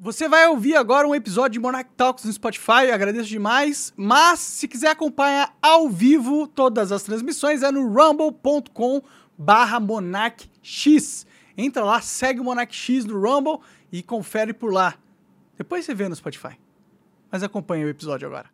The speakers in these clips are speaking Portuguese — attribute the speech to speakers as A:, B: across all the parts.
A: Você vai ouvir agora um episódio de Monarch Talks no Spotify, agradeço demais. Mas se quiser acompanhar ao vivo todas as transmissões é no rumble.com barra monarchx. Entra lá, segue o Monarch X no Rumble e confere por lá. Depois você vê no Spotify. Mas acompanha o episódio agora.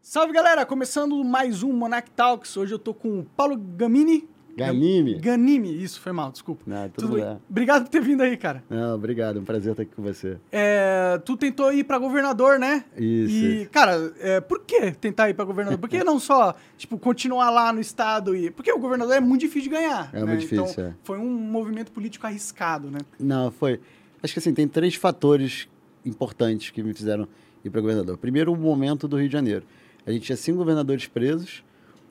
A: Salve galera, começando mais um Monarch Talks. Hoje eu tô com o Paulo Gamini.
B: Ganime.
A: Ganime, isso, foi mal, desculpa.
B: Não, tudo,
A: Tudo
B: bem.
A: Obrigado por ter vindo aí, cara.
B: Não, obrigado, é um prazer estar aqui com você.
A: É, tu tentou ir pra governador, né?
B: Isso,
A: E,
B: isso.
A: cara, é, por que tentar ir pra governador? Por que não só, tipo, continuar lá no estado e... Porque o governador é muito difícil de ganhar.
B: É
A: né?
B: muito difícil,
A: Então,
B: é.
A: foi um movimento político arriscado, né?
B: Não, foi. Acho que assim, tem três fatores importantes que me fizeram ir para governador. Primeiro, o momento do Rio de Janeiro. A gente tinha cinco governadores presos.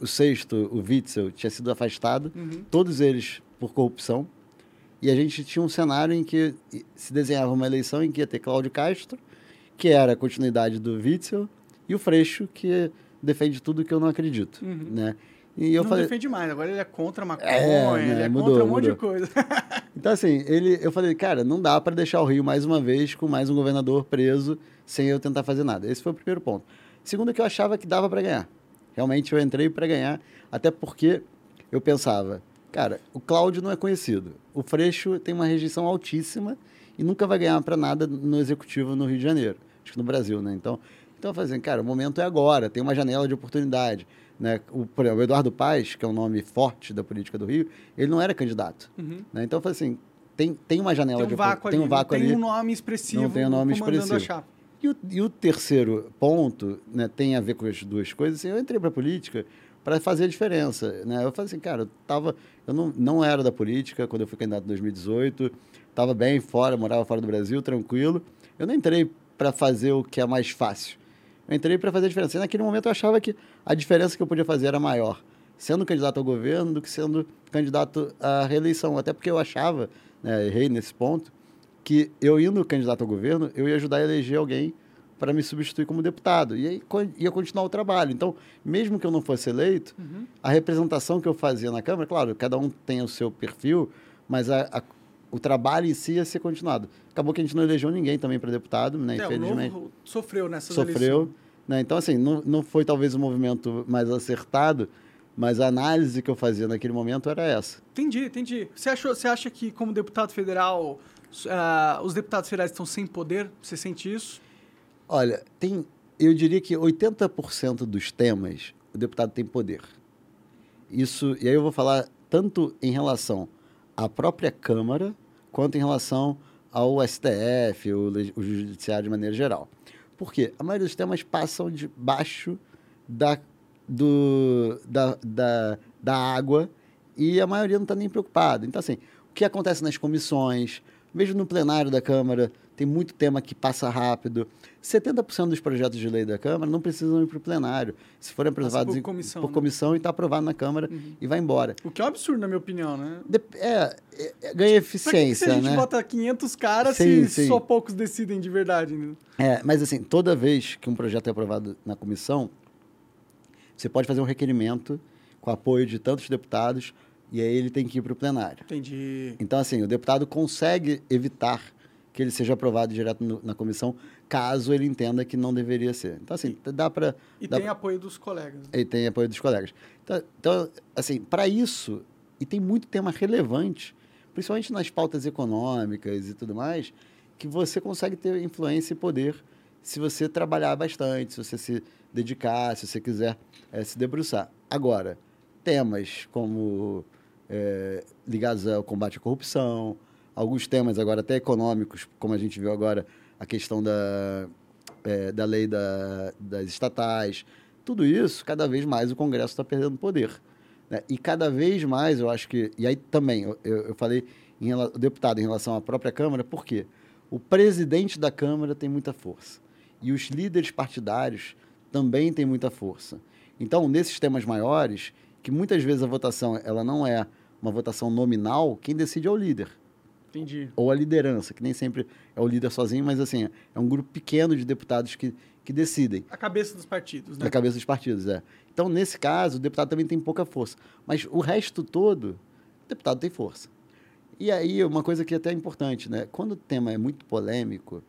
B: O sexto, o Witzel, tinha sido afastado.
A: Uhum.
B: Todos eles por corrupção. E a gente tinha um cenário em que se desenhava uma eleição em que ia ter Cláudio Castro, que era a continuidade do Witzel, e o Freixo, que defende tudo que eu não acredito.
A: Uhum.
B: Né? E eu
A: não
B: falei,
A: defende mais, agora ele é contra a maconha,
B: É,
A: ele
B: né,
A: é
B: mudou,
A: contra um monte de
B: mudou.
A: coisa.
B: Então, assim, ele, eu falei, cara, não dá para deixar o Rio mais uma vez com mais um governador preso sem eu tentar fazer nada. Esse foi o primeiro ponto. Segundo, é que eu achava que dava para ganhar. Realmente eu entrei para ganhar, até porque eu pensava, cara, o Cláudio não é conhecido. O Freixo tem uma rejeição altíssima e nunca vai ganhar para nada no executivo no Rio de Janeiro. Acho que no Brasil, né? Então, então eu falei assim, cara, o momento é agora, tem uma janela de oportunidade. Né? O, por exemplo, o Eduardo Paes, que é um nome forte da política do Rio, ele não era candidato.
A: Uhum.
B: Né? Então eu falei assim, tem, tem uma janela
A: Tem um
B: de
A: vácuo ali,
B: tem um vácuo
A: não tem
B: ali.
A: um nome expressivo
B: Não tem um nome expressivo. E, o, e o terceiro ponto né, tem a ver com as duas coisas. Assim, eu entrei para a política para fazer a diferença. Né? Eu falei assim, cara, eu, tava, eu não, não era da política quando eu fui candidato em 2018, estava bem fora, morava fora do Brasil, tranquilo. Eu não entrei para fazer o que é mais fácil. Eu entrei para fazer a diferença. E naquele momento eu achava que a diferença que eu podia fazer era maior, sendo candidato ao governo do que sendo candidato à reeleição. Até porque eu achava, né, errei nesse ponto, que eu indo candidato ao governo, eu ia ajudar a eleger alguém para me substituir como deputado. E aí co- ia continuar o trabalho. Então, mesmo que eu não fosse eleito,
A: Uhum.
B: a representação que eu fazia na Câmara, claro, cada um tem o seu perfil, mas a- a- o trabalho em si ia ser continuado. Acabou que a gente não elegeu ninguém também para deputado, né?
A: É, o
B: infelizmente
A: sofreu nessas
B: sofreu.
A: eleições.
B: Né? Então, assim, não, não foi talvez o movimento mais acertado, mas a análise que eu fazia naquele momento era essa.
A: Entendi, entendi. Você, achou, você acha que, como deputado federal, ah, os deputados federais estão sem poder? Você sente isso?
B: Olha, tem, eu diria que 80% dos temas o deputado tem poder. Isso, e aí eu vou falar tanto em relação à própria Câmara, quanto em relação ao STF, o, o Judiciário de maneira geral. Por quê? A maioria dos temas passam debaixo da, do, da, da, da água e a maioria não está nem preocupada. Então, assim, o que acontece nas comissões, mesmo no plenário da Câmara, tem muito tema que passa rápido. 70% dos projetos de lei da Câmara não precisam ir para o plenário. Se forem aprovados
A: por
B: em-
A: comissão,
B: por
A: né?
B: comissão e está aprovado na Câmara e vai embora.
A: O que é um absurdo, na minha opinião, né?
B: Dep- É, é, é, ganha
A: Pra que que
B: eficiência,
A: se a gente
B: né?
A: bota 500 caras
B: Sim,
A: se só poucos decidem de verdade? Né?
B: É, mas assim, toda vez que um projeto é aprovado na comissão, você pode fazer um requerimento com apoio de tantos deputados e aí ele tem que ir para o plenário.
A: Entendi.
B: Então, assim, o deputado consegue evitar que ele seja aprovado direto no- na comissão, caso ele entenda que não deveria ser. Então, assim, dá para...
A: E
B: dá
A: tem apoio dos colegas. né?
B: e tem apoio dos colegas. Então, então assim, para isso, e tem muito tema relevante, principalmente nas pautas econômicas e tudo mais, que você consegue ter influência e poder se você trabalhar bastante, se você se dedicar, se você quiser eh, se debruçar. Agora, temas como eh, ligados ao combate à corrupção, alguns temas agora até econômicos, como a gente viu agora, a questão da, eh, da lei da- das estatais, tudo isso, cada vez mais o Congresso está perdendo poder. né? E cada vez mais, eu acho que. E aí também, eu, eu falei em o deputado em relação à própria Câmara, por quê? O presidente da Câmara tem muita força. E os líderes partidários também têm muita força. Então, nesses temas maiores, que muitas vezes a votação ela não é uma votação nominal, quem decide é o líder
A: Entendi.
B: ou a liderança, que nem sempre é o líder sozinho, mas assim, é um grupo pequeno de deputados que, que decidem
A: A cabeça dos partidos, né?
B: na cabeça dos partidos, é. Então, nesse caso, o deputado também tem pouca força. Mas o resto todo, o deputado tem força. E aí, uma coisa que até é importante, né? Quando o tema é muito polêmico,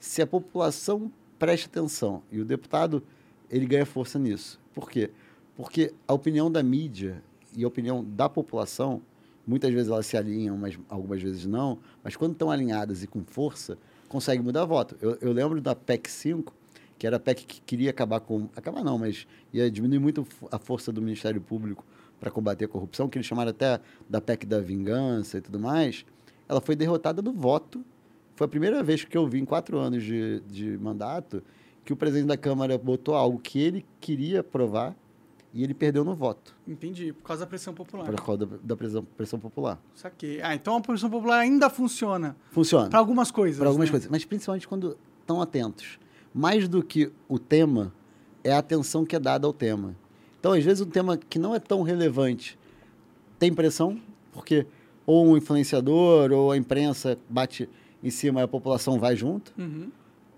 B: se a população presta atenção e o deputado ele ganha força nisso. Por quê? Porque a opinião da mídia e a opinião da população, muitas vezes elas se alinham, mas algumas vezes não, mas quando estão alinhadas e com força, consegue mudar voto. Eu, eu lembro da PEC 5, que era a PEC que queria acabar com. Acabar não, mas ia diminuir muito a força do Ministério Público para combater a corrupção, que eles chamaram até da PEC da vingança e tudo mais. Ela foi derrotada no voto. Foi a primeira vez que eu vi em quatro anos de, de mandato que o presidente da Câmara botou algo que ele queria aprovar e ele perdeu no voto.
A: Entendi, por causa da pressão popular.
B: Por causa da, da pressão, pressão popular.
A: Saquei. Ah, então a pressão popular ainda funciona.
B: Funciona.
A: Para algumas coisas.
B: Para algumas
A: né?
B: coisas, mas principalmente quando estão atentos. Mais do que o tema, é a atenção que é dada ao tema. Então, às vezes, um tema que não é tão relevante tem pressão, porque ou um influenciador ou a imprensa bate em cima e a população vai junto,
A: Uhum.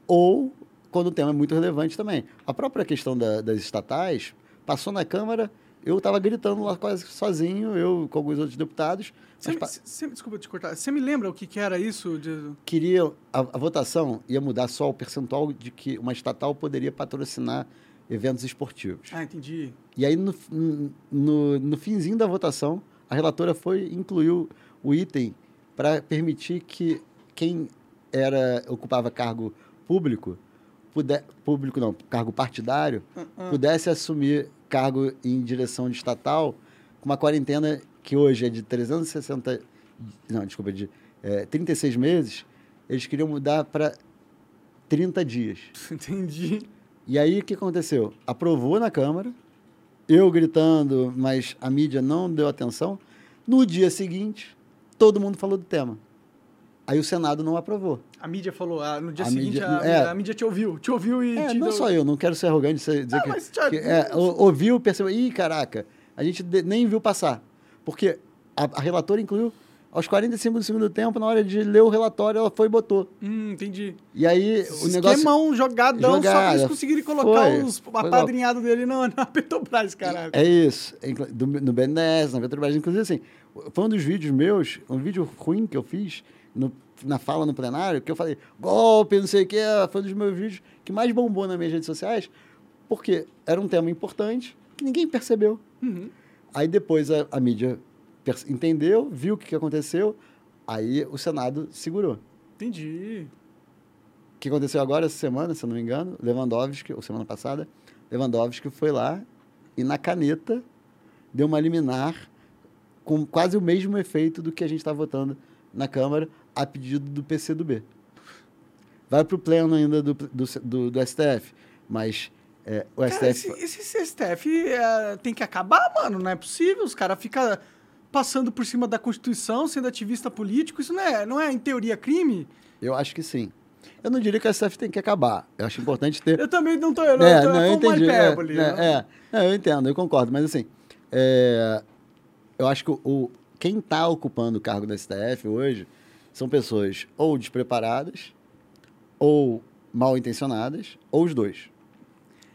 B: ou quando o tema é muito relevante também. A própria questão da- das estatais passou na Câmara, eu estava gritando lá quase sozinho, eu com alguns outros deputados.
A: Você
B: mas
A: me-
B: pa-
A: você- desculpa te cortar. Você me lembra o que, que era isso? De...
B: queria a, a votação ia mudar só o percentual de que uma estatal poderia patrocinar eventos esportivos.
A: Ah, entendi.
B: E aí no, no, no finzinho da votação, a relatora foi incluiu o item para permitir que quem era ocupava cargo público, puder, público não, cargo partidário,
A: Ah,
B: pudesse assumir cargo em direção de estatal com uma quarentena que hoje é de 360, não, desculpa, de eh, 36 meses, eles queriam mudar para 30 dias.
A: Entendi.
B: E aí o que aconteceu? Aprovou na Câmara, eu gritando, mas a mídia não deu atenção. No dia seguinte, todo mundo falou do tema. Aí o Senado não aprovou.
A: A mídia falou, ah, no dia
B: A
A: seguinte
B: mídia-
A: a,
B: é.
A: a mídia te ouviu. Te ouviu e
B: É,
A: te
B: não
A: deu...
B: só eu, não quero ser arrogante dizer dizer
A: Ah,
B: que,
A: mas
B: que é, o- ouviu, percebeu, ih, caraca, a gente nem viu passar. Porque a, a relatora incluiu aos 45 do segundo tempo, na hora de ler o relatório, ela foi e botou.
A: Hum, entendi.
B: E aí o negócio...
A: Esquemão jogadão, só pra
B: Jogada.
A: eles conseguirem colocar
B: Foi.
A: os apadrinhados dele na, na Petrobras, caralho.
B: É isso. Do, no BNDES, na Petrobras. Inclusive, assim, foi um dos vídeos meus, um vídeo ruim que eu fiz no- na fala no plenário, que eu falei, golpe, não sei o quê. Foi um dos meus vídeos que mais bombou nas minhas redes sociais, porque era um tema importante que ninguém percebeu.
A: Uhum.
B: Aí depois a, a mídia entendeu, viu o que, que aconteceu, aí o Senado segurou.
A: Entendi.
B: O que aconteceu agora essa semana, se eu não me engano, Lewandowski, ou semana passada, Lewandowski foi lá e na caneta deu uma liminar com quase o mesmo efeito do que a gente está votando na Câmara a pedido do PCdoB. Vai para o pleno ainda do, do, do, do STF, mas é, o
A: Cara, esse,
B: STF...
A: esse STF é, tem que acabar, mano. Não é possível. Os caras ficam passando por cima da Constituição, sendo ativista político. Isso não é, não é em teoria, crime?
B: Eu acho que sim. Eu não diria que o STF tem que acabar. Eu acho importante ter...
A: Eu também não tô... Eu não,
B: É, não, eu entendi. É,
A: hipérbole.
B: é,
A: né?
B: é. Não, eu entendo, eu concordo. Mas assim, é, eu acho que o, quem está ocupando o cargo da STF hoje são pessoas ou despreparadas, ou mal intencionadas, ou os dois.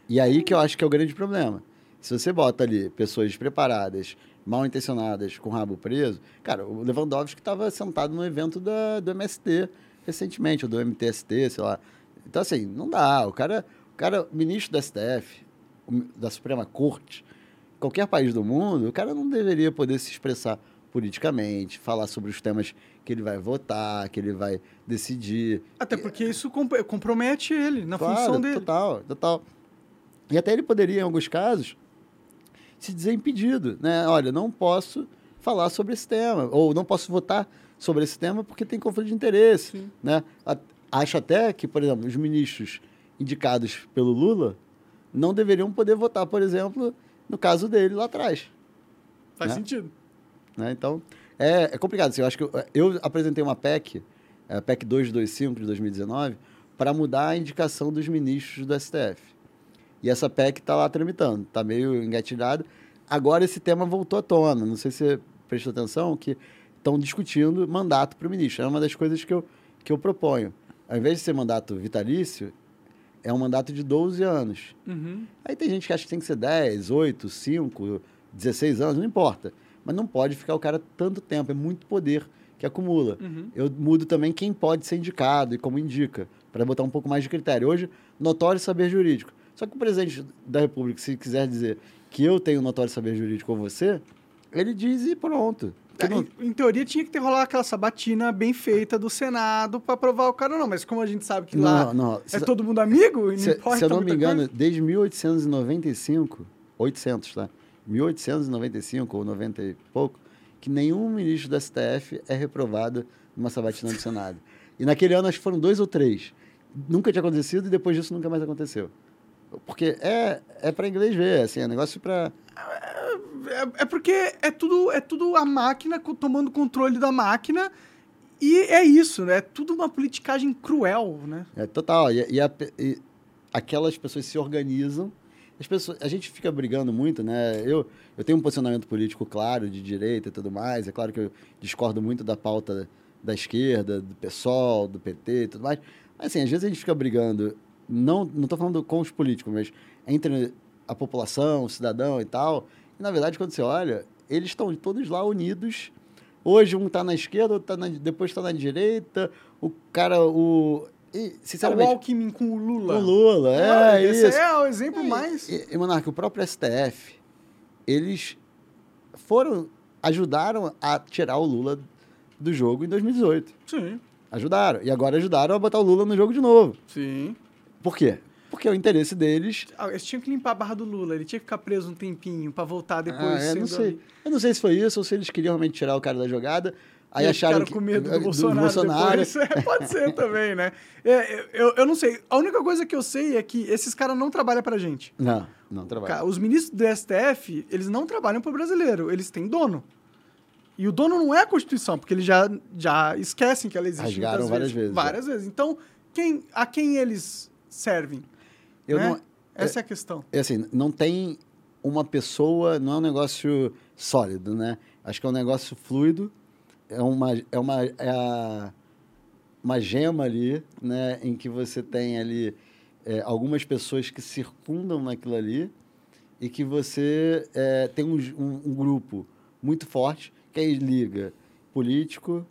B: E aí que eu acho que é o grande problema. Se você bota ali pessoas despreparadas, mal intencionadas, com o rabo preso, cara, o Lewandowski estava sentado no evento da, do MST recentemente, ou do MTST, sei lá. Então, assim, não dá. O cara, o cara ministro da STF, da Suprema Corte, qualquer país do mundo, o cara não deveria poder se expressar politicamente, falar sobre os temas que ele vai votar, que ele vai decidir.
A: Até porque isso comp- compromete ele na
B: Claro,
A: função dele.
B: Total, total. E até ele poderia, em alguns casos, se dizer impedido, né? Olha, não posso falar sobre esse tema, ou não posso votar sobre esse tema porque tem conflito de interesse,
A: Sim.
B: né? Acho até que, por exemplo, os ministros indicados pelo Lula não deveriam poder votar, por exemplo, no caso dele lá atrás.
A: Faz
B: né?
A: sentido.
B: Né? Então, é, é complicado. Assim, eu acho que eu, eu apresentei uma PEC, a PEC 225 de 2019, para mudar a indicação dos ministros do STF. E essa PEC está lá tramitando, está meio engatilhado. Agora esse tema voltou à tona. Não sei se você prestou atenção, que estão discutindo mandato para o ministro. É uma das coisas que eu, que eu proponho. Ao invés de ser mandato vitalício, é um mandato de 12 anos.
A: Uhum.
B: Aí tem gente que acha que tem que ser 10, 8, 5, 16 anos, não importa. Mas não pode ficar o cara tanto tempo, é muito poder que acumula.
A: Uhum.
B: Eu mudo também quem pode ser indicado e como indica, para botar um pouco mais de critério. Hoje, notório saber jurídico. Só que o presidente da República, se quiser dizer que eu tenho notório saber jurídico ou você, ele diz e pronto.
A: É, não... em, em, teoria tinha que ter rolado aquela sabatina bem feita do Senado para aprovar o cara, não. Mas como a gente sabe que
B: não,
A: lá
B: não.
A: é todo mundo amigo,
B: se,
A: importa
B: se eu não me engano,
A: coisa.
B: desde 1895, 800, tá? 1895 ou 90 e pouco, que nenhum ministro do STF é reprovado numa sabatina do Senado. E naquele ano acho que foram dois ou três. Nunca tinha acontecido e depois disso nunca mais aconteceu. Porque é, é para inglês ver, assim, é negócio para
A: é, é, porque é tudo, é tudo a máquina tomando controle da máquina e é isso, né? É tudo uma politicagem cruel, né?
B: É total. E, e, a, e aquelas pessoas se organizam. As pessoas, a gente fica brigando muito, né? Eu, eu tenho um posicionamento político claro, de direita e tudo mais. É claro que eu discordo muito da pauta da esquerda, do PSOL, do PT e tudo mais. Mas, assim, às vezes a gente fica brigando, não estou falando com os políticos, mas entre a população, o cidadão e tal. E, na verdade, quando você olha, eles estão todos lá unidos. Hoje um está na esquerda, outro tá na, depois está na direita. O cara, o...
A: E, sinceramente, é o Alckmin com o Lula.
B: O Lula, é, é
A: esse
B: isso.
A: é o exemplo
B: e,
A: mais...
B: E, e, Monarca, o próprio STF, eles foram, ajudaram a tirar o Lula do jogo em 2018.
A: Sim.
B: Ajudaram. E agora ajudaram a botar o Lula no jogo de novo.
A: Sim.
B: Por quê? Porque o interesse deles.
A: Ah, eles tinham que limpar a barra do Lula, ele tinha que ficar preso um tempinho para voltar depois.
B: Ah, é, não sei. Eu não sei se foi isso ou se eles queriam realmente tirar o cara da jogada. Aí acharam que
A: com medo do, do Bolsonaro. Bolsonaro. É, pode ser também, né? É, eu, eu não sei. A única coisa que eu sei é que esses caras não trabalham pra gente.
B: Não, não trabalham.
A: Os ministros do STF, eles não trabalham pro brasileiro, eles têm dono. E o dono não é a Constituição, porque eles já, já esquecem que ela existe.
B: Rasgaram várias vezes. vezes
A: várias vezes. Então, quem, a quem eles servem?
B: Eu
A: né?
B: não,
A: Essa é, é, a questão.
B: É assim, não tem uma pessoa, não é um negócio sólido, né? Acho que é um negócio fluido, é uma, é uma, é a, uma gema ali, né? Em que você tem ali é, algumas pessoas que circundam naquilo ali e que você é, tem um, um, um, grupo muito forte que aí liga político,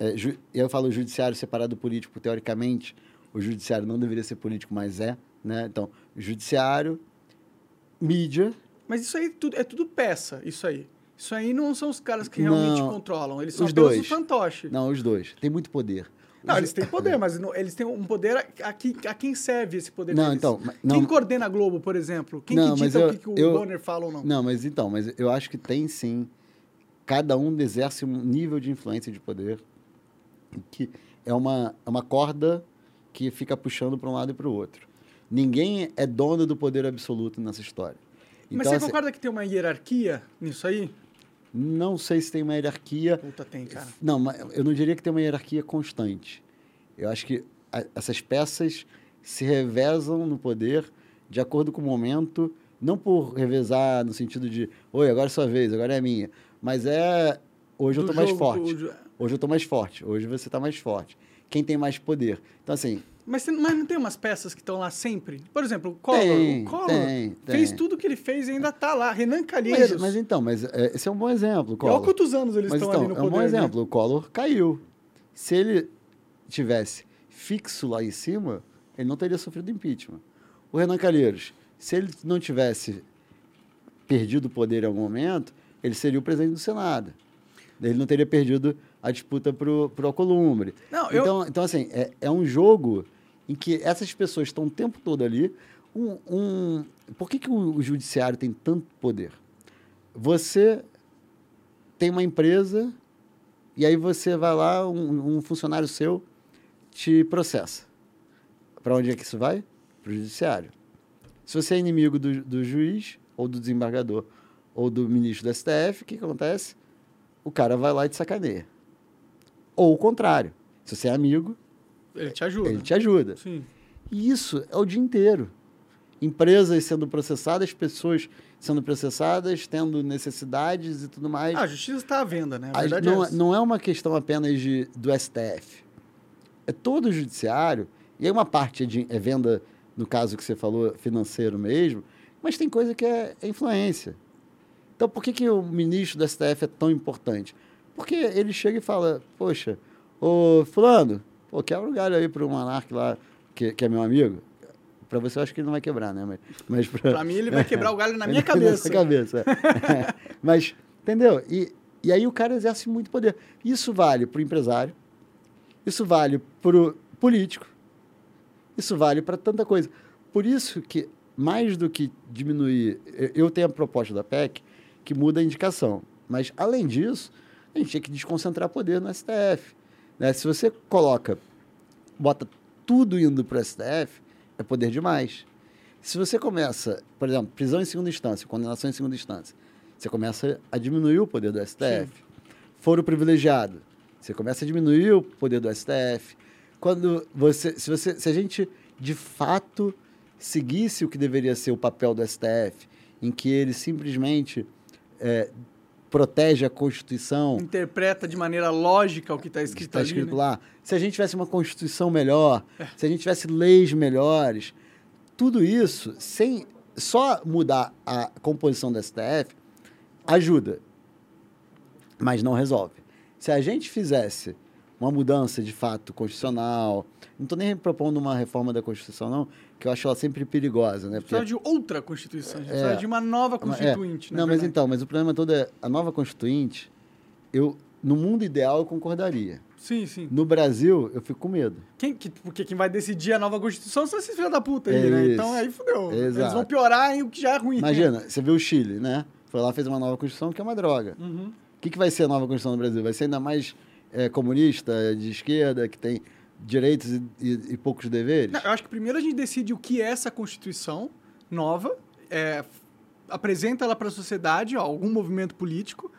B: é, eu falo judiciário separado do político, teoricamente, o judiciário não deveria ser político, mas é, né? Então, judiciário, mídia.
A: Mas isso aí é tudo peça, isso aí. Isso aí não são os caras que realmente
B: não,
A: controlam. Eles são
B: os dois.
A: o fantoche.
B: Não, os dois. Tem muito poder.
A: Não, eles têm poder, mas não, eles têm um poder a, a, a, quem serve esse poder
B: não,
A: deles.
B: Então,
A: não, quem coordena a Globo, por exemplo? Quem
B: não,
A: que dita
B: eu,
A: o que, que o
B: eu,
A: Bonner fala ou não?
B: Não, mas então, mas eu acho que tem sim. Cada um exerce um nível de influência de poder que é uma, é uma corda que fica puxando para um lado e para o outro. Ninguém é dono do poder absoluto nessa história.
A: Então, Mas você assim, concorda que tem uma hierarquia nisso aí?
B: Não sei se tem uma hierarquia.
A: Puta, tem, cara.
B: Não, eu não diria que tem uma hierarquia constante. Eu acho que a, essas peças se revezam no poder de acordo com o momento, não por revezar no sentido de, oi, agora é sua vez, agora é minha. Mas é. Hoje eu estou mais forte. Hoje eu estou mais forte. Hoje você está mais forte quem tem mais poder. Então, assim.
A: Mas, mas não tem umas peças que estão lá sempre? Por exemplo, o Collor.
B: Tem,
A: o Collor
B: tem,
A: fez
B: tem.
A: tudo que ele fez e ainda está lá. Renan Calheiros.
B: Mas, mas, então, mas é, esse é um bom exemplo.
A: Collor. olha quantos anos eles
B: mas,
A: estão
B: então,
A: ali no poder.
B: É um bom
A: né?
B: exemplo. O Collor caiu. Se ele tivesse fixo lá em cima, ele não teria sofrido impeachment. O Renan Calheiros, se ele não tivesse perdido o poder em algum momento, ele seria o presidente do Senado. Ele não teria perdido a disputa pro, pro Alcolumbre.
A: Não,
B: então,
A: eu...
B: então, assim, é, é um jogo em que essas pessoas estão o tempo todo ali. Um, um... Por que, que o, judiciário tem tanto poder? Você tem uma empresa e aí você vai lá, um, um funcionário seu te processa. Para onde é que isso vai? Para o judiciário. Se você é inimigo do, do juiz, ou do desembargador, ou do ministro do STF, o que acontece? O cara vai lá e te sacaneia. Ou o contrário. Se você é amigo,
A: ele te ajuda.
B: Ele te ajuda.
A: Sim.
B: E isso é o dia inteiro. Empresas sendo processadas, pessoas sendo processadas, tendo necessidades e tudo mais.
A: Ah, a justiça está à venda, né?
B: A
A: verdade
B: não,
A: é
B: não é uma questão apenas de, do STF. É todo o judiciário. E aí uma parte é, de, é venda, no caso que você falou, financeiro mesmo, mas tem coisa que é, é influência. Então, por que, que o ministro do STF é tão importante? Porque ele chega e fala, poxa, ô fulano, Pô, quebra o galho aí pro Monark lá, que, que é meu amigo. Pra você eu acho que ele não vai quebrar, né? Mas, mas pra...
A: Pra mim, ele vai quebrar o galho na minha
B: Na
A: cabeça.
B: sua cabeça. é. mas, entendeu? E, e aí o cara exerce muito poder. Isso vale pro empresário, isso vale pro político, isso vale para tanta coisa. Por isso que, mais do que diminuir, eu- eu tenho a proposta da PEC que muda a indicação. Mas, além disso, a gente tem que desconcentrar poder no STF. Né? Se você coloca, bota tudo indo para o STF, é poder demais. Se você começa, por exemplo, prisão em segunda instância, condenação em segunda instância, você começa a diminuir o poder do STF. Foro privilegiado, você começa a diminuir o poder do STF. Quando você, se você, se a gente de fato seguisse o que deveria ser o papel do STF, em que ele simplesmente é, protege a Constituição,
A: Interpreta de maneira lógica o que está escrito ali.
B: escrito
A: né?
B: lá. Se a gente tivesse uma Constituição melhor, se a gente tivesse leis melhores, tudo isso, sem só mudar a composição do STF, ajuda, mas não resolve. Se a gente fizesse uma mudança de fato constitucional, não estou nem propondo uma reforma da Constituição, não, que eu acho ela sempre perigosa, né?
A: Precisava de outra Constituição, a gente
B: É.
A: precisava de uma nova
B: Mas-
A: Constituinte.
B: é. Não, mas então, mas o problema todo é a nova Constituinte, eu, no mundo ideal, eu concordaria.
A: Sim, sim.
B: No Brasil, eu fico com medo.
A: Quem, que, porque quem vai decidir a nova Constituição são esses filhos da puta aí,
B: É
A: né?
B: isso.
A: Então aí fudeu. Eles
B: Exato.
A: vão piorar em o que já é ruim.
B: Imagina, você vê o Chile, né? Foi lá, fez uma nova Constituição que é uma droga.
A: Uhum.
B: O que, que vai ser a nova Constituição do Brasil? Vai ser ainda mais é, comunista, de esquerda, que tem direitos e, e- e poucos deveres?
A: Não, eu acho que primeiro a gente decide o que é essa Constituição nova, é, apresenta ela para a sociedade, ó, algum movimento político,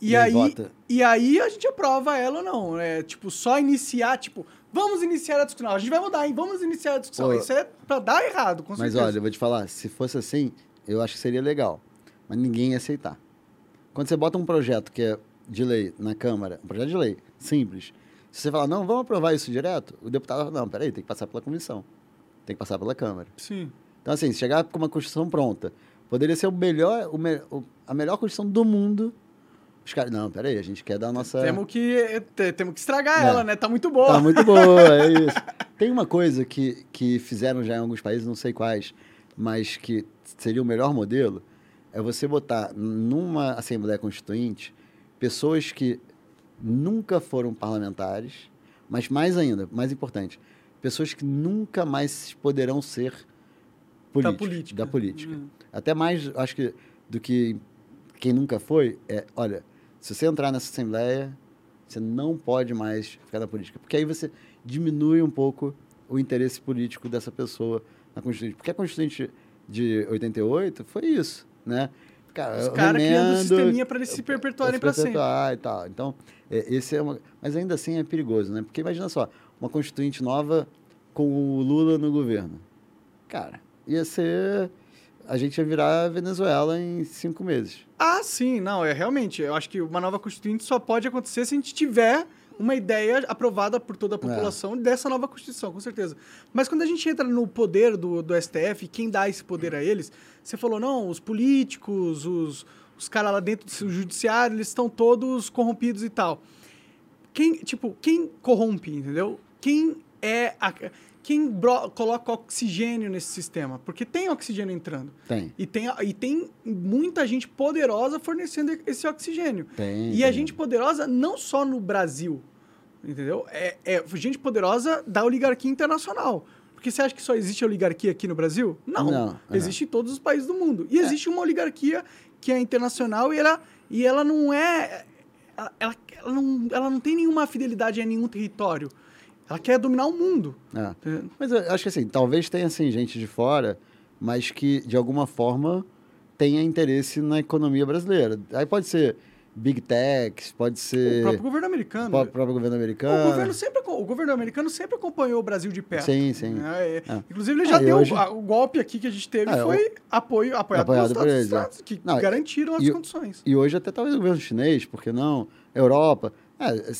A: e,
B: E aí vota.
A: e aí a gente aprova ela ou não. É tipo, só iniciar, tipo, vamos iniciar a discussão. Não, a gente vai mudar, hein? Vamos iniciar a discussão.
B: Pô.
A: Isso é pra dar errado, com
B: Mas
A: certeza.
B: olha, eu vou te falar, se fosse assim, eu acho que seria legal. Mas ninguém ia aceitar. Quando você bota um projeto que é de lei na Câmara, um projeto de lei, simples, se você falar, não, vamos aprovar isso direto, o deputado fala, não, peraí, tem que passar pela comissão. Tem que passar pela Câmara.
A: Sim.
B: Então, assim, se chegar com uma Constituição pronta, poderia ser o melhor, o me- o- a melhor Constituição do mundo. Os caras, não, peraí, a gente quer dar a nossa.
A: Temos que, te- temos que estragar
B: É.
A: ela, né? Tá muito boa.
B: Tá muito boa, é isso. Tem uma coisa que, que fizeram já em alguns países, não sei quais, mas que seria o melhor modelo, é você botar numa Assembleia Constituinte pessoas que nunca foram parlamentares, mas mais ainda, mais importante, pessoas que nunca mais poderão ser políticos,
A: política.
B: Da política.
A: Hum.
B: Até mais, acho que, do que quem nunca foi, é, olha, se você entrar nessa Assembleia, você não pode mais ficar na política. Porque aí você diminui um pouco o interesse político dessa pessoa na Constituinte. Porque a Constituinte de 88 foi isso, né? Cara,
A: Os caras criando um sisteminha pra eles se perpetuarem pra sempre.
B: e tal. Então, é, esse é uma... Mas ainda assim é perigoso, né? Porque imagina só, uma Constituinte nova com o Lula no governo. Cara, ia ser... A gente ia virar Venezuela em cinco meses.
A: Ah, sim, não, é realmente. Eu acho que uma nova Constituinte só pode acontecer se a gente tiver uma ideia aprovada por toda a população dessa nova Constituição, com certeza. Mas quando a gente entra no poder do, do STF, quem dá esse poder a eles, você falou, não, os políticos, os, os caras lá dentro do judiciário, eles estão todos corrompidos e tal. Quem, tipo, quem corrompe, entendeu? Quem é a, quem coloca oxigênio nesse sistema? Porque tem oxigênio entrando.
B: Tem.
A: E tem, e tem muita gente poderosa fornecendo esse oxigênio.
B: Tem.
A: E a
B: tem.
A: gente poderosa não só no Brasil, entendeu? É, é gente poderosa da oligarquia internacional. Porque você acha que só existe oligarquia aqui no Brasil? Não.
B: Não, é.
A: Existe em todos os países do mundo. E existe uma oligarquia que é internacional e ela, e ela não é... Ela, ela não, ela não tem nenhuma fidelidade a nenhum território. Ela quer dominar o mundo.
B: É. Mas eu acho que assim, talvez tenha assim, gente de fora, mas que de alguma forma tenha interesse na economia brasileira. Aí pode ser Big Techs, pode
A: O
B: ser
A: próprio governo americano.
B: o pró- próprio governo americano.
A: O governo, sempre, o governo americano sempre acompanhou o Brasil de perto.
B: Sim, sim.
A: É, é. Inclusive, ele já
B: É, e
A: deu.
B: hoje-
A: a- o golpe aqui que a gente teve
B: É,
A: foi apoio, apoiado,
B: apoiado
A: pelos
B: por
A: Estados,
B: eles, é.
A: Estados, que
B: Não,
A: garantiram as
B: e-
A: condições.
B: E hoje até talvez o governo chinês, porque não? Europa. É,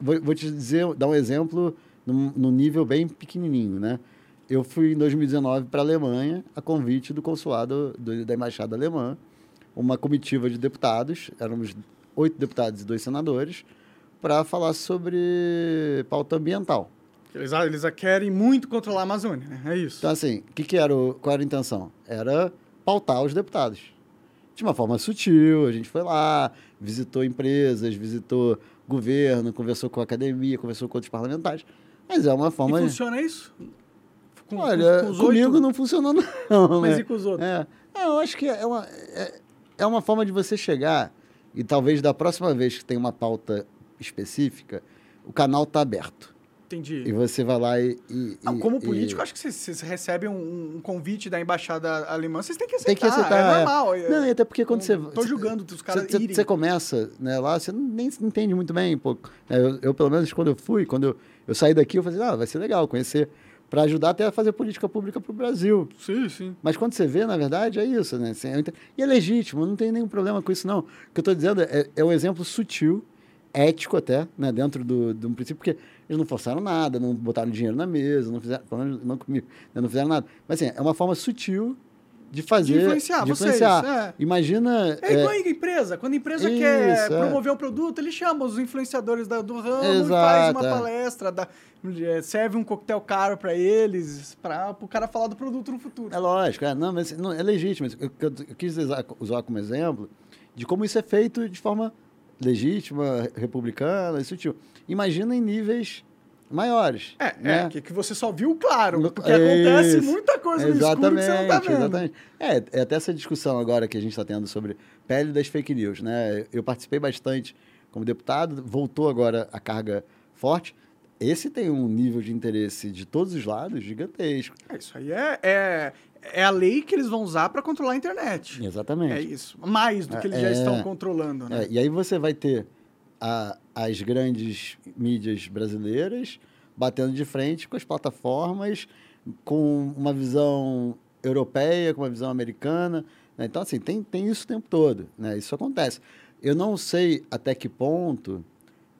B: vou, vou te dizer, dar um exemplo num, num nível bem pequenininho, né? Eu fui em 2019 para a Alemanha, a convite do consulado do- da embaixada alemã, uma comitiva de deputados, éramos oito deputados e dois senadores, para falar sobre pauta ambiental.
A: Eles, ah, eles querem muito controlar a Amazônia, né? É isso.
B: Então, assim, que, que era o, qual era a intenção? Era pautar os deputados. De uma forma sutil, a gente foi lá, visitou empresas, visitou governo, conversou com a academia, conversou com outros parlamentares. Mas é uma forma.
A: E funciona isso?
B: Com, Olha, com, com comigo oito? não funcionou, não.
A: Mas
B: né?
A: e com os outros?
B: É. é. eu acho que é uma, é, é uma forma de você chegar e talvez da próxima vez que tem uma pauta específica, o canal está aberto.
A: Entendi.
B: E você vai lá e. e
A: não, como
B: e,
A: político, e... acho que vocês, vocês recebem um, um, convite da embaixada alemã, vocês têm que aceitar.
B: Tem que aceitar.
A: É, é. normal.
B: Não, e até porque quando
A: não,
B: você.
A: Tô julgando os caras.
B: Você, você começa né, lá, você nem entende muito bem. Pô. É, eu, eu, pelo menos, quando eu fui, quando eu, eu saí daqui, eu falei, ah, vai ser legal conhecer. Para ajudar até a fazer política pública para o Brasil.
A: Sim, sim.
B: Mas quando você vê, na verdade, é isso, né? E é legítimo, não tem nenhum problema com isso, não. O que eu estou dizendo é, é um exemplo sutil ético até, né, dentro do, de um princípio, porque eles não forçaram nada, não botaram dinheiro na mesa, não fizeram, não, comigo, né, não fizeram nada. Mas assim, é uma forma sutil de fazer. De
A: influenciar, de influenciar. Vocês, é.
B: Imagina.
A: É igual é, a empresa. Quando a empresa isso, quer é. promover um produto, ele chama os influenciadores da, do ramo Exato, e faz uma é. palestra, dá, é, serve um coquetel caro para eles, para o cara falar do produto no futuro.
B: É lógico, é, não, mas não, é legítimo. Eu, eu, eu quis usar, usar como exemplo de como isso é feito de forma legítima, republicana, isso tipo. Imagina em níveis maiores.
A: É,
B: né?
A: é que, que você só viu claro, porque acontece muita coisa no escuro que você não tá vendo. Exatamente.
B: É, é até essa discussão agora que a gente está tendo sobre pele das fake news, né? Eu participei bastante como deputado, voltou agora a carga forte. Esse tem um nível de interesse de todos os lados gigantesco.
A: É, isso aí é, é, é a lei que eles vão usar para controlar a internet.
B: Exatamente.
A: É isso. Mais do que eles é, já estão controlando, né?
B: É, e aí você vai ter a, as grandes mídias brasileiras batendo de frente com as plataformas, com uma visão europeia, com uma visão americana. Né? Então, assim, tem, tem isso o tempo todo. Né? Isso acontece. Eu não sei até que ponto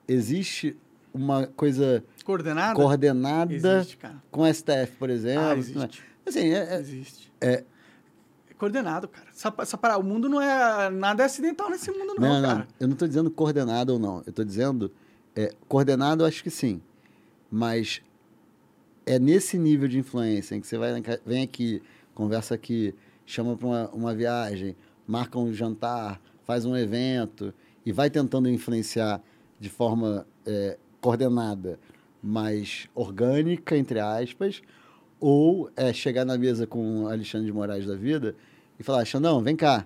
B: existe uma coisa
A: coordenada,
B: coordenada
A: existe,
B: com a STF, por exemplo. Ah,
A: existe.
B: Assim, é,
A: é, Existe.
B: É
A: coordenado, cara. Essa, essa, o mundo não é. Nada é acidental nesse mundo, não, não cara. Não,
B: eu não estou dizendo coordenado ou não. Eu estou dizendo. É, coordenado, eu acho que sim. Mas é nesse nível de influência em que você vai, vem aqui, conversa aqui, chama para uma, uma viagem, marca um jantar, faz um evento e vai tentando influenciar de forma é, coordenada, mas orgânica, entre aspas, ou é chegar na mesa com Alexandre de Moraes da vida e falar, Xandão, vem cá,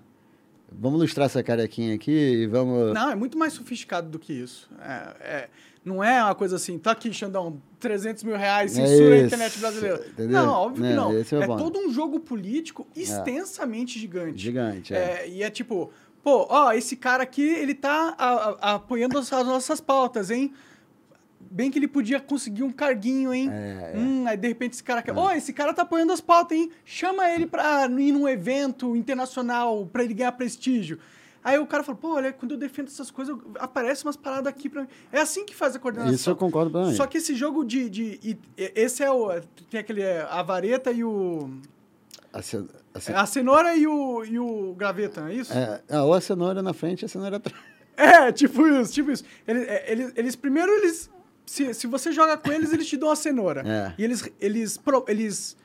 B: vamos ilustrar essa carequinha aqui e vamos...
A: Não, é muito mais sofisticado do que isso. É, é, não é uma coisa assim, tá aqui, Xandão, 300 mil reais, é censura é a internet brasileira. Entendeu? Não, óbvio que não. É, é todo um jogo político é. extensamente gigante.
B: Gigante, é.
A: E é tipo, pô, ó, esse cara aqui, ele tá a, a, apoiando as, as nossas pautas, hein? Bem que ele podia conseguir um carguinho, hein? É, é. Hum, aí de repente esse cara quer. Ó, oh, esse cara tá apoiando as pautas, hein? Chama ele pra ir num evento internacional pra ele ganhar prestígio. Aí o cara fala, pô, olha, quando eu defendo essas coisas, aparece umas paradas aqui pra mim. É assim que faz a coordenação.
B: Isso eu concordo bem.
A: Só que esse jogo de. de, de esse é o. Tem aquele. É, a vareta e o.
B: A, ce,
A: a, ce... a, cenoura e o, e o graveta, é isso?
B: É, ou a cenoura na frente e a cenoura atrás.
A: É, tipo isso, tipo isso. Eles, é, eles, eles primeiro eles se, se você joga com eles, eles te dão a cenoura.
B: É.
A: E eles, eles, pro, eles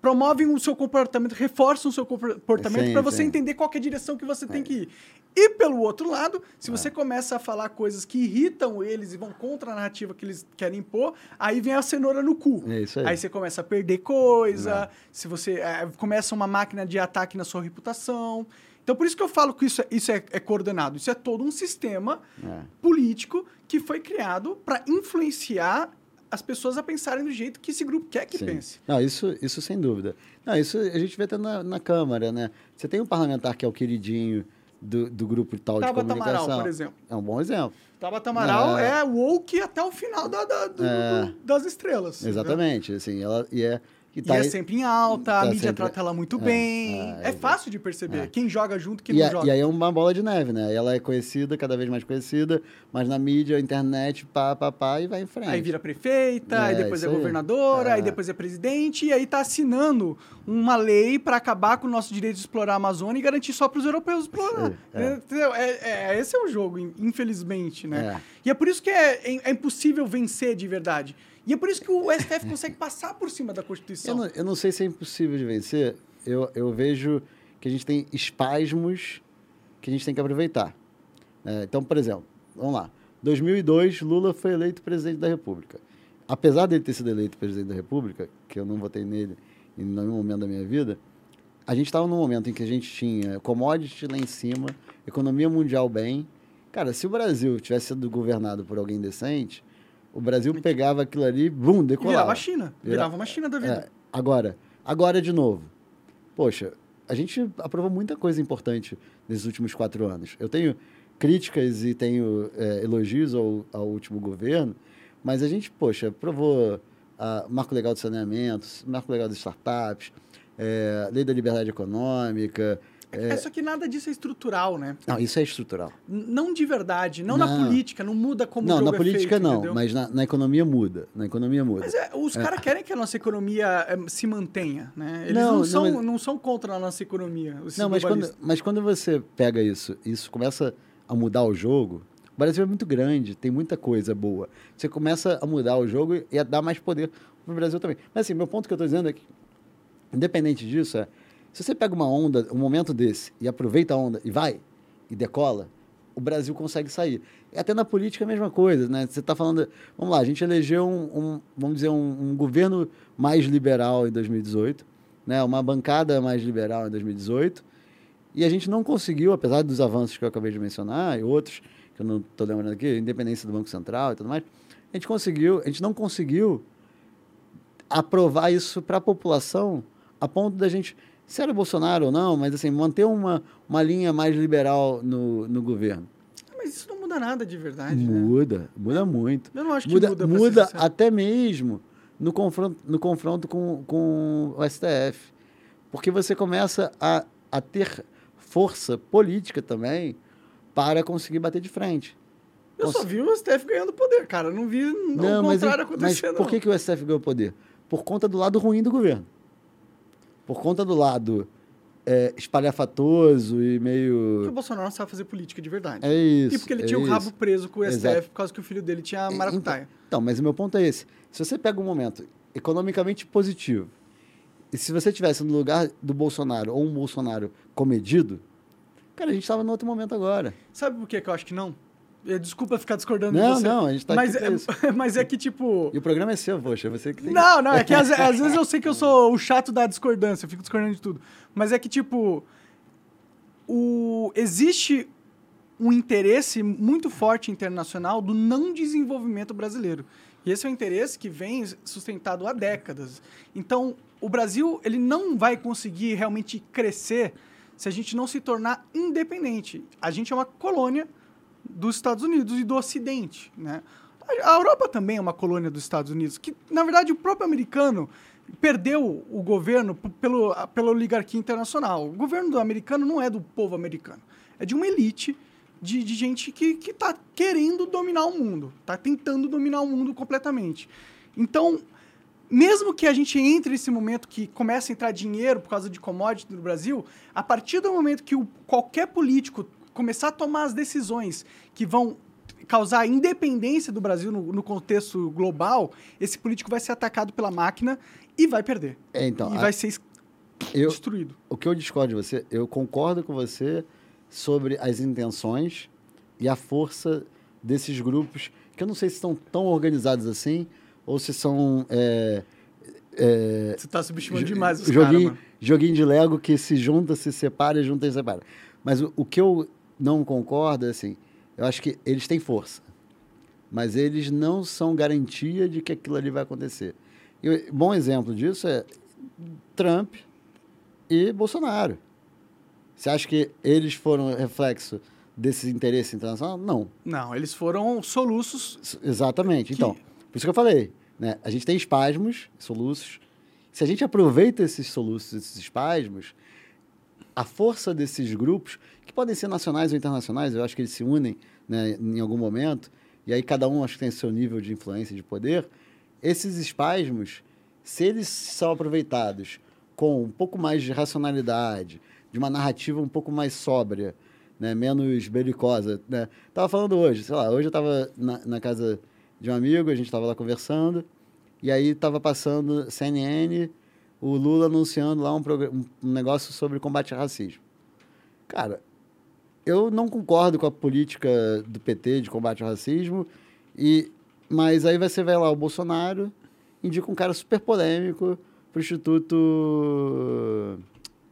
A: promovem o seu comportamento, reforçam o seu comportamento para você sim. entender qual é a direção que você é. tem que ir. E pelo outro lado, se é. você começa a falar coisas que irritam eles e vão contra a narrativa que eles querem impor, aí vem a cenoura no cu.
B: É isso aí.
A: aí você começa a perder coisa, é. se você é, começa uma máquina de ataque na sua reputação. Então, por isso que eu falo que isso é, isso é, é coordenado. Isso é todo um sistema é. político que foi criado para influenciar as pessoas a pensarem do jeito que esse grupo quer que
B: Sim.
A: pense.
B: Não, isso, isso sem dúvida. Não, isso a gente vê até na, na Câmara, né? Você tem um parlamentar que é o queridinho do, do grupo tal Tabata de comunicação. Amaral,
A: por exemplo.
B: É um bom exemplo.
A: Tabata Amaral é, é woke até o final da, da do, é... do, das estrelas.
B: Exatamente. Assim, ela, e é que
A: E
B: tá
A: é
B: aí-
A: sempre em alta, a
B: tá
A: mídia
B: sempre-
A: trata ela muito
B: É,
A: bem.
B: é,
A: É,
B: é,
A: fácil de perceber.
B: é.
A: Quem joga junto, quem
B: E,
A: não
B: a-
A: joga.
B: e aí é uma bola de neve, né? Ela é conhecida, cada vez mais conhecida, mas na mídia, internet, pá, pá, pá, e vai em frente.
A: Aí vira prefeita, aí
B: É,
A: depois é governadora, aí
B: É.
A: depois é presidente, e aí tá assinando uma lei para acabar com o nosso direito de explorar a Amazônia e garantir só para os europeus explorar.
B: É.
A: É, é- esse é o jogo, in- infelizmente, né?
B: É.
A: E é por isso que é, é- é impossível vencer de verdade. E é por isso que o STF consegue passar por cima da
B: Eu
A: Constituição.
B: não, eu não sei se é impossível de vencer. Eu, eu vejo que a gente tem espasmos que a gente tem que aproveitar. É, então, por exemplo, vamos lá. 2002, Lula foi eleito presidente da República. Apesar dele ter sido eleito presidente da República, que eu não votei nele em nenhum momento da minha vida, a gente estava num momento em que a gente tinha commodity lá em cima, economia mundial bem. Cara, se o Brasil tivesse sido governado por alguém decente, o Brasil pegava aquilo ali, bum, decolava.
A: virava a China.
B: Vira-
A: Virava uma China da vida.
B: É, agora, agora de novo. Poxa, a gente aprovou muita coisa importante nesses últimos quatro anos. Eu tenho críticas e tenho é, elogios ao, ao último governo, mas a gente, poxa, aprovou a marco legal de saneamento, marco legal das startups, é, lei da liberdade econômica.
A: É. Só que nada disso é estrutural, né?
B: Não, isso é estrutural.
A: N- Não de verdade, não, na
B: Não.
A: política, não muda como o
B: não, na
A: é
B: política
A: feito,
B: não,
A: entendeu?
B: mas na, na economia muda. Na economia muda.
A: Mas é, os caras querem que a nossa economia se mantenha, né? Eles
B: Não,
A: não, são,
B: mas-
A: não são contra a nossa economia.
B: Não, mas quando, mas quando você pega isso, isso começa a mudar o jogo. O Brasil é muito grande, tem muita coisa boa. Você começa a mudar o jogo e a dar mais poder pro Brasil também. Mas assim, meu ponto que eu estou dizendo é que, independente disso, é se você pega uma onda, um momento desse, e aproveita a onda e vai, e decola, o Brasil consegue sair. E até na política é a mesma coisa, né? Você está falando. Vamos lá, a gente elegeu um, um- vamos dizer, um, um governo mais liberal em 2018, né? uma bancada mais liberal em 2018. E a gente não conseguiu, apesar dos avanços que eu acabei de mencionar e outros, que eu não estou lembrando aqui, independência do Banco Central e tudo mais, a gente conseguiu, a gente não conseguiu aprovar isso para a população a ponto da gente, se era Bolsonaro ou não, mas assim, manter uma, uma linha mais liberal no, no governo.
A: Mas isso não muda nada de verdade, né?
B: Muda, muda muito.
A: Eu não acho que
B: Muda,
A: muda,
B: muda até mesmo no confronto, no confronto com, com o STF. Porque você começa a, a ter força política também para conseguir bater de frente.
A: Eu só vi o STF ganhando poder, cara. Eu Não vi não,
B: Não,
A: o
B: mas,
A: contrário
B: mas
A: acontecendo.
B: por que, que o STF ganhou poder? Por conta do lado ruim do governo. Por conta do lado é, espalhafatoso e
A: Porque o
B: meio.
A: Bolsonaro não sabe fazer política de verdade.
B: É isso.
A: e porque ele
B: é
A: tinha o
B: isso.
A: rabo preso com o STF
B: Exato.
A: por causa que o filho dele tinha
B: Então,
A: maracutaia.
B: Então, mas o meu ponto é esse. Se você pega um momento economicamente positivo, e se você tivesse no lugar do Bolsonaro ou um Bolsonaro comedido, cara, a gente estava no outro momento agora.
A: Sabe por que, que eu acho que não? Eh, Desculpa ficar discordando de
B: Não,
A: você.
B: não, a gente tá
A: mas,
B: aqui
A: é, mas é que, tipo...
B: E o programa é seu, poxa, você que tem.
A: Não, não, é que às, às vezes eu sei que eu sou o chato da discordância, eu fico discordando de tudo. Mas é que, tipo, o, existe um interesse muito forte internacional do não desenvolvimento brasileiro. E esse é um interesse que vem sustentado há décadas. Então, o Brasil ele não vai conseguir realmente crescer se a gente não se tornar independente. A gente é uma colônia dos Estados Unidos e do Ocidente, né? A Europa também é uma colônia dos Estados Unidos, que, na verdade, o próprio americano perdeu o governo pelo, pela oligarquia internacional. O governo do americano não é do povo americano, é de uma elite de, de gente que está querendo dominar o mundo, está tentando dominar o mundo completamente. Então, mesmo que a gente entre nesse momento que começa a entrar dinheiro por causa de commodity no Brasil, a partir do momento que o, qualquer político começar a tomar as decisões que vão causar a independência do Brasil no, no contexto global, esse político vai ser atacado pela máquina e vai perder.
B: É, então,
A: e
B: a-
A: vai ser es-
B: eu,
A: destruído.
B: o que eu discordo de você, eu concordo com você sobre as intenções e a força desses grupos, que eu não sei se estão tão organizados assim, ou se são é, é,
A: Você está subestimando demais os
B: joguinho,
A: mano.
B: joguinho de Lego que se junta, se separa, junta e separa. Mas o, o que eu não concordo é assim, eu acho que eles têm força, mas eles não são garantia de que aquilo ali vai acontecer. E bom exemplo disso é Trump e Bolsonaro. Você acha que eles foram reflexo desse interesse internacional? Não.
A: Não, eles foram soluços.
B: Exatamente.
A: Que-
B: Então, por isso que eu falei, né? A gente tem espasmos, soluços. se a gente aproveita esses soluços, esses espasmos, a força desses grupos, que podem ser nacionais ou internacionais, eu acho que eles se unem né, em algum momento, e aí cada um acho que tem seu nível de influência, de poder, esses espasmos, se eles são aproveitados com um pouco mais de racionalidade, de uma narrativa um pouco mais sóbria, né, menos belicosa. Né? Tava falando hoje, sei lá, hoje eu estava na, na, casa de um amigo, a gente estava lá conversando, e aí estava passando CNN, o Lula anunciando lá um, um negócio sobre combate ao racismo. Cara, eu não concordo com a política do PT de combate ao racismo, e, mas aí você vai lá, o Bolsonaro indica um cara super polêmico pro Instituto...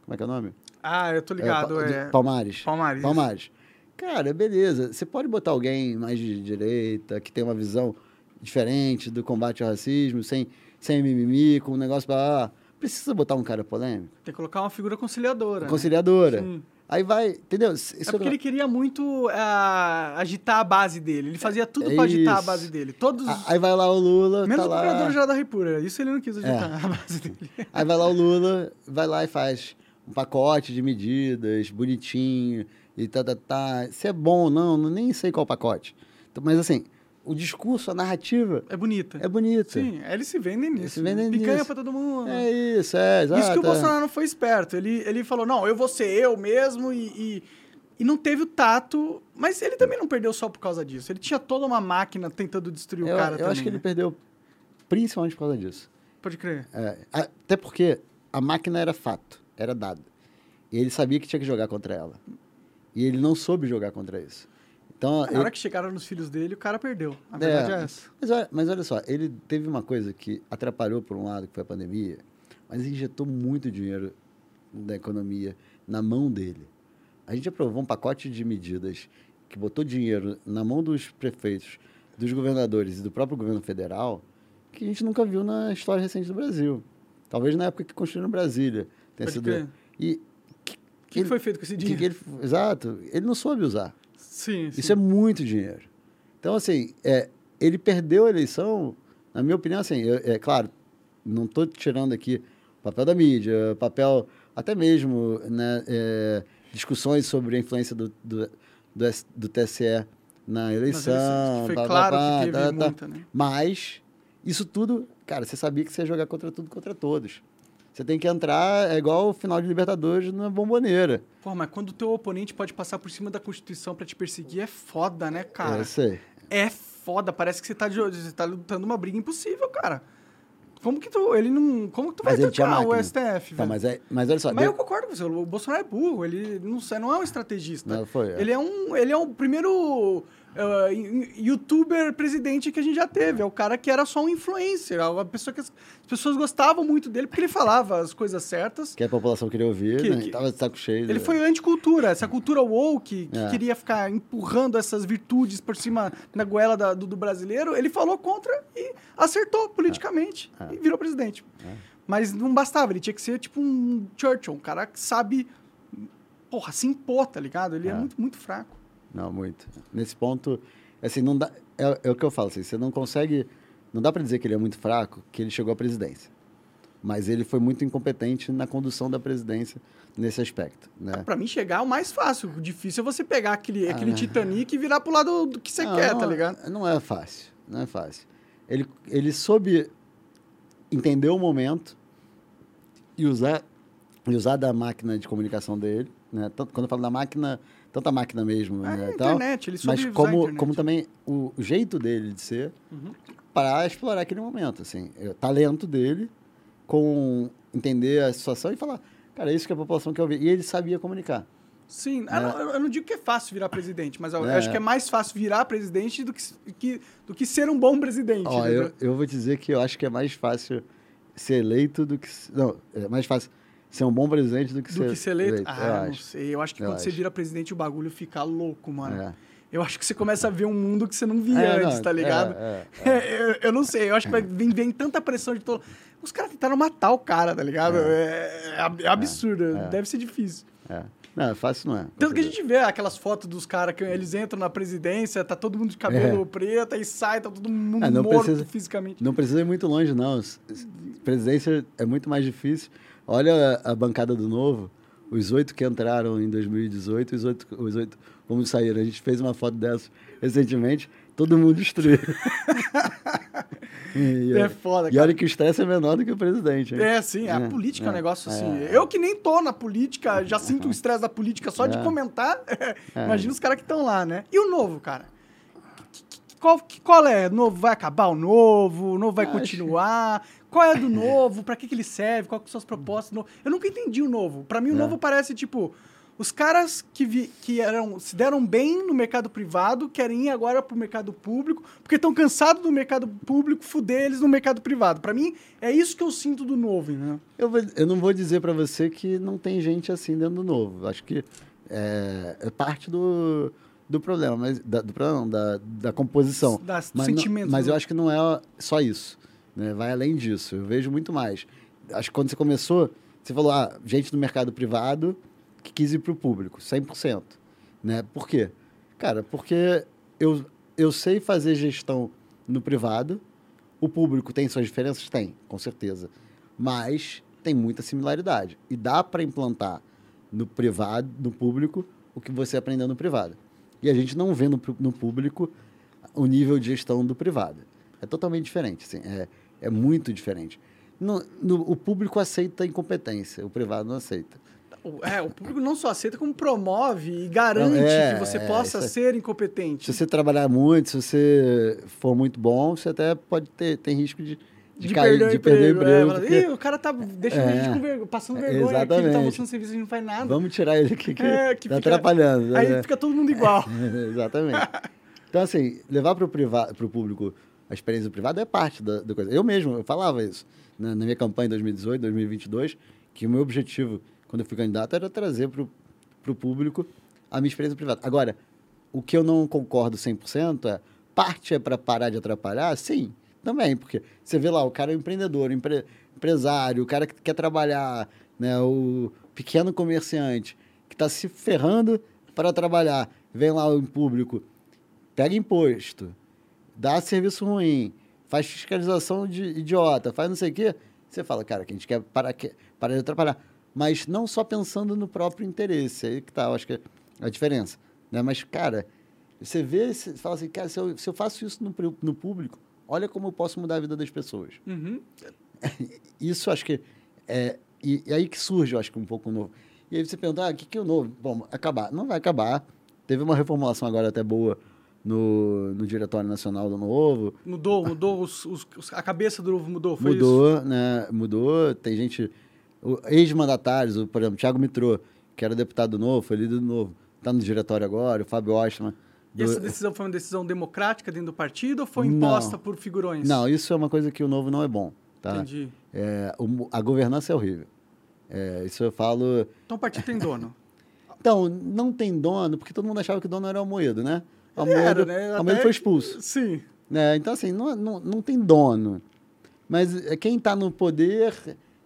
B: Como é que é o nome?
A: Ah, eu tô ligado. É,
B: é... Palmares.
A: Palmares.
B: Palmares. Cara, beleza. Você pode botar alguém mais de direita, que tem uma visão diferente do combate ao racismo, sem, sem mimimi, com um negócio para. Ah, precisa botar um cara polêmico.
A: Tem que colocar uma figura conciliadora.
B: Né? Conciliadora. Né? Aí vai, entendeu? Isso
A: é porque ele queria muito uh, agitar a base dele. Ele fazia tudo é para agitar a base dele. Todos.
B: Aí vai lá o Lula.
A: Menos
B: tá
A: o já da República. Isso ele não quis agitar é. a base dele.
B: Aí vai lá o Lula, vai lá e faz um pacote de medidas bonitinho e tá, tá, tá. Se é bom ou não, nem sei qual pacote. Mas assim, o discurso, a narrativa.
A: É bonita.
B: É bonita.
A: Sim, eles se vendem nisso. Eles
B: se vendem?
A: Picanha
B: nisso.
A: pra todo mundo.
B: É isso, é, exato.
A: Isso que o Bolsonaro não foi esperto. Ele, ele falou, não, eu vou ser eu mesmo e, e, e, não teve o tato. Mas ele também não perdeu só por causa disso. Ele tinha toda uma máquina tentando destruir
B: eu,
A: o cara
B: Eu
A: também,
B: acho que
A: né?
B: ele perdeu principalmente por causa disso.
A: Pode crer.
B: É, até porque a máquina era fato era dado. E ele sabia que tinha que jogar contra ela. E ele não soube jogar contra isso. Então,
A: Na
B: ele...
A: hora que chegaram nos filhos dele, o cara perdeu. A verdade é, é essa.
B: Mas olha, mas olha só, ele teve uma coisa que atrapalhou por um lado, que foi a pandemia, mas injetou muito dinheiro da economia na mão dele. A gente aprovou um pacote de medidas que botou dinheiro na mão dos prefeitos, dos governadores e do próprio governo federal, que a gente nunca viu na história recente do Brasil. Talvez na época que construíram Brasília. Tenha sido...
A: E o que, que, foi feito com esse dinheiro?
B: Ele, exato. Ele não soube usar.
A: Sim,
B: Isso é muito dinheiro. Então, assim, é, ele perdeu a eleição, na minha opinião, assim, eu, é claro, não estou tirando aqui o papel da mídia, papel até mesmo né, é, discussões sobre a influência do, do, do, do TSE na eleição.
A: Foi pá, claro pá, que teve tá, muita, né?
B: Mas isso tudo, cara, você sabia que você ia jogar contra tudo, contra todos. Você tem que entrar, é igual o final de Libertadores na bomboneira.
A: Pô, mas quando o teu oponente pode passar por cima da Constituição para te perseguir, é foda, né, cara?
B: É, sei.
A: É foda, parece que você tá, você tá lutando uma briga impossível, cara. Como que tu, ele não, como que tu
B: mas
A: vai trocar o STF,
B: tá, mas, é, mas olha só.
A: Mas deu... eu concordo com você, o Bolsonaro é burro, ele não, não é um estrategista.
B: Não, foi,
A: é. Ele é um, ele é o primeiro uh, youtuber presidente que a gente já teve. É o cara que era só um influencer. A pessoa que as, as pessoas gostavam muito dele porque ele falava as coisas certas.
B: Que a população queria ouvir, que, né? Que, tava de saco cheio.
A: Ele né? foi anticultura, essa cultura woke que é. queria ficar empurrando essas virtudes por cima na goela da, do, do, brasileiro. Ele falou contra e acertou politicamente é. É. e virou presidente. É. Mas não bastava, ele tinha que ser tipo um Churchill, um cara que sabe, porra, se impor, tá ligado? Ele é, é muito, muito fraco.
B: Não, muito. Nesse ponto, assim, não dá. É, é o que eu falo, assim, você não consegue. Não dá para dizer que ele é muito fraco, que ele chegou à presidência. Mas ele foi muito incompetente na condução da presidência nesse aspecto. Né?
A: Ah, para mim, chegar é o mais fácil. O difícil é você pegar aquele, ah, aquele Titanic e virar pro lado do que você não, quer, tá ligado?
B: Não é fácil. Não é fácil. Ele, ele soube entender o momento e usar, e usar da máquina de comunicação dele. Né? Tanto, quando eu falo da máquina, tanta máquina mesmo.
A: É,
B: né,
A: internet, ele
B: Mas como, como também o jeito dele de ser uhum. para explorar aquele momento, assim, o talento dele com entender a situação e falar, cara, é isso que a população quer ouvir. E ele sabia comunicar.
A: Sim, né? eu, não, eu, não, digo que é fácil virar presidente, mas eu, é. acho que é mais fácil virar presidente do que, que, do que ser um bom presidente.
B: Ó, eu, eu vou dizer que eu acho que é mais fácil ser eleito do que. Não, é mais fácil ser um bom presidente do que,
A: do
B: ser,
A: que ser eleito. eleito. Ah, eu não acho. sei. Eu acho que eu quando acho. você vira presidente, o bagulho fica louco, mano. É. Eu acho que você começa a ver um mundo que você não via é, antes, não, tá ligado? É, é, é. eu, eu, não sei, eu acho que vem, vem tanta pressão de todo. Os caras tentaram matar o cara, tá ligado? É, absurdo, deve ser difícil.
B: Não, fácil não é.
A: Tanto que a gente vê aquelas fotos dos caras que eles entram na presidência, tá todo mundo de cabelo preto, aí sai, tá todo mundo morto
B: precisa,
A: fisicamente.
B: Não precisa ir muito longe, não. presidência é muito mais difícil. Olha a, a bancada do Novo, os oito que entraram em 2018, os oito, os oito como saíram. A gente fez uma foto dessa recentemente, todo mundo destruiu.
A: e, é foda,
B: cara. E olha que o estresse é menor do que o presidente. Hein?
A: É, sim, a é, política é um é, negócio assim. É. Eu que nem tô na política, já sinto o estresse da política só de é. comentar. Imagina os caras que estão lá, né? E o novo, cara? Qual, qual é? Novo vai acabar o novo? O novo vai continuar? Qual é do novo? Para que, que ele serve? Quais são as propostas do? Eu nunca entendi o novo. Para mim, o é. novo parece tipo. Os caras que, vi, que eram, se deram bem no mercado privado querem ir agora pro mercado público, porque estão cansados do mercado público, fuder eles no mercado privado. Para mim, é isso que eu sinto do novo, né?
B: Eu, eu não vou dizer para você que não tem gente assim dentro do novo. Acho que é, é parte do, do problema, mas da, do problema, da, da composição.
A: Da,
B: mas,
A: sentimento.
B: mas eu acho que não é só isso. Né? Vai além disso. Eu vejo muito mais. Acho que quando você começou, você falou, ah, gente do mercado privado que quis ir para o público, 100%. Né? Por quê? Cara, porque eu, eu sei fazer gestão no privado, o público tem suas diferenças? Tem, com certeza. Mas tem muita similaridade. E dá para implantar no privado, no público, o que você aprendeu no privado. E a gente não vê no, no público o nível de gestão do privado. É totalmente diferente. Assim, é, é muito diferente. No, no, o público aceita a incompetência, o privado não aceita.
A: É, o público não só aceita, como promove e garante é, que você é, possa é, ser incompetente.
B: Se você trabalhar muito, se você for muito bom, você até pode ter tem risco de, de, de cair, perder de perder o emprego.
A: É, porque... o cara tá deixando é, a gente vergonha, passando vergonha exatamente. aqui, ele tá mostrando serviço e não faz nada.
B: Vamos tirar ele aqui, que, é, que tá fica... atrapalhando.
A: Aí né? fica todo mundo igual.
B: exatamente. Então, assim, levar para o público a experiência privada é parte da, da, coisa. Eu mesmo, eu falava isso na, na minha campanha em 2018, 2022, que o meu objetivo, quando eu fui candidato, era trazer para o público a minha experiência privada. Agora, o que eu não concordo 100% é, parte é para parar de atrapalhar? Sim, também, porque você vê lá, o cara é um empreendedor, empre, empresário, o cara que quer trabalhar, né, o pequeno comerciante, que está se ferrando para trabalhar, vem lá o público, pega imposto, dá serviço ruim, faz fiscalização de idiota, faz não sei o quê, você fala, cara, que a gente quer parar, parar de atrapalhar. Mas não só pensando no próprio interesse, aí que tá, eu acho que é a diferença. Né? Mas, cara, você vê, você fala assim, cara, se eu, se eu faço isso no, no público, olha como eu posso mudar a vida das pessoas.
A: Uhum.
B: Isso acho que é. E, e, aí que surge, eu acho que um pouco novo. E aí você pergunta, ah, o que, que é o novo? Bom, acabar. Não vai acabar. Teve uma reformulação agora até boa no, no Diretório Nacional do Novo.
A: Mudou, mudou, os, os, a cabeça do Novo mudou, foi
B: mudou,
A: isso?
B: né? Mudou, tem gente, ex-mandatários, por exemplo, Thiago Mitrô, que era deputado do Novo, foi líder do Novo, está no Diretório agora, o Fábio Ostman.
A: E essa decisão foi uma decisão democrática dentro do partido ou foi imposta não, por figurões?
B: Não, isso é uma coisa que o Novo não é bom. Tá?
A: Entendi.
B: É, o, a governança é horrível. É, isso eu falo...
A: Então o partido tem dono?
B: então, não tem dono, porque todo mundo achava que o dono era o Moedo, né? Almeida, né? Almeida foi expulso.
A: Sim.
B: Né? Então, assim, não, não, não tem dono. Mas é, quem está no poder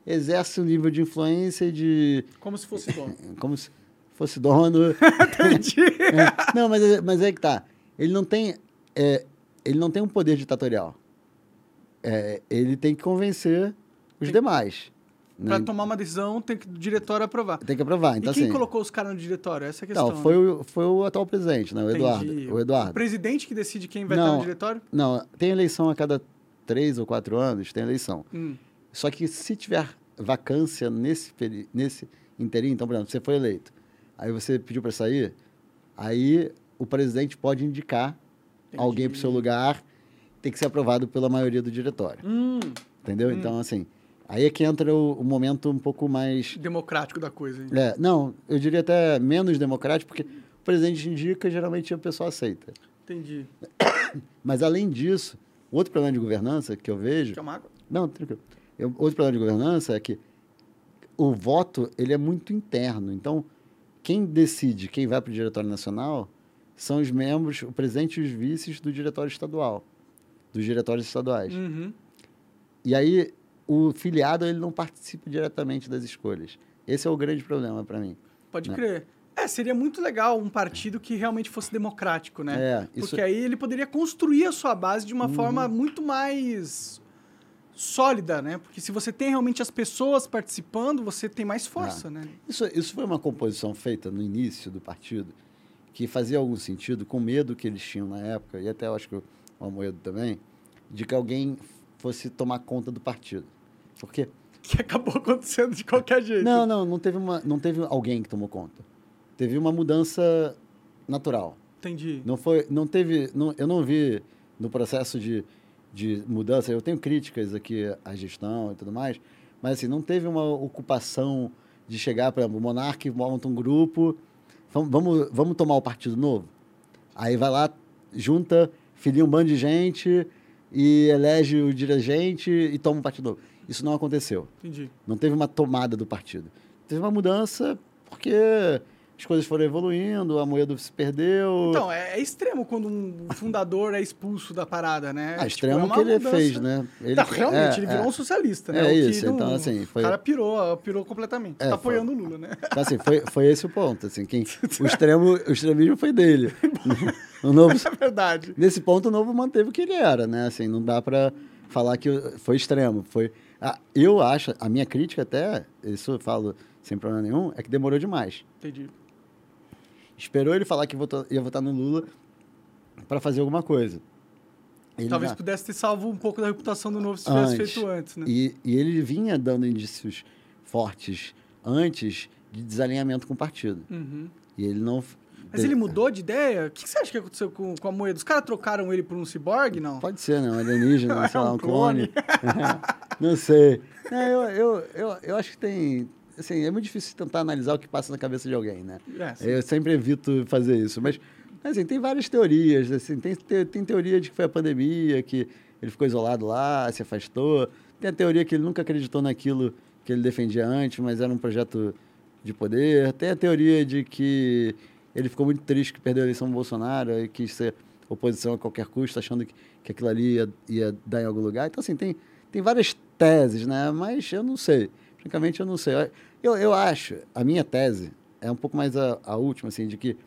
B: exerce um nível de influência de...
A: Como se fosse dono.
B: Como se fosse dono.
A: Entendi.
B: É. Não, mas, é, mas é que tá. Ele não tem... É, ele não tem um poder ditatorial. É, ele tem que convencer os tem... demais.
A: Para né? tomar uma decisão, tem que o diretório aprovar.
B: Tem que aprovar. Então,
A: e quem
B: assim,
A: colocou os caras no diretório? Essa é a questão.
B: Não, foi, né? o, foi o atual presidente, né? o Eduardo. O Eduardo. O
A: presidente que decide quem vai não, estar no diretório?
B: Não, tem eleição a cada três ou quatro anos, tem eleição.
A: Hum.
B: Só que se tiver vacância nesse, nesse interim, então, por exemplo, você foi eleito, aí você pediu para sair, aí o presidente pode indicar Entendi. alguém para o seu lugar, tem que ser aprovado pela maioria do diretório.
A: Hum.
B: Entendeu? Hum. Então, assim, Aí é que entra o, o, momento um pouco mais...
A: Democrático da coisa. Hein?
B: É, não, eu diria até menos democrático, porque o presidente indica, geralmente a pessoa aceita.
A: Entendi.
B: Mas, além disso, outro problema de governança que eu vejo...
A: Quer uma água?
B: Não, tranquilo. Eu, outro problema de governança é que o voto ele é muito interno. Então, quem decide quem vai para o Diretório Nacional são os membros, o presidente e os vices do Diretório Estadual, dos diretórios estaduais.
A: Uhum.
B: E aí, o filiado ele não participa diretamente das escolhas. Esse é o grande problema para mim.
A: Pode né? crer. É, seria muito legal um partido que realmente fosse democrático, né?
B: É,
A: isso... Porque aí ele poderia construir a sua base de uma uhum. forma muito mais sólida, né? Porque se você tem realmente as pessoas participando, você tem mais força,
B: Ah.
A: né?
B: Isso, isso foi uma composição feita no início do partido que fazia algum sentido com o medo que eles tinham na época, e até eu acho que o Amoedo também, de que alguém fosse tomar conta do partido. Porque
A: Que acabou acontecendo de qualquer jeito.
B: Não, não, não teve, uma, não teve alguém que tomou conta. Teve uma mudança natural.
A: Entendi.
B: Não foi, não teve, não, eu não vi no processo de, de mudança, eu tenho críticas aqui à gestão e tudo mais, mas assim, não teve uma ocupação de chegar, por exemplo, o Monark monta um grupo, vamos, vamos, vamos tomar o partido novo. Aí vai lá, junta, filia um bando de gente e elege o dirigente e toma um partido novo. Isso não aconteceu.
A: Entendi.
B: Não teve uma tomada do partido. Teve uma mudança porque as coisas foram evoluindo, a Moedo se perdeu.
A: Então, é, é extremo quando um fundador é expulso da parada, né?
B: ah,
A: Tipo,
B: extremo
A: é uma
B: que ele
A: mudança.
B: fez, né? Ele,
A: Não, realmente,
B: é,
A: ele virou
B: é.
A: um socialista, né?
B: É
A: O
B: isso, então, assim, foi-
A: O cara pirou, pirou completamente.
B: É,
A: tá
B: foi-
A: apoiando o Lula, né?
B: Então, assim, foi, foi esse o ponto. Assim, quem, o, extremo, o extremismo foi dele. o novo,
A: É verdade.
B: nesse ponto, o novo manteve o que ele era, né? Assim, não dá para falar que foi extremo. Foi, ah, eu acho, a minha crítica até, isso eu falo sem problema nenhum, é que demorou demais.
A: Entendi.
B: Esperou ele falar que votou- ia votar no Lula para fazer alguma coisa. Ele
A: Talvez
B: na-
A: pudesse ter salvo um pouco da reputação do novo se tivesse
B: Antes.
A: feito antes, né?
B: E, e ele vinha dando indícios fortes antes de desalinhamento com o partido.
A: Uhum.
B: E ele não.
A: Mas ele mudou de ideia? O que você acha que aconteceu com, com a moeda? Os caras trocaram ele por um ciborgue, não?
B: Pode ser, né? Um alienígena, sei
A: É
B: lá,
A: um
B: clone. não sei. Não, eu, eu, eu, eu acho que tem. Assim, é muito difícil tentar analisar o que passa na cabeça de alguém, né?
A: É.
B: Eu sempre evito fazer isso. Mas, assim, tem várias teorias. Assim, tem, te- tem teoria de que foi a pandemia, que ele ficou isolado lá, se afastou. Tem a teoria que ele nunca acreditou naquilo que ele defendia antes, mas era um projeto de poder. Tem a teoria de que ele ficou muito triste que perdeu a eleição do Bolsonaro e quis ser oposição a qualquer custo, achando que, que aquilo ali ia, ia dar em algum lugar. Então, assim, tem, tem várias teses, né? Mas eu não sei. Francamente, eu não sei. Eu, eu acho, a minha tese é um pouco mais a, a última, assim, de que,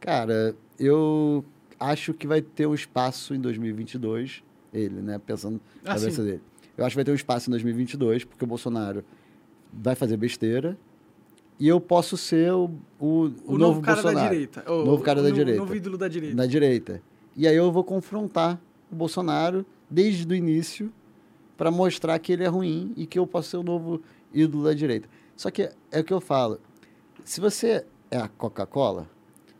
B: cara, eu acho que vai ter um espaço em 2022, ele, né? Pensando na
A: Ah,
B: cabeça
A: sim.
B: dele. Eu acho que vai ter um espaço em 2022, porque o Bolsonaro vai fazer besteira e eu posso ser o, o, o
A: O,
B: novo,
A: cara
B: Bolsonaro.
A: da direita. O
B: novo cara da
A: o
B: direita.
A: novo ídolo da direita.
B: Da direita. E aí eu vou confrontar o Bolsonaro desde o início para mostrar que ele é ruim e que eu posso ser o novo ídolo da direita. Só que é o que eu falo. Se você é a Coca-Cola,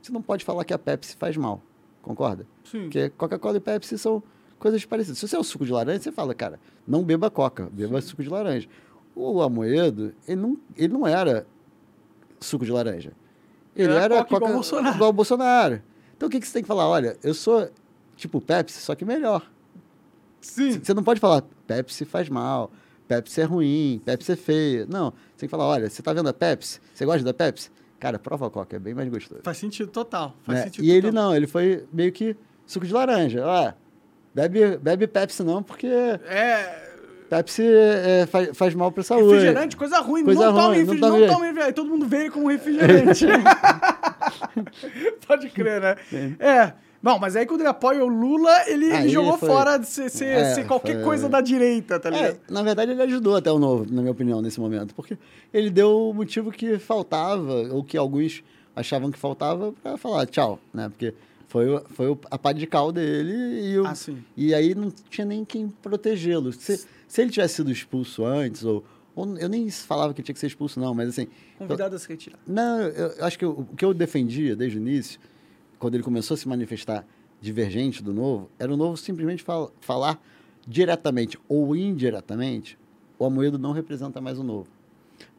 B: você não pode falar que a Pepsi faz mal. Concorda?
A: Sim.
B: Porque Coca-Cola e Pepsi são coisas parecidas. Se você é o suco de laranja, você fala, cara, não beba Coca, beba suco de laranja. O Amoedo, ele não, ele não era suco de laranja. Ele
A: Era
B: era,
A: Coca igual Bolsonaro.
B: igual Bolsonaro. Então o que, que você tem que falar? Olha, eu sou tipo Pepsi, só que melhor.
A: Sim.
B: Você não pode falar, Pepsi faz mal, Pepsi é ruim, Pepsi é feia. Não, você tem que falar, olha, você tá vendo a Pepsi? Você gosta da Pepsi? Cara, prova a Coca, é bem mais gostoso.
A: Faz sentido total. Faz
B: né?
A: sentido
B: E ele
A: total.
B: não, ele foi meio que suco de laranja. Ó, bebe, bebe Pepsi não, porque
A: É.
B: Pepsi é, faz, faz mal pra saúde.
A: Refrigerante, coisa ruim.
B: Coisa
A: não tome
B: ruim, não
A: refrigerante.
B: tome-
A: Não tome refrigerante. Todo mundo veio com refrigerante. Pode crer, né? É. Bom, mas aí quando ele apoia o Lula, ele, ele jogou
B: foi-
A: fora de ser, ser-
B: É,
A: ser qualquer
B: foi-
A: coisa da direita, tá ligado?
B: É, na verdade, ele ajudou até o novo, na minha opinião, nesse momento. Porque ele deu o motivo que faltava, ou que alguns achavam que faltava, para falar tchau, né? Porque foi, foi a pá de cal dele e, o,
A: Ah,
B: e aí não tinha nem quem protegê-lo. Se, se ele tivesse sido expulso antes, ou, ou eu nem falava que tinha que ser expulso, não, mas assim.
A: Convidado a se retirar.
B: Não, eu, eu acho que o, o que eu defendia desde o início, quando ele começou a se manifestar divergente do novo, era o novo simplesmente fal- falar diretamente ou indiretamente, o Amoedo não representa mais o novo.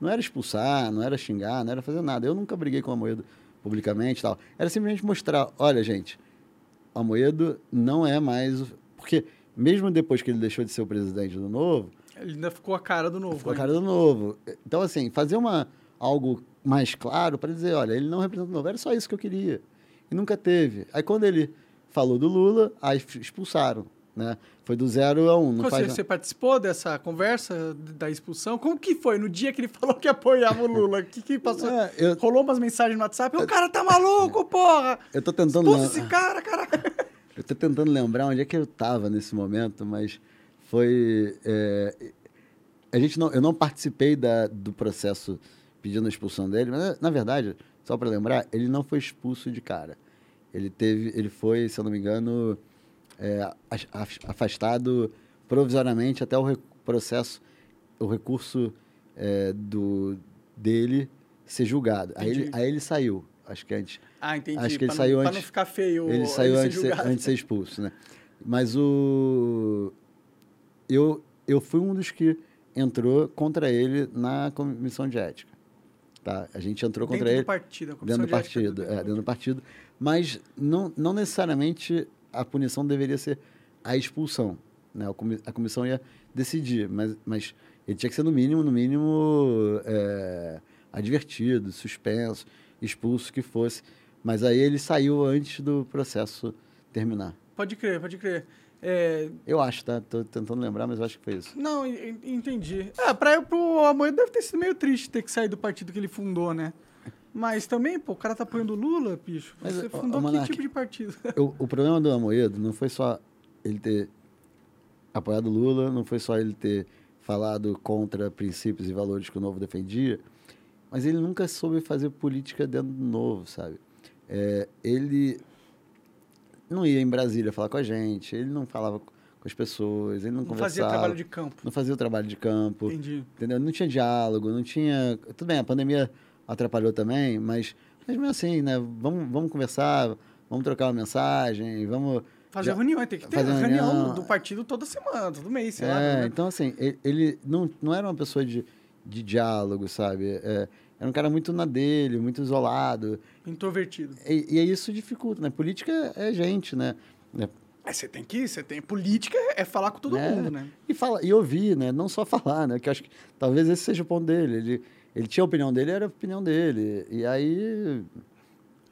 B: Não era expulsar, não era xingar, não era fazer nada. Eu nunca briguei com o Amoedo publicamente e tal. Era simplesmente mostrar, olha, gente, o Amoedo não é mais... o- Porque mesmo depois que ele deixou de ser o presidente do novo,
A: Ele ainda ficou a cara do novo.
B: Ficou a
A: né?
B: cara do novo. Então, assim, fazer uma, algo mais claro para dizer, olha, ele não representa o novo. Era só isso que eu queria. E nunca teve. Aí, quando ele falou do Lula, aí expulsaram, né? Foi do zero a um. Não
A: Você,
B: faz
A: você participou dessa conversa da expulsão? Como que foi no dia que ele falou que apoiava o Lula? O que, que passou?
B: É, eu-
A: Rolou umas mensagens no WhatsApp. O cara tá maluco, porra!
B: Eu tô tentando,
A: Expulsa esse cara, cara!
B: eu tô tentando lembrar onde é que eu tava nesse momento, mas foi. é, a gente não, eu não participei da, do processo pedindo a expulsão dele, mas na verdade, só para lembrar, ele não foi expulso de cara. Ele teve, ele foi, se eu não me engano, é, af- af- afastado provisoriamente até o processo, o recurso é, do dele ser julgado. Aí ele, aí ele saiu. Acho que antes.
A: Ah, entendi.
B: Acho que ele
A: Pra
B: saiu
A: não,
B: antes-
A: não ficar feio
B: Ele saiu antes,
A: julgado.
B: antes de ser expulso, né? Mas o. Eu, eu fui um dos que entrou contra ele na comissão de ética. Tá? A gente entrou contra
A: Dentro
B: ele
A: do partido. a comissão
B: dentro do
A: de ética
B: partido. É, dentro do partido. Mas não, não necessariamente a punição deveria ser a expulsão. Né? A comissão ia decidir, mas, mas ele tinha que ser, no mínimo, no mínimo, é, advertido, suspenso, expulso, que fosse. Mas aí ele saiu antes do processo terminar.
A: Pode crer, pode crer. É,
B: Eu acho, tá? Tô tentando lembrar, mas eu acho que foi isso.
A: não, en- en- entendi. É, pra, pro Amoedo deve ter sido meio triste ter que sair do partido que ele fundou, né? Mas também, pô, o cara tá apoiando o Lula, bicho.
B: Mas,
A: Você fundou que tipo de partido?
B: O, o problema do Amoedo não foi só ele ter apoiado o Lula, não foi só ele ter falado contra princípios e valores que o Novo defendia, mas ele nunca soube fazer política dentro do Novo, sabe? É, ele não ia em Brasília falar com a gente, ele não falava com as pessoas, ele não,
A: Não
B: conversava.
A: fazia trabalho de campo.
B: Não fazia o trabalho de campo
A: Entendi.
B: entendeu? Não tinha diálogo, não tinha... Tudo bem, a pandemia atrapalhou também, mas, mas mesmo assim, né? Vamos, vamos conversar, vamos trocar uma mensagem, vamos...
A: Fazer
B: já-
A: reunião, tem que ter reunião,
B: reunião.
A: do partido toda semana, todo mês, sei lá.
B: É,
A: né?
B: então assim, ele, ele não, não era uma pessoa de, de diálogo, sabe? É, era um cara muito na dele, muito isolado,
A: Introvertido.
B: e, e isso dificulta, né? Política é gente, né? É,
A: É, você tem que, você tem política é falar com todo
B: É.
A: mundo, né?
B: E, fala, e ouvir, né? Não só falar, né? Que acho que talvez esse seja o ponto dele. Ele, ele tinha a opinião dele, era a opinião dele. E aí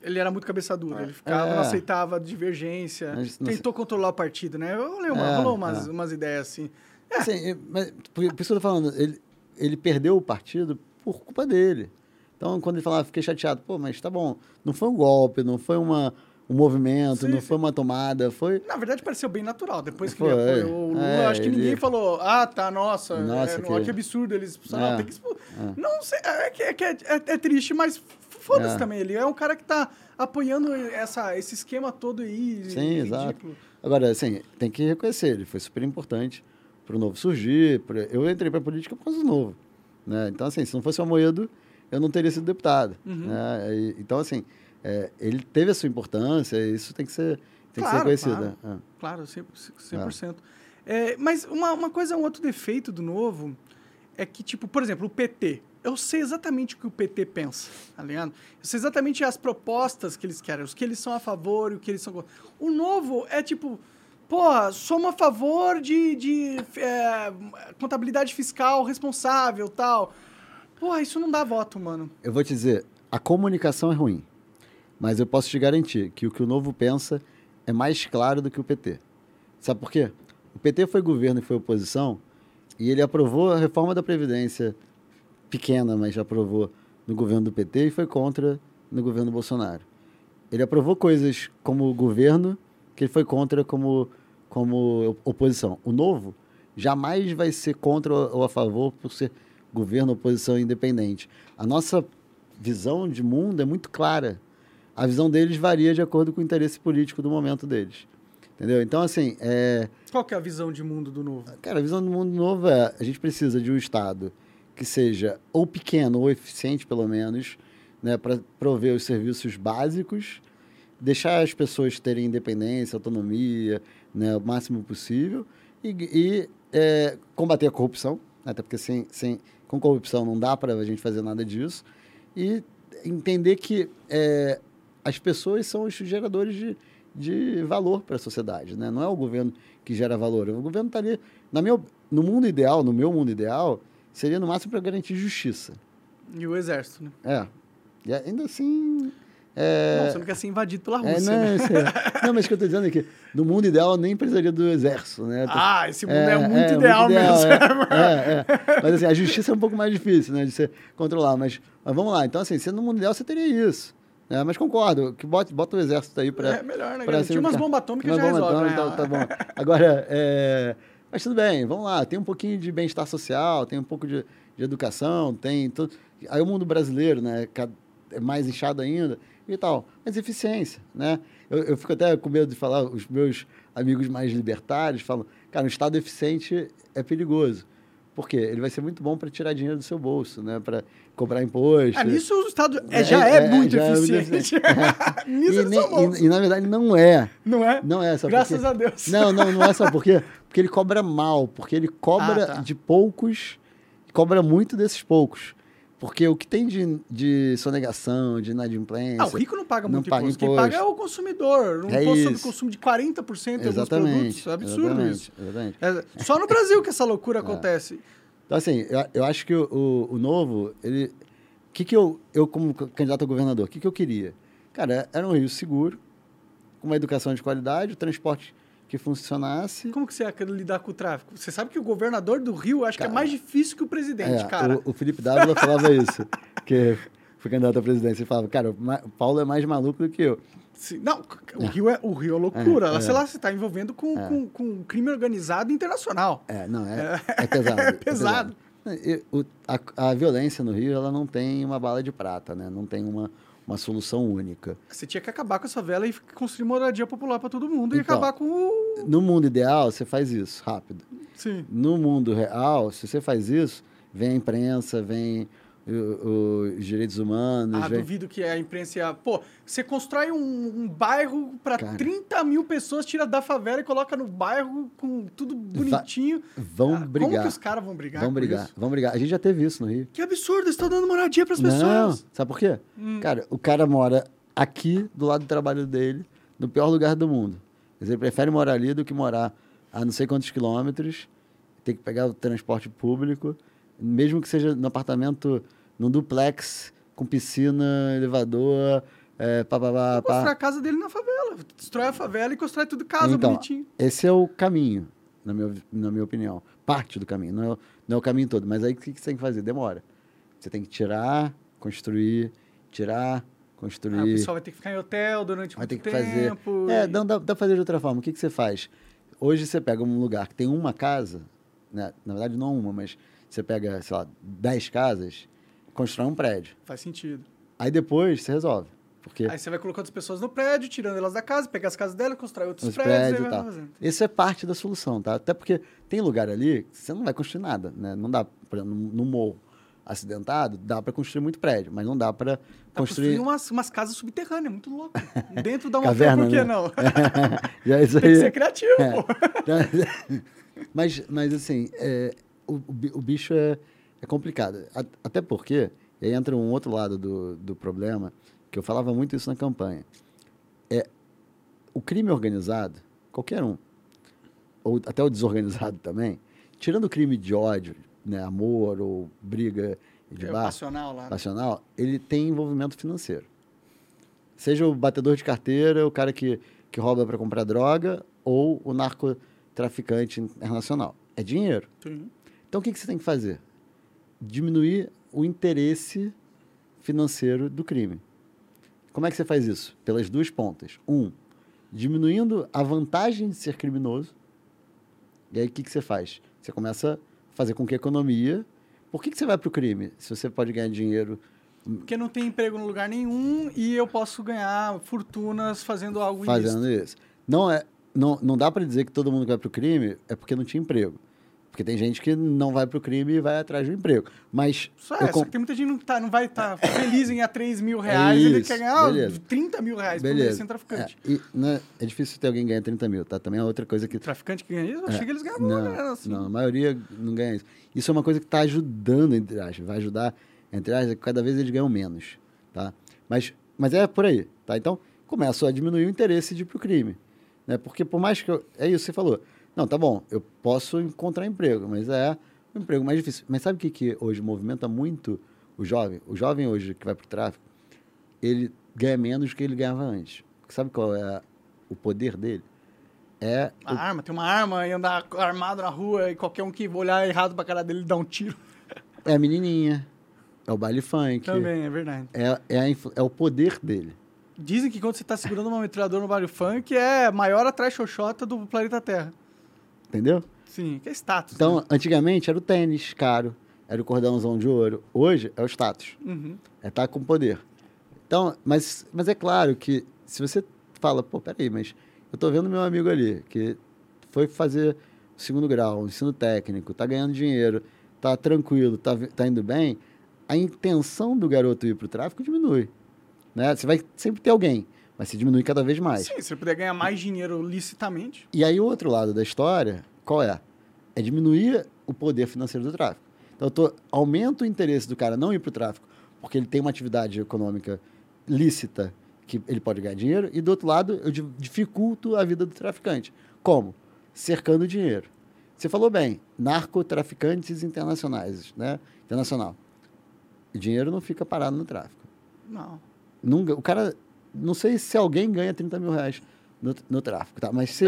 A: Ele era muito cabeça dura, ele ficava,
B: É.
A: não aceitava divergência,
B: Mas não
A: tentou controlar o partido, né? Eu lembro,
B: É,
A: rolou umas,
B: é.
A: umas ideias assim.
B: Assim, é, mas, por, por isso que eu tô falando, ele, ele perdeu o partido por culpa dele. Então, quando ele falava, fiquei chateado, pô, mas tá bom, não foi um golpe, não foi uma, um movimento,
A: Sim,
B: não
A: sim.
B: foi uma tomada, foi.
A: Na verdade, pareceu bem natural. Depois que
B: Foi.
A: ele apoiou o Lula,
B: É,
A: acho que
B: ele-
A: ninguém falou, ah, tá, nossa,
B: Nossa,
A: é,
B: que-
A: que absurdo eles expulsaram.
B: É,
A: Não, tem que expul- Não sei, é, é, é, é- é triste, mas foda-se
B: É.
A: também. Ele é um cara que tá apoiando essa, esse esquema todo aí.
B: Sim, exato.
A: ridículo.
B: Agora, assim, tem que reconhecer, ele foi super importante para o novo surgir. pra- Eu entrei para a política por causa do novo. Né? Então, assim, se não fosse o Amoedo, eu não teria sido deputado.
A: Uhum.
B: Né? E- então, assim, é, ele teve a sua importância, isso tem que ser, tem
A: Claro,
B: que ser reconhecido. É.
A: Claro, 100%. 100%. É, mas uma, uma coisa, um outro defeito do novo é que, tipo, por exemplo, o PT. Eu sei exatamente o que o PT pensa, tá ligado? Eu sei exatamente as propostas que eles querem, os que eles são a favor e o que eles são contra. O novo é tipo, porra, somos a favor de, de é, contabilidade fiscal responsável tal. Porra, isso não dá voto, mano.
B: Eu vou te dizer, a comunicação é ruim, mas eu posso te garantir que o que o Novo pensa é mais claro do que o PT. Sabe por quê? O PT foi governo e foi oposição, e ele aprovou a reforma da Previdência, pequena, mas já aprovou no governo do PT e foi contra no governo Bolsonaro. Ele aprovou coisas como governo que ele foi contra como, como oposição. O Novo jamais vai ser contra ou a favor por ser governo, oposição independente. A nossa visão de mundo é muito clara. A visão deles varia de acordo com o interesse político do momento deles. Entendeu? Então, assim, é,
A: Qual que é a visão de mundo do novo?
B: cara, a visão do mundo novo é a gente precisa de um Estado que seja ou pequeno ou eficiente, pelo menos, né, para prover os serviços básicos, deixar as pessoas terem independência, autonomia, né, o máximo possível, e, e, é, combater a corrupção, até porque sem, sem, com corrupção não dá para a gente fazer nada disso, e entender que é, as pessoas são os geradores de, de valor para a sociedade, né? Não é o governo que gera valor. O governo está ali, na meu, no mundo ideal, no meu mundo ideal, seria no máximo para garantir justiça.
A: E o exército, né?
B: É. E ainda assim. É,
A: Bom, você não quer ser invadido pela
B: é,
A: Rússia,
B: não,
A: né?
B: é- não, mas o que eu estou dizendo é que no mundo ideal eu nem precisaria do exército, né?
A: Ah, esse mundo é, muito ideal mesmo.
B: É, é, é. Mas assim, a justiça é um pouco mais difícil, né? De você controlar. Mas, mas vamos lá. Então, assim, se no mundo ideal você teria isso. Né? Mas concordo, que bota, bota o exército aí para.
A: É melhor, né?
B: pra
A: Tinha umas bombas atômicas já
B: bombas
A: resolve,
B: atômicas,
A: né?
B: tá, tá bom. Agora, é, Mas tudo bem, vamos lá. Tem um pouquinho de bem-estar social, tem um pouco de, de educação, tem tudo. Aí o mundo brasileiro, né? É mais inchado ainda e tal. Mas eficiência, né? Eu, eu fico até com medo de falar, os meus amigos mais libertários falam, cara, um Estado eficiente é perigoso. Por quê? Ele vai ser muito bom para tirar dinheiro do seu bolso, né? Para cobrar imposto.
A: Ah, nisso o Estado é, já é, é muito já eficiente. É
B: muito nisso e, e, e, na verdade, não é.
A: Não é?
B: Não é. Sabe
A: Graças a Deus.
B: Não, não, não é. Sabe por quê? Porque ele cobra mal. Porque ele cobra ah, tá. de poucos, cobra muito desses poucos. Porque o que tem de, de sonegação, de inadimplência...
A: Ah, o rico não paga muito não imposto. Paga imposto. Quem paga é o consumidor. Um é imposto sobre consumo de 40% em alguns produtos. É absurdo
B: exatamente,
A: isso.
B: Exatamente.
A: É, só no Brasil que essa loucura é. acontece.
B: Então, assim, eu, eu acho que o, o, o novo, ele... O que, que eu, eu, como candidato a governador, o que, que eu queria? Cara, era um Rio seguro, com uma educação de qualidade, o transporte que funcionasse.
A: Como que você ia lidar com o tráfico? Você sabe que o governador do Rio acho cara, que é mais difícil que o presidente, é, cara.
B: O, o Felipe Dávila falava isso, que foi candidato à presidência. Ele falava, cara, o Paulo é mais maluco do que eu.
A: Sim, não, o é. Rio é, o Rio é loucura. É, é. Sei lá, você está envolvendo com, é. com, com crime organizado internacional.
B: É, não, é, é, é pesado.
A: é pesado.
B: E, o, a, a violência no Rio, ela não tem uma bala de prata, né? Não tem uma uma solução única.
A: Você tinha que acabar com essa vela e construir moradia popular para todo mundo então, e acabar com o...
B: No mundo ideal, você faz isso rápido.
A: Sim.
B: No mundo real, se você faz isso, vem a imprensa, vem os direitos humanos.
A: Ah,
B: vem...
A: duvido que a imprensa ia... Pô, você constrói um, um bairro para 30 mil pessoas, tira da favela e coloca no bairro com tudo bonitinho.
B: Va vão ah, brigar. Como
A: que os caras vão brigar?
B: Vão brigar, vão brigar. A gente já teve isso no Rio.
A: Que absurdo, eles estão dando moradia para as pessoas.
B: Sabe por quê? Hum. Cara, o cara mora aqui, do lado do trabalho dele, no pior lugar do mundo. Ele prefere morar ali do que morar a não sei quantos quilômetros, ter que pegar o transporte público, mesmo que seja no apartamento num duplex com piscina, elevador, é, pá, pá, pá,
A: pá. Constrói a casa dele na favela. Destrói a favela e constrói tudo casa então, bonitinho.
B: Esse é o caminho, na minha, na minha opinião. Parte do caminho. Não é, não é o caminho todo. Mas aí o que, que você tem que fazer? Demora. Você tem que tirar, construir, tirar, construir. Ah, o
A: pessoal vai ter que ficar em hotel durante vai muito ter que tempo.
B: Fazer. É, não dá, dá pra fazer de outra forma. O que, que você faz? Hoje você pega um lugar que tem uma casa, né? na verdade não uma, mas você pega, sei lá, dez casas constrói um prédio.
A: Faz sentido.
B: Aí depois você resolve. Porque...
A: Aí você vai colocando as pessoas no prédio, tirando elas da casa, pegar as casas dela, constrói outros Os prédios. prédios e tal.
B: Isso é parte da solução, tá? Até porque tem lugar ali que você não vai construir nada, né? Não dá, para no morro acidentado, dá para construir muito prédio, mas não dá para construir... construir
A: umas, umas casas subterrâneas, muito louco. Dentro da uma Caverna, por que né? não?
B: Já isso aí...
A: Tem que ser criativo, é. pô.
B: mas, mas, assim, é, o, o bicho é é complicado. Até porque, e aí entra um outro lado do, do problema, que eu falava muito isso na campanha. É o crime organizado, qualquer um, ou até o desorganizado também, tirando o crime de ódio, né, amor ou briga de é bar,
A: passional, lá. Né?
B: passional, ele tem envolvimento financeiro. Seja o batedor de carteira, o cara que, que rouba para comprar droga, ou o narcotraficante internacional. É dinheiro.
A: Sim.
B: Então, o que, que você tem que fazer? Diminuir o interesse financeiro do crime. Como é que você faz isso? Pelas duas pontas. Um, diminuindo a vantagem de ser criminoso. E aí o que, que você faz? Você começa a fazer com que a economia. Por que, que você vai para o crime? Se você pode ganhar dinheiro.
A: Porque não tem emprego no lugar nenhum e eu posso ganhar fortunas fazendo algo
B: Fazendo
A: ilícito.
B: isso. Não, é, não, não dá para dizer que todo mundo que vai para o crime é porque não tinha emprego. Porque tem gente que não vai para o crime e vai atrás do emprego. Mas.
A: Só é, só que tem muita gente que não, tá, não vai estar tá feliz em ganhar 3 mil reais, é isso, ele quer ganhar beleza. 30 mil reais beleza. por mês sem traficante.
B: É, e, né, é difícil ter alguém que ganha 30 mil, tá? Também é outra coisa que.
A: Traficante que ganha isso? Eu é, achei que eles ganhavam
B: não,
A: né, assim.
B: Não, a maioria não ganha isso. Isso é uma coisa que está ajudando, entre aspas. Vai ajudar, entre aspas, cada vez eles ganham menos, tá? Mas, mas é por aí, tá? Então, começa a diminuir o interesse de ir pro crime. Né? Porque por mais que eu... É isso que você falou não, tá bom, eu posso encontrar emprego, mas é um emprego mais difícil. Mas sabe o que, que hoje movimenta muito o jovem? O jovem hoje que vai para o tráfico, ele ganha menos do que ele ganhava antes. Sabe qual é o poder dele? É
A: a o... arma, tem uma arma e andar armado na rua e qualquer um que olhar errado pra cara dele dá um tiro.
B: É a menininha, é o baile funk.
A: Também, é verdade.
B: É, é, a, é o poder dele.
A: Dizem que quando você está segurando uma metralhadora no baile funk é maior atrás xoxota do planeta Terra.
B: Entendeu?
A: Sim, que é status.
B: Então,
A: né?
B: antigamente era o tênis caro, era o cordãozão de ouro. Hoje é o status.
A: Uhum.
B: É estar com poder. Então, mas, mas é claro que se você fala, pô, peraí, mas eu tô vendo meu amigo ali, que foi fazer o segundo grau, o ensino técnico, tá ganhando dinheiro, tá tranquilo, tá, tá indo bem, a intenção do garoto ir pro tráfico diminui. Né? Você vai sempre ter alguém, mas se diminui cada vez mais.
A: Sim, se você puder ganhar mais dinheiro licitamente.
B: E aí o outro lado da história, qual é? É diminuir o poder financeiro do tráfico. Então eu tô, aumento o interesse do cara não ir para o tráfico, porque ele tem uma atividade econômica lícita que ele pode ganhar dinheiro, e do outro lado eu di- dificulto a vida do traficante. Como? Cercando o dinheiro. Você falou bem, narcotraficantes internacionais, né? Internacional. O dinheiro não fica parado no tráfico.
A: Não.
B: Ga- o cara, não sei se alguém ganha 30 mil reais no, no tráfico, tá? Mas se,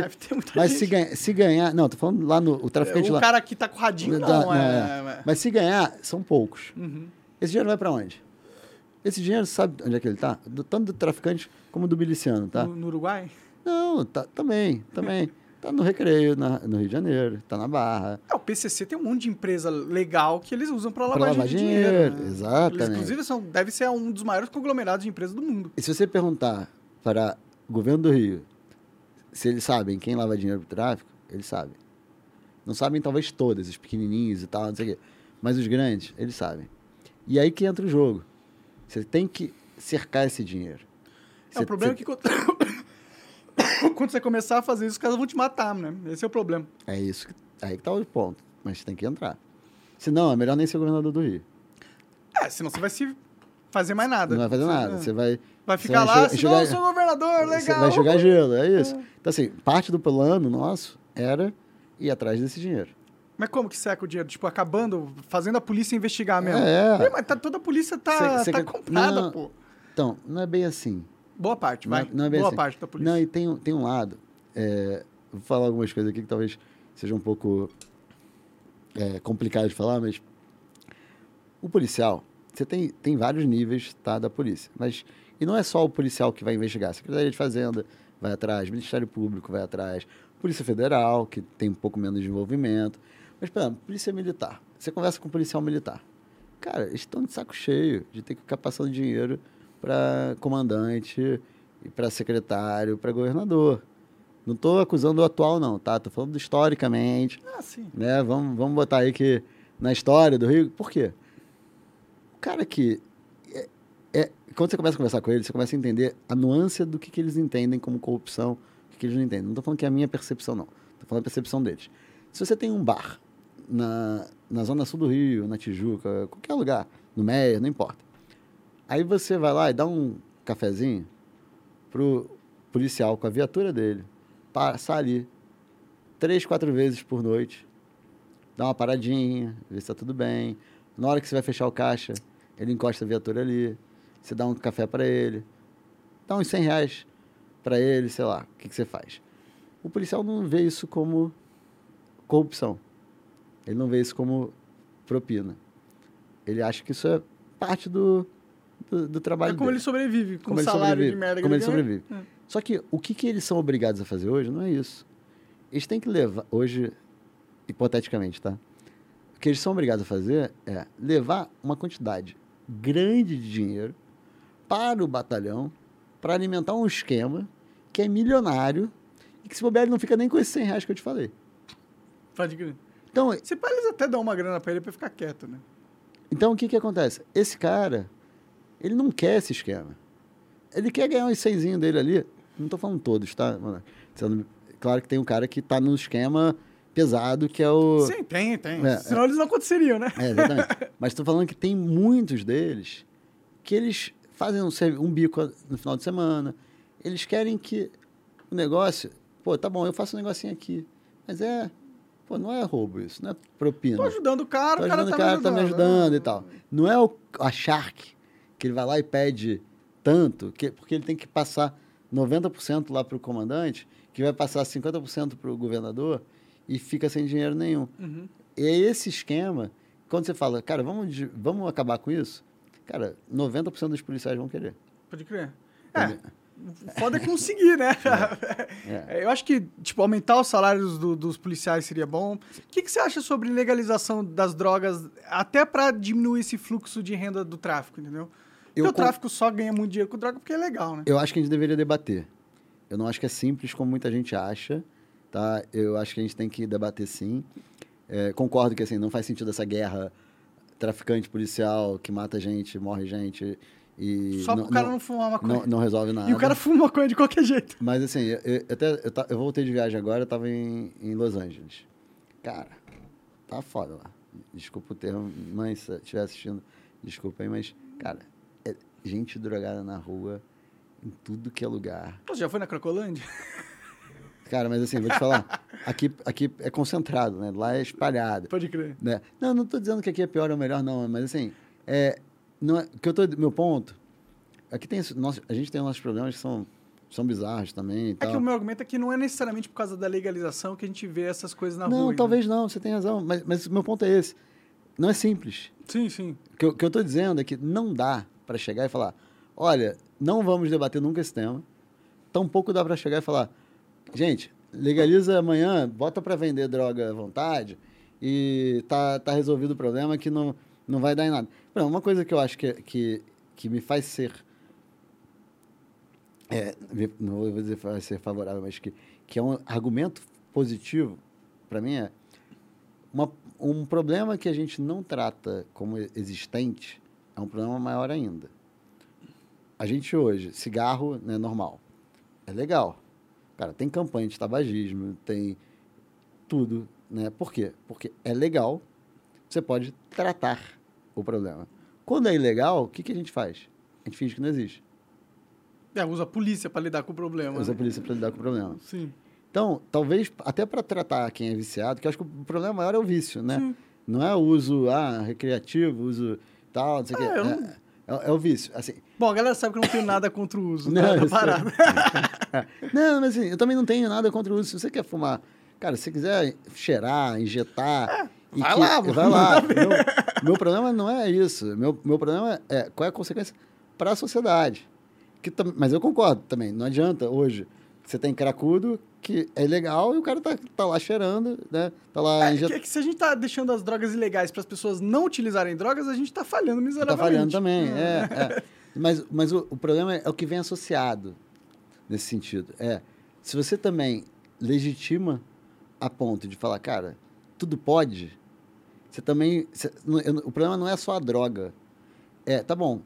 B: mas se, ganha, se ganhar. Não, tô falando lá no. O traficante
A: o
B: lá.
A: cara que tá com o radinho, não,
B: não,
A: é. é.
B: Mas se ganhar, são poucos.
A: Uhum.
B: Esse dinheiro vai para onde? Esse dinheiro, sabe onde é que ele tá? Do, tanto do traficante como do miliciano, tá?
A: No, no Uruguai?
B: Não, tá, também, também. Tá no Recreio, na- no Rio de Janeiro, tá na Barra.
A: É, o PCC tem um monte de empresa legal que eles usam para lavagem
B: lavar
A: de
B: dinheiro,
A: dinheiro. né?
B: exatamente.
A: Eles, inclusive, são, deve ser um dos maiores conglomerados de empresas do mundo.
B: E se você perguntar para o governo do Rio se eles sabem quem lava dinheiro pro tráfico, eles sabem. Não sabem talvez todas, os pequenininhos e tal, não sei o quê. Mas os grandes, eles sabem. E aí que entra o jogo. Você tem que cercar esse dinheiro.
A: É,
B: Você-
A: o problema
B: você-
A: é que quando... você começar a fazer isso, os caras vão te matar, né? Esse é o problema.
B: É isso. Aí que tá o ponto. Mas você tem que entrar. Senão, é melhor nem ser governador do Rio.
A: É, senão você vai se fazer mais nada.
B: Não vai fazer nada. Você vai.
A: Vai ficar
B: vai
A: lá,
B: enxugar-
A: assim, não, eu sou governador, legal.
B: Você vai jogar gelo, é isso. Então, assim, parte do plano nosso era ir atrás desse dinheiro.
A: Mas como que seca o dinheiro? Tipo, acabando, fazendo a polícia investigar mesmo.
B: É.
A: Ih, mas tá- toda a polícia tá,
B: Cê- cê
A: tá comprada,
B: Não.
A: pô.
B: Então, não é bem assim.
A: Boa parte,
B: Não é-
A: vai.
B: não é bem
A: Boa
B: assim.
A: parte da polícia.
B: Não, e tem, tem um lado. é, vou falar algumas coisas aqui que talvez seja um pouco é, complicado de falar, mas o policial, você tem, tem vários níveis tá, da polícia. Mas, e não é só o policial que vai investigar. A Secretaria de Fazenda vai atrás, Ministério Público vai atrás, Polícia Federal, que tem um pouco menos de envolvimento. Mas, por exemplo, Polícia Militar. Você conversa com um policial militar. Cara, eles estão de saco cheio de ter que ficar passando dinheiro para comandante e para secretário, para governador. Não estou acusando o atual, não, tá? Estou falando historicamente,
A: Ah, sim.
B: né? Vamos, vamos botar aí que na história do Rio. Por quê? O cara que. É, é- quando você começa a conversar com ele, você começa a entender a nuance do que, que eles entendem como corrupção, o que, que eles não entendem. Não estou falando que é a minha percepção, não. Estou falando a percepção deles. Se você tem um bar na, na zona sul do Rio, na Tijuca, qualquer lugar, no Meia, não importa. Aí você vai lá e dá um cafezinho pro policial com a viatura dele, passar ali três, quatro vezes por noite, dá uma paradinha, ver se tá tudo bem. Na hora que você vai fechar o caixa, ele encosta a viatura ali, você dá um café para ele, dá uns 100 reais para ele, sei lá, o que, que você faz? O policial não vê isso como corrupção. Ele não vê isso como propina. Ele acha que isso é parte do, do, do trabalho
A: É como
B: dele.
A: ele sobrevive, com
B: Como
A: o salário
B: sobrevive,
A: de merda que
B: como ele sobrevive.
A: É.
B: Só que o que, que eles são obrigados a fazer hoje não é isso. Eles têm que levar, hoje, hipoteticamente, tá? O que eles são obrigados a fazer é levar uma quantidade grande de dinheiro para o batalhão para alimentar um esquema que é milionário e que se bobear ele não fica nem com esses 100 reais que eu te falei.
A: Pode crer.
B: Então,
A: Se pá, eles até dão uma grana pra ele pra ficar quieto, né?
B: Então, o que que acontece? Esse cara, ele não quer esse esquema. Ele quer ganhar uns seisinhos dele ali. Não estou falando todos, tá? Claro que tem um cara que está no esquema pesado, que é o...
A: Sim, tem, tem.
B: É,
A: Senão eles não aconteceriam, né?
B: É, exatamente. Mas estou falando que tem muitos deles que eles fazem um, um bico no final de semana. Eles querem que o negócio... Pô, tá bom, eu faço um negocinho aqui. Mas é... Pô, não é roubo isso, não é propina.
A: Tô ajudando o cara,
B: Tô
A: o cara
B: ajudando
A: tá,
B: o cara,
A: me
B: tá
A: ajudando.
B: me ajudando e tal. Não é o, a Shark que ele vai lá e pede tanto, que, porque ele tem que passar 90% lá para o comandante, que vai passar 50% para o governador e fica sem dinheiro nenhum.
A: Uhum.
B: E é esse esquema, quando você fala, cara, vamos, vamos acabar com isso, cara, 90% dos policiais vão querer.
A: Pode crer. É, foda é conseguir, né?
B: É.
A: Eu acho que, tipo, aumentar os salários do- dos policiais seria bom. O que, que você acha sobre legalização das drogas, até pra diminuir esse fluxo de renda do tráfico, entendeu?
B: Eu
A: o tráfico só ganha muito dinheiro com droga porque é legal, né?
B: Eu acho que a gente deveria debater. Eu não acho que é simples como muita gente acha, tá? Eu acho que a gente tem que debater sim. É, concordo que assim não faz sentido essa guerra traficante policial que mata gente, morre gente e
A: Só pro cara não, fumar maconha.
B: não, não resolve nada.
A: E o cara fuma maconha de qualquer jeito.
B: Mas assim, eu, eu- até, eu, eu voltei de viagem agora, eu tava em, em Los Angeles. Cara, tá foda lá. Desculpa o termo, mãe, se estiver assistindo, desculpa aí, mas, cara, gente drogada na rua, em tudo que é lugar.
A: Você já foi na Cracolândia?
B: Cara, mas assim, vou te falar, aqui, aqui é concentrado, né? Lá é espalhado.
A: Pode crer.
B: Né? Não, não tô dizendo que aqui é pior ou melhor, não, mas assim, é, não é, que eu tô, meu ponto, aqui tem, nosso, a gente tem nossos problemas que são, são bizarros também e
A: É que o meu argumento é que não é necessariamente por causa da legalização que a gente vê essas coisas na
B: não,
A: rua.
B: talvez não, você tem razão, mas, mas o meu ponto é esse. Não é simples.
A: né? Sim, sim.
B: O que eu, que eu tô dizendo é que não dá para chegar e falar, olha, não vamos debater nunca esse tema, tampouco dá para chegar e falar, gente, legaliza amanhã, bota para vender droga à vontade e tá, tá resolvido o problema que não, não vai dar em nada. Exemplo, uma coisa que eu acho que, que, que me faz ser, é, não vou dizer vai ser favorável, mas que, que é um argumento positivo para mim é uma, um problema que a gente não trata como existente é um problema maior ainda. A gente hoje, cigarro né, normal, é legal. Cara, tem campanha de tabagismo, tem tudo, né? Por quê? Porque é legal, você pode tratar o problema. Quando é ilegal, o que, que a gente faz? A gente finge que não existe.
A: É, usa a polícia pra lidar com o problema.
B: Usa a
A: né?
B: polícia para lidar com o problema.
A: Sim.
B: Então, talvez até para tratar quem é viciado, que eu acho que o problema maior é o vício, né?
A: Sim.
B: Não é o uso ah, recreativo, uso tal, não sei o
A: É,
B: quê. É, é- é o vício. Assim,
A: Bom, a galera sabe que eu não tenho nada contra o uso
B: Não,
A: da, parada.
B: não, mas assim, eu também não tenho nada contra o uso. Se você quer fumar, cara, se você quiser cheirar, injetar.
A: É, vai
B: que-
A: lá, mano,
B: vai lá. Meu, problema não é isso. Meu, meu problema é qual é a consequência para a sociedade. Que, mas eu concordo também. Não adianta hoje. Você tem cracudo que é ilegal e o cara tá, tá lá cheirando, né? Tá lá
A: É, é que se a gente tá deixando as drogas ilegais para as pessoas não utilizarem drogas, a gente tá falhando
B: Tá
A: miseravelmente.
B: falhando também, é. é. Mas, mas o, o problema é o que vem associado nesse sentido. É, se você também legitima a ponto de falar, cara, tudo pode, você também... você- eu- o problema não é só a droga. É, tá bom,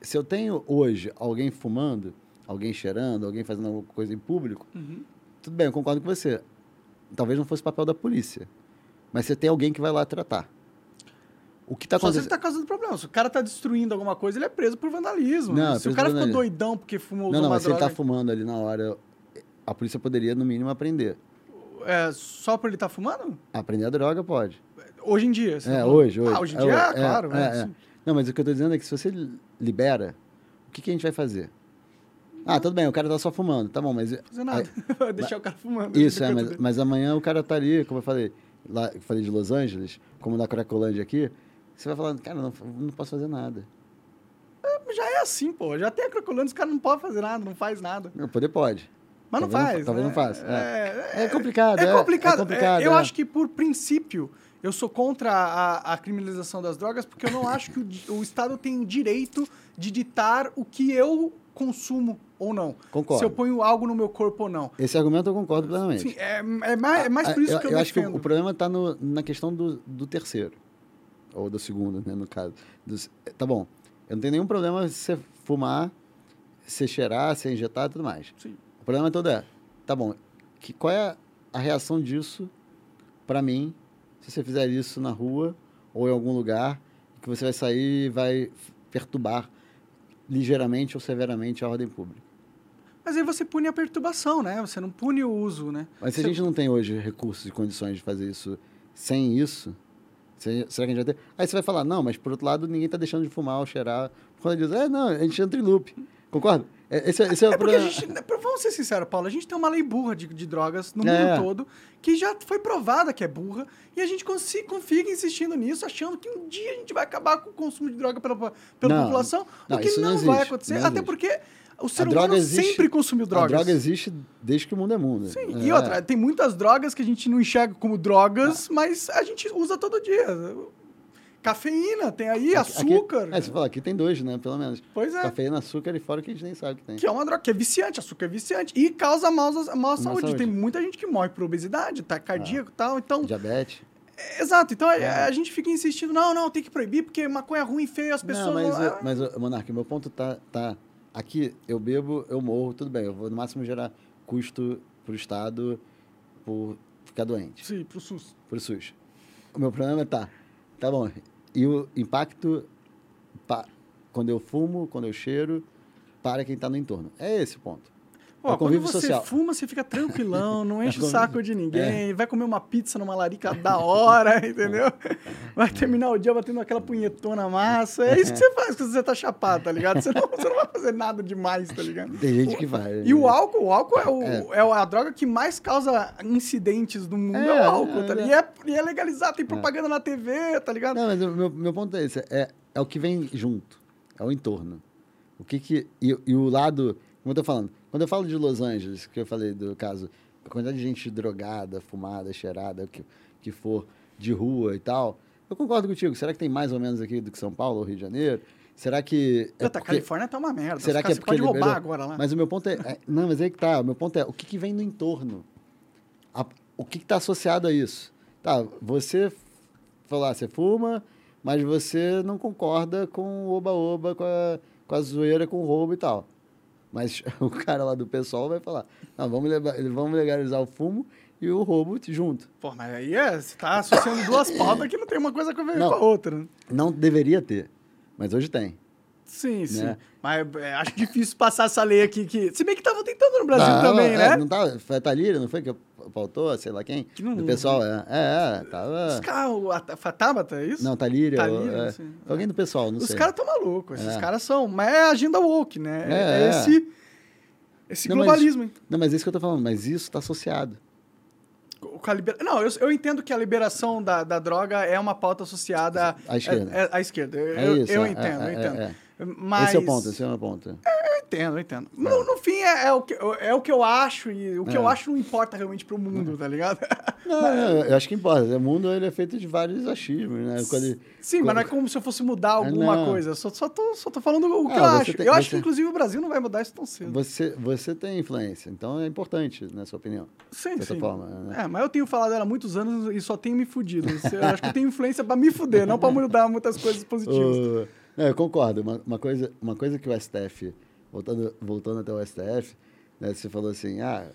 B: se eu tenho hoje alguém fumando, alguém cheirando, alguém fazendo alguma coisa em público,
A: Uhum.
B: Tudo bem, eu concordo com você. Talvez não fosse papel da polícia, mas você tem alguém que vai lá tratar. O que está
A: Só se ele
B: acontecendo...
A: tá causando problema. Se o cara tá destruindo alguma coisa, ele é preso por vandalismo.
B: Não,
A: né?
B: é
A: Se o cara ficou doidão porque fumou
B: Não, não, mas se ele
A: droga...
B: tá fumando ali na hora, a polícia poderia, no mínimo, aprender.
A: é, só por ele estar fumando?
B: Aprender a droga pode.
A: Hoje em dia.
B: É,
A: tá
B: hoje,
A: falando?
B: hoje.
A: Ah, hoje em
B: É,
A: dia,
B: é,
A: é, claro.
B: é,
A: né?
B: é. Não, mas o que eu tô dizendo é que se você libera, o que, que a gente vai fazer? Ah, tudo bem, o cara tá só fumando. Tá bom, mas...
A: fazer nada. Deixar o cara fumando.
B: Isso, é, mas, mas amanhã o cara tá ali, como eu falei, lá, eu falei de Los Angeles, como da Cracolândia aqui, você vai falando, cara, não, não posso fazer nada.
A: Já é assim, pô. Já tem a Cracolândia, os caras não podem fazer nada, não faz nada.
B: Não, poder pode.
A: Mas não
B: Talvez não-
A: faz.
B: talvez
A: né?
B: não faça,
A: É,
B: É complicado,
A: é
B: é,
A: complicado.
B: é complicado,
A: É, eu
B: é.
A: acho que, por princípio, eu sou contra a, a criminalização das drogas, porque eu não acho que o, o Estado tem direito de ditar o que eu consumo ou não.
B: Concordo.
A: Se eu ponho algo no meu corpo ou não.
B: Esse argumento eu concordo plenamente.
A: Sim, é, é mais, é mais por isso
B: eu,
A: que eu,
B: eu acho que o,
A: defendo.
B: problema está na questão do, do terceiro. Ou do segundo, né, no caso. Dos- tá bom. Eu não tenho nenhum problema se você fumar, se cheirar, se injetar e tudo mais.
A: Sim.
B: O problema todo é, tá bom, que, qual é a reação disso para mim, se você fizer isso na rua ou em algum lugar, que você vai sair e vai perturbar ligeiramente ou severamente a ordem pública.
A: Mas aí você pune a perturbação, né? Você não pune o uso, né?
B: Mas se a
A: Você-
B: gente não tem hoje recursos e condições de fazer isso sem isso, se- será que a gente vai ter? Aí você vai falar, não, mas por outro lado, ninguém está deixando de fumar ou cheirar conta disso. É, não, a gente entra em loop. Concorda? É, Esse, é- esse é, o
A: É porque a
B: problema.
A: gente, vamos ser sinceros, Paulo, a gente tem uma lei burra de, de drogas no
B: É.
A: mundo todo, que já foi provada que é burra, e a gente fica insistindo nisso, achando que um dia a gente vai acabar com o consumo de droga pela, pela
B: Não,
A: população,
B: não,
A: o que não,
B: não
A: vai acontecer, até
B: existe.
A: porque o ser
B: A
A: humano
B: existe-
A: sempre consumiu
B: A
A: drogas.
B: droga existe desde que o mundo é mundo.
A: Sim,
B: É.
A: e outra, tem muitas drogas que a gente não enxerga como drogas, mas a gente usa todo dia. Cafeína, tem aí,
B: Aqui-
A: açúcar.
B: Aqui, é, você fala, aqui tem dois, né? Pelo menos.
A: Pois é.
B: Cafeína, açúcar e fora que a gente nem sabe que tem.
A: Que é uma droga que é viciante, açúcar é viciante. E causa mal, mal saúde.
B: saúde.
A: Tem muita gente que morre por obesidade, tá cardíaco e tal. Então,
B: Diabetes.
A: é, exato. Então a, a gente fica insistindo, não, não, tem que proibir, porque maconha é ruim, feio, as pessoas.
B: Não, mas,
A: não-
B: eu- mas ô, Monark, meu ponto tá, tá. Aqui eu bebo, eu morro, tudo bem. Eu vou no máximo gerar custo pro Estado por ficar doente,
A: Sim, pro SUS.
B: pro SUS. O meu problema é tá. Tá bom. E o impacto pa- quando eu fumo, quando eu cheiro, para quem tá no entorno. É esse o ponto. É
A: Ó,
B: o
A: quando você
B: social.
A: fuma, você fica tranquilão, não enche o saco de ninguém, vai comer uma pizza numa larica da hora, entendeu? Vai terminar o dia batendo aquela punhetona massa. É isso que você faz quando você tá chapado, tá ligado? Você não, você não vai fazer nada demais, tá ligado?
B: Tem gente que vai.
A: E o álcool, o álcool é, o,
B: É.
A: é. a droga que mais causa incidentes no mundo, é,
B: É,
A: o álcool,
B: é,
A: tá
B: é.
A: ligado? E é, e é legalizado, tem propaganda na TV, tá ligado?
B: Não, mas o meu, meu ponto é esse. É, é o que vem junto. É o entorno. O que que... E, e o lado... Como eu tô falando. Quando eu falo de Los Angeles, que eu falei do caso... A quantidade de gente drogada, fumada, cheirada, que, que for, de rua e tal... Eu concordo contigo. Será que tem mais ou menos aqui do que São Paulo ou Rio de Janeiro? Será que... É
A: Puta, a
B: porque-
A: Califórnia tá uma merda.
B: Será
A: Os
B: que é porque
A: Você pode roubar
B: liberou?
A: agora lá.
B: Mas o meu ponto é, é- Não, mas aí que tá. O meu ponto é o que, que vem no entorno? A- o que está associado a isso? Tá, você falar, você fuma, mas você não concorda com o oba-oba, com a, com a zoeira, com o roubo e tal. Mas o cara lá do pessoal vai falar: não, vamos, leva- vamos legalizar o fumo e o roubo junto.
A: Pô, mas aí é, você tá associando duas pautas que não tem uma coisa a ver
B: Não.
A: com a outra. né?
B: Não deveria ter, mas hoje tem.
A: Sim, sim.
B: Né?
A: Mas é, acho difícil passar essa lei aqui. Que... Se bem que tava tentando no Brasil também,
B: é,
A: né?
B: Não tava, foi a Thalíria, não foi que pautou, sei lá quem?
A: Que não-
B: do pessoal, é. É, é tava...
A: Os caras, Tabata, é isso?
B: Não, Talíria.
A: Talíria,
B: é, foi alguém do pessoal, não
A: Os
B: sei.
A: caras estão malucos, esses
B: É.
A: caras são. Mas é a agenda woke, né? É,
B: É,
A: é
B: é.
A: esse, esse
B: Não, mas-
A: globalismo. hein?
B: Não, mas é isso que eu tô falando, mas isso está associado.
A: Com a libera- Não, eu, eu entendo que a liberação da, da droga é uma pauta associada
B: À esquerda.
A: É, é- à esquerda. Eu,
B: É
A: eu-
B: isso,
A: eu
B: é,
A: entendo,
B: é,
A: eu
B: é,
A: entendo.
B: é.
A: Mas...
B: Esse é o ponto, esse é o ponto.
A: Eu entendo, eu entendo. No, no fim, é, é o que, é o que eu acho, e o que
B: É.
A: eu acho não importa realmente pro mundo, tá ligado?
B: Não, não, eu acho que importa. O mundo ele é feito de vários achismos, né? Quando ele-
A: Sim, mas não é como se eu fosse mudar alguma
B: não.
A: coisa. Só, só, tô, só tô falando o que
B: Ah,
A: eu acho.
B: tem-
A: eu acho
B: você-
A: que, inclusive, o Brasil não vai mudar isso tão cedo.
B: você, você tem influência, então é importante, na sua opinião.
A: Sim, sim.
B: forma, né?
A: É, mas eu tenho falado dela há muitos anos e só tenho me fudido. Eu acho que eu tenho influência pra me fuder, não pra mudar muitas coisas positivas.
B: Não, eu concordo. Uma, uma coisa, uma coisa que o STF, voltando, voltando até o STF, né, você falou assim, ah,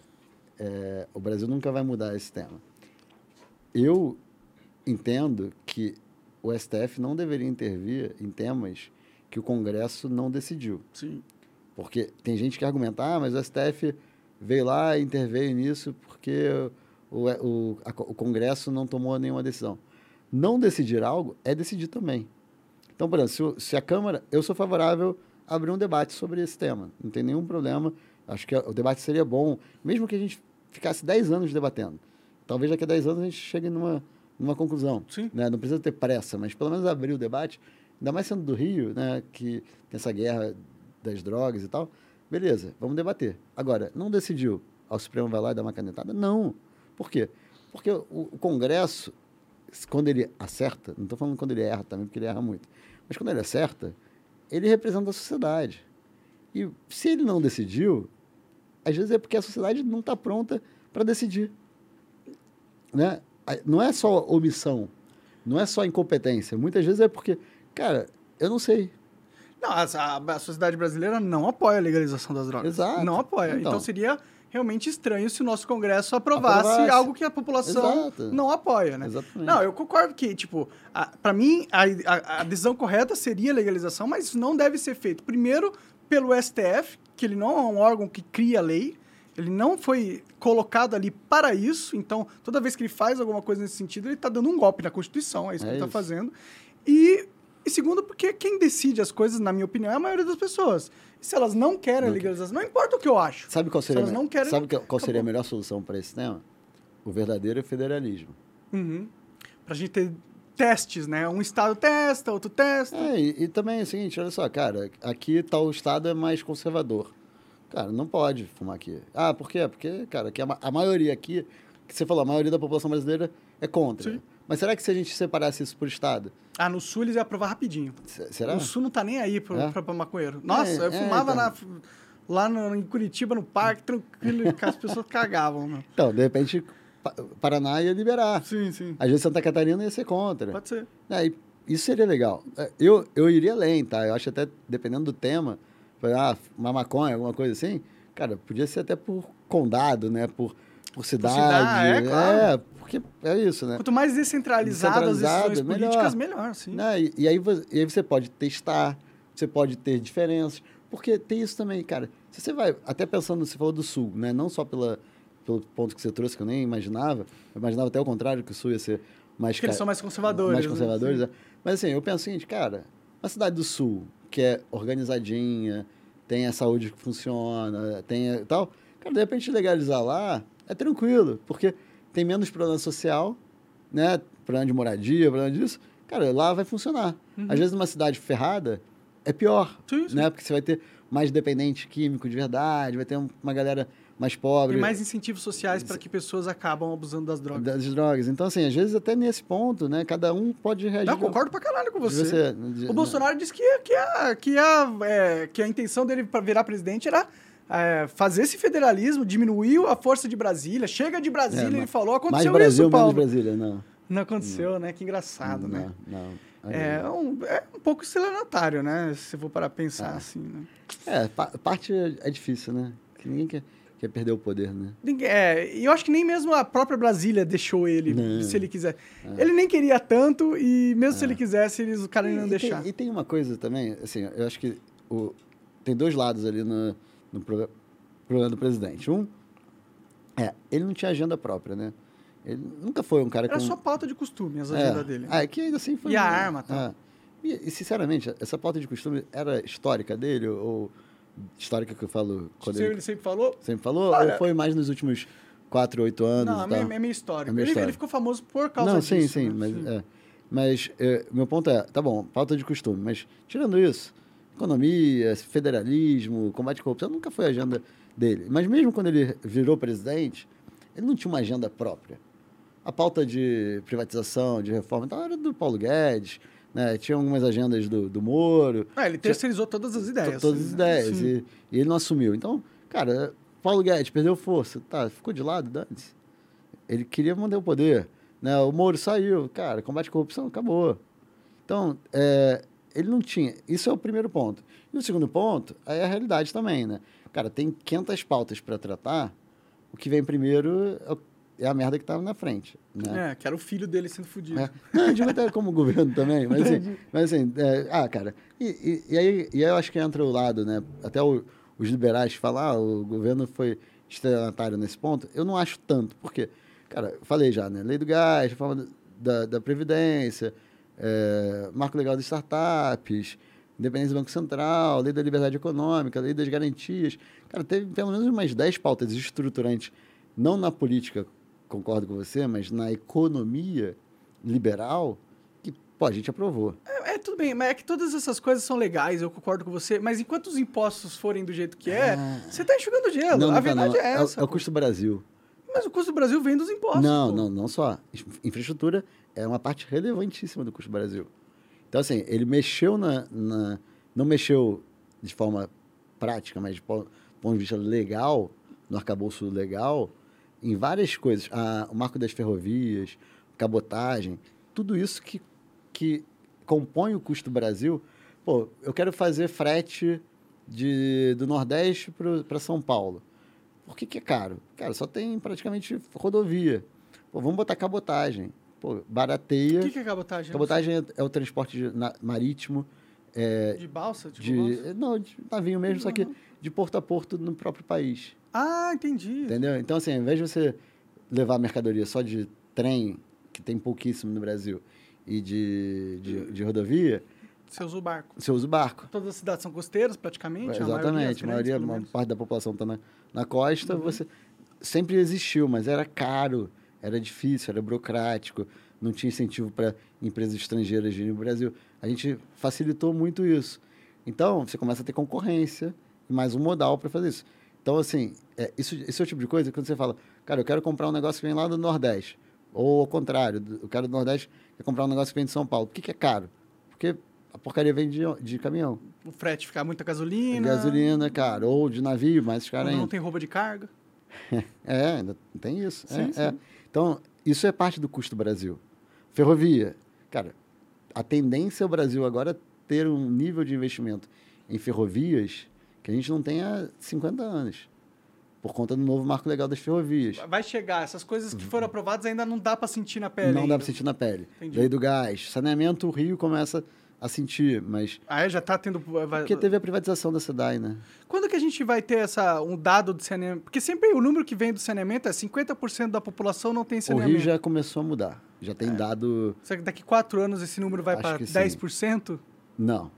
B: é, o Brasil nunca vai mudar esse tema. Eu entendo que o STF não deveria intervir em temas que o Congresso não decidiu.
A: Sim.
B: Porque tem gente que argumenta, ah, mas o STF veio lá e interveio nisso porque o, o, a- o Congresso não tomou nenhuma decisão. Não decidir algo é decidir também. Então, por exemplo, se, se a Câmara. Eu sou favorável abrir um debate sobre esse tema. Não tem nenhum problema. Acho que o debate seria bom, mesmo que a gente ficasse 10 anos debatendo. Talvez daqui a 10 anos a gente chegue numa, numa conclusão.
A: Sim.
B: né? Não precisa ter pressa, mas pelo menos abrir o debate, ainda mais sendo do Rio, né? que tem essa guerra das drogas e tal. Beleza, vamos debater. Agora, não decidiu, ao Supremo vai lá e dá uma canetada? Não. Por quê? Porque o, o Congresso, quando ele acerta, não estou falando quando ele erra também, porque ele erra muito, mas quando ele acerta, ele representa a sociedade. E se ele não decidiu, às vezes é porque a sociedade não está pronta para decidir. Né? Não é só omissão, não é só incompetência. Muitas vezes é porque, cara, eu não sei.
A: Não, a, a- a sociedade brasileira não apoia a legalização das drogas.
B: Exato.
A: Não apoia. Então,
B: Então.
A: seria realmente estranho se o nosso Congresso aprovasse,
B: Aprovasse.
A: algo que a população
B: Exato.
A: não apoia, né?
B: Exatamente.
A: Não, eu concordo que, tipo, para mim, a, a, a decisão correta seria a legalização, mas isso não deve ser feito, primeiro, pelo STF, que ele não é um órgão que cria lei, ele não foi colocado ali para isso, então, toda vez que ele faz alguma coisa nesse sentido, ele está dando um golpe na Constituição, é isso que
B: É
A: ele está fazendo. E E segundo, porque quem decide as coisas, na minha opinião, é a maioria das pessoas. E se elas não querem a legalização, não importa o que eu acho.
B: Sabe qual seria,
A: elas
B: a me-
A: não querem,
B: sabe que- qual seria a
A: acabou.
B: melhor solução para esse tema? O verdadeiro federalismo.
A: Uhum. Pra gente ter testes, né? Um estado testa, outro testa.
B: É, e, e também é o seguinte, olha só, cara, aqui tal estado é mais conservador. Cara, não pode fumar aqui. Ah, por quê? Porque, cara, aqui a, a maioria aqui, que você falou, a maioria da população brasileira é contra.
A: Sim.
B: Mas será que se a gente separasse isso por estado,
A: Ah, no sul eles iam aprovar rapidinho.
B: se- será?
A: O sul não tá nem aí pro,
B: É?
A: pra, pra maconheiro. Nossa,
B: É,
A: eu
B: é,
A: fumava
B: então.
A: na- lá no- em Curitiba, no parque, tranquilo, que as pessoas cagavam, meu.
B: Então, de repente, Pa- Paraná ia liberar.
A: Sim, sim.
B: Às vezes Santa Catarina ia ser contra.
A: Pode ser.
B: É, e isso seria legal. É, Eu, eu iria além, tá? Eu acho até, dependendo do tema, ah, uma maconha, alguma coisa assim, cara, podia ser até por condado, né? Por, por cidade.
A: cidade, é, claro.
B: É, porque é isso, né?
A: Quanto mais descentralizadas as
B: Descentralizado,
A: decisões
B: melhor.
A: políticas, melhor, sim.
B: Né? E, e aí, e aí você pode testar, você pode ter diferenças, porque tem isso também, cara. Se você vai, até pensando, você falou do Sul, né? Não só pela, pelo ponto que você trouxe, que eu nem imaginava, eu imaginava até o contrário, que o Sul ia ser mais...
A: Porque eles são mais conservadores.
B: mais
A: né?
B: conservadores, né? Mas assim, eu penso o seguinte, cara, uma cidade do sul, que é organizadinha, tem a saúde que funciona, tem a- tal, cara, de repente legalizar lá é tranquilo, porque tem menos problema social, né? Problema de moradia, problema disso, cara, lá vai funcionar. Às vezes numa cidade ferrada é pior,
A: Uhum. Sim, sim.
B: né? Porque você vai ter mais dependente químico de verdade, vai ter um- uma galera mais pobre
A: Tem mais incentivos sociais para que pessoas acabam abusando das drogas.
B: das drogas. Então, assim, às vezes até nesse ponto, né? Cada um pode reagir.
A: Não, concordo pra caralho com você.
B: você-
A: O Bolsonaro disse que, que, a, que, a, é, que a intenção dele para virar presidente era é, fazer esse federalismo, diminuiu a força de Brasília, chega de Brasília,
B: É,
A: ele falou,
B: Mais
A: aconteceu
B: Brasil,
A: isso, Paulo.
B: menos Brasília, não.
A: Não aconteceu, né? Que engraçado, né?
B: Não, não.
A: É um, é um pouco estelionatário, né? Se for para pensar
B: Ah.
A: assim, né?
B: É, pa- parte é difícil, né? Que ninguém quer, quer perder o poder, né?
A: É, e eu acho que nem mesmo a própria Brasília deixou ele,
B: Não.
A: se ele quiser. Ele nem queria tanto e mesmo
B: É.
A: se ele quisesse, eles, o cara não
B: E- e
A: deixar.
B: Tem, e tem uma coisa também, assim, eu acho que o, tem dois lados ali no, no pro- problema do presidente. Um, é, ele não tinha agenda própria, né? Ele nunca foi um cara
A: Era
B: com...
A: só pauta de costume, as
B: é,
A: agendas dele.
B: Ah, é que ainda assim foi...
A: E a arma, tal.
B: é. E, e, sinceramente, essa pauta de costume era histórica dele ou histórica que eu falo quando ele
A: ele sempre falou?
B: sempre falou?
A: Olha-
B: ou foi mais nos últimos quatro, oito anos
A: Não, é meio, é meio histórico.
B: É meio
A: ele, ele ficou famoso por causa
B: Não,
A: disso.
B: sim, sim,
A: né?
B: mas, é. mas é, meu ponto é, tá bom, pauta de costume, mas tirando isso, economia, federalismo, combate à corrupção, nunca foi a agenda dele. Mas mesmo quando ele virou presidente, ele não tinha uma agenda própria. A pauta de privatização, de reforma, então era do Paulo Guedes, né? tinha algumas agendas do, do Moro,
A: É, ele terceirizou todas as ideias.
B: to- todas as ideias, e, e ele não assumiu. Então, cara, Paulo Guedes perdeu força, tá, ficou de lado, dane-se. Ele queria manter o poder. Né? O Moro saiu, cara, combate à corrupção, acabou. Então, é, ele não tinha. Isso é o primeiro ponto. E o segundo ponto é a realidade também, né? Cara, tem 500 pautas para tratar, o que vem primeiro é é a merda que estava na frente. Né?
A: É, que era o filho dele sendo fudido.
B: É. Não, eu digo até como governo também, mas assim, mas assim é, ah, cara, e, e, e aí, e aí eu acho que entra o lado, né? Até o- os liberais falam, ah, o governo foi estelionatário nesse ponto. Eu não acho tanto, porque, cara, eu falei já, né? Lei do gás, reforma da, da Previdência, é, marco legal das startups, independência do Banco Central, lei da liberdade econômica, lei das garantias. Cara, teve pelo menos umas 10 pautas estruturantes, não na política, concordo com você, mas na economia liberal, que, pô, a gente aprovou.
A: É, é, tudo bem, mas é que todas essas coisas são legais, eu concordo com você, mas enquanto os impostos forem do jeito que é, você tá enxugando gelo.
B: não,
A: a
B: não,
A: verdade
B: não,
A: é
B: é, o-
A: essa.
B: é o
A: pô.
B: custo Brasil.
A: Mas o custo do Brasil vem dos impostos.
B: não,
A: pô.
B: não, não só. Infraestrutura é uma parte relevantíssima do custo do Brasil. Então, assim, ele mexeu na. na- não mexeu de forma prática, mas de ponto de vista legal, no arcabouço legal, em várias coisas. A- o marco das ferrovias, cabotagem, tudo isso que, que compõe o custo do Brasil. Pô, eu quero fazer frete de, do Nordeste para São Paulo. Por que, que é caro? Cara, só tem praticamente rodovia. Pô, vamos botar cabotagem. Pô, barateia.
A: O que, que é cabotagem?
B: Cabotagem é, é o transporte de- na- marítimo, é,
A: De balsa? Tipo
B: de,
A: balsa?
B: não, de navio mesmo, só que de porto a porto no próprio país.
A: Ah, entendi.
B: Entendeu? Então, assim, ao invés de você levar mercadoria só de trem, que tem pouquíssimo no Brasil, e de, de, de rodovia,
A: Você usa o barco.
B: Você usa o barco.
A: Todas as cidades são costeiras, praticamente.
B: Exatamente.
A: A maioria,
B: A maioria,
A: pelo
B: uma
A: menos.
B: parte da população está na, na costa.
A: Uhum.
B: Você sempre existiu, mas era caro, era difícil, era burocrático, não tinha incentivo para empresas estrangeiras virem no Brasil. A gente facilitou muito isso. Então, você começa a ter concorrência e mais um modal para fazer isso. Então, assim, é, isso, esse é o tipo de coisa que quando você fala, cara, eu quero comprar um negócio que vem lá do Nordeste, ou ao contrário, o cara do Nordeste quer comprar um negócio que vem de São Paulo. Por que, que é caro? Porque porcaria vem de, de caminhão.
A: O frete fica muita gasolina.
B: Gasolina, cara, ou de navio, mais caro ainda.
A: não tem roupa de carga.
B: É, ainda tem isso.
A: Sim,
B: é,
A: sim.
B: é. Então, isso é parte do custo do Brasil. Ferrovia. Cara, a tendência é o Brasil agora ter um nível de investimento em ferrovias que a gente não tem há 50 anos. Por conta do novo marco legal das ferrovias.
A: Vai chegar. Essas coisas que foram aprovadas ainda não dá pra sentir na pele.
B: não
A: ainda.
B: dá para sentir na pele.
A: Entendi.
B: Lei do gás. Saneamento, o Rio começa a sentir, mas...
A: Ah, é? Já tá tendo...
B: Porque teve a privatização da SEDAI, né?
A: Quando que a gente vai ter essa, um dado de saneamento? Porque sempre o número que vem do saneamento é 50% da população não tem
B: O
A: saneamento.
B: Rio já começou a mudar. Já tem dado...
A: Será que daqui quatro anos esse número vai para
B: que sim.
A: 10%?
B: Não.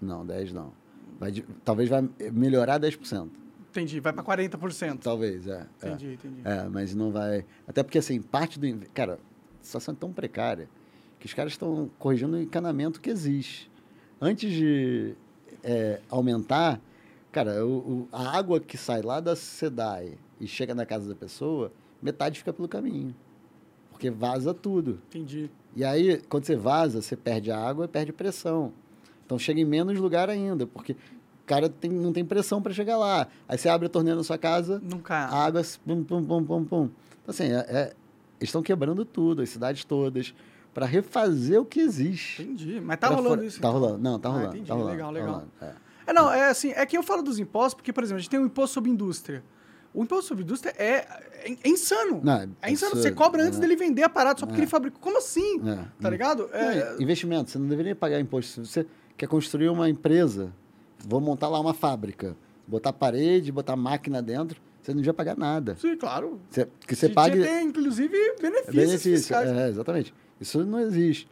B: Não, 10 não. Vai de- Talvez vai melhorar 10%.
A: Entendi, vai para 40%.
B: Talvez, é. é.
A: Entendi, entendi.
B: É, mas não vai. Até porque, assim, parte do. Cara, a situação é tão precária que os caras estão corrigindo o encanamento que existe. Antes de é, aumentar, cara, o, o- a água que sai lá da SEDAI e chega na casa da pessoa, metade fica pelo caminho. Porque vaza tudo.
A: Entendi.
B: E aí, quando você vaza, você perde a água e perde pressão. Então chega em menos lugar ainda, porque o cara tem- não tem pressão para chegar lá. Aí você abre a torneira na sua casa,
A: Nunca.
B: a água, pum, pum, pum, pum, pum. Então, assim, é, é- eles estão quebrando tudo, as cidades todas, para refazer o que existe.
A: Entendi. Mas tá
B: Pra
A: rolando
B: for-
A: isso.
B: Tá
A: então.
B: rolando, não, tá
A: Ah,
B: rolando.
A: entendi.
B: tá rolando,
A: Legal,
B: tá
A: legal.
B: rolando, é.
A: É, não, é assim, é que eu falo dos impostos, porque, por exemplo, a gente tem um imposto sobre indústria. O imposto sobre indústria é, é, é insano.
B: Não,
A: é insano.
B: absurdo,
A: Você cobra antes
B: é.
A: dele vender a parada só porque
B: É.
A: ele fabricou. Como assim?
B: É.
A: Tá ligado? É,
B: investimento, você não deveria pagar imposto. Se você quer construir uma empresa, vou montar lá uma fábrica, botar parede, botar máquina dentro, você não devia pagar nada.
A: sim, claro.
B: Você, que você
A: que ter, inclusive, benefícios
B: benefício.
A: fiscais.
B: É, exatamente. Isso não existe.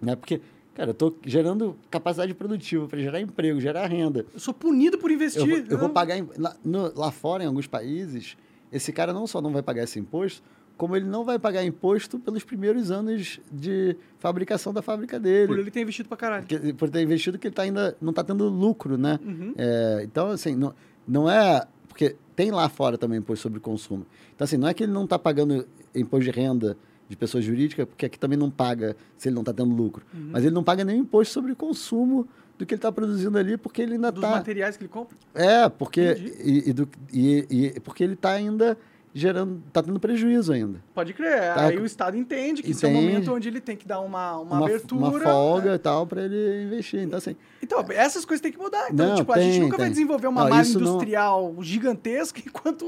B: Né? Porque, cara, eu estou gerando capacidade produtiva para gerar emprego, gerar renda.
A: Eu sou punido por
B: Eu
A: investir.
B: vou, eu vou pagar. Lá, no- lá fora, em alguns países, esse cara não só não vai pagar esse imposto, como ele não vai pagar imposto pelos primeiros anos de fabricação da fábrica dele.
A: Por ele ter investido pra caralho.
B: Porque- por ter investido que ele tá ainda não está tendo lucro, né?
A: Uhum.
B: É, então, assim, não, não é... Porque tem lá fora também imposto sobre consumo. Então, assim, não é que ele não está pagando imposto de renda de pessoa jurídica, porque aqui também não paga se ele não está tendo lucro.
A: Uhum.
B: Mas ele não paga nenhum imposto sobre consumo do que ele está produzindo ali, porque ele ainda
A: Dos
B: está...
A: materiais que ele compra.
B: É, porque, e, e do- e- e- porque ele está ainda gerando... Está tendo prejuízo ainda.
A: Pode crer.
B: Tá.
A: Aí o Estado entende que é
B: Entende.
A: momento onde ele tem que dar uma, uma,
B: Uma,
A: abertura.
B: uma folga e tal para ele investir. Então, assim...
A: Então, essas coisas têm que mudar. Então,
B: Não,
A: tipo, a gente
B: tem,
A: nunca vai
B: tem.
A: desenvolver uma
B: Não,
A: malha
B: isso não-
A: industrial gigantesca enquanto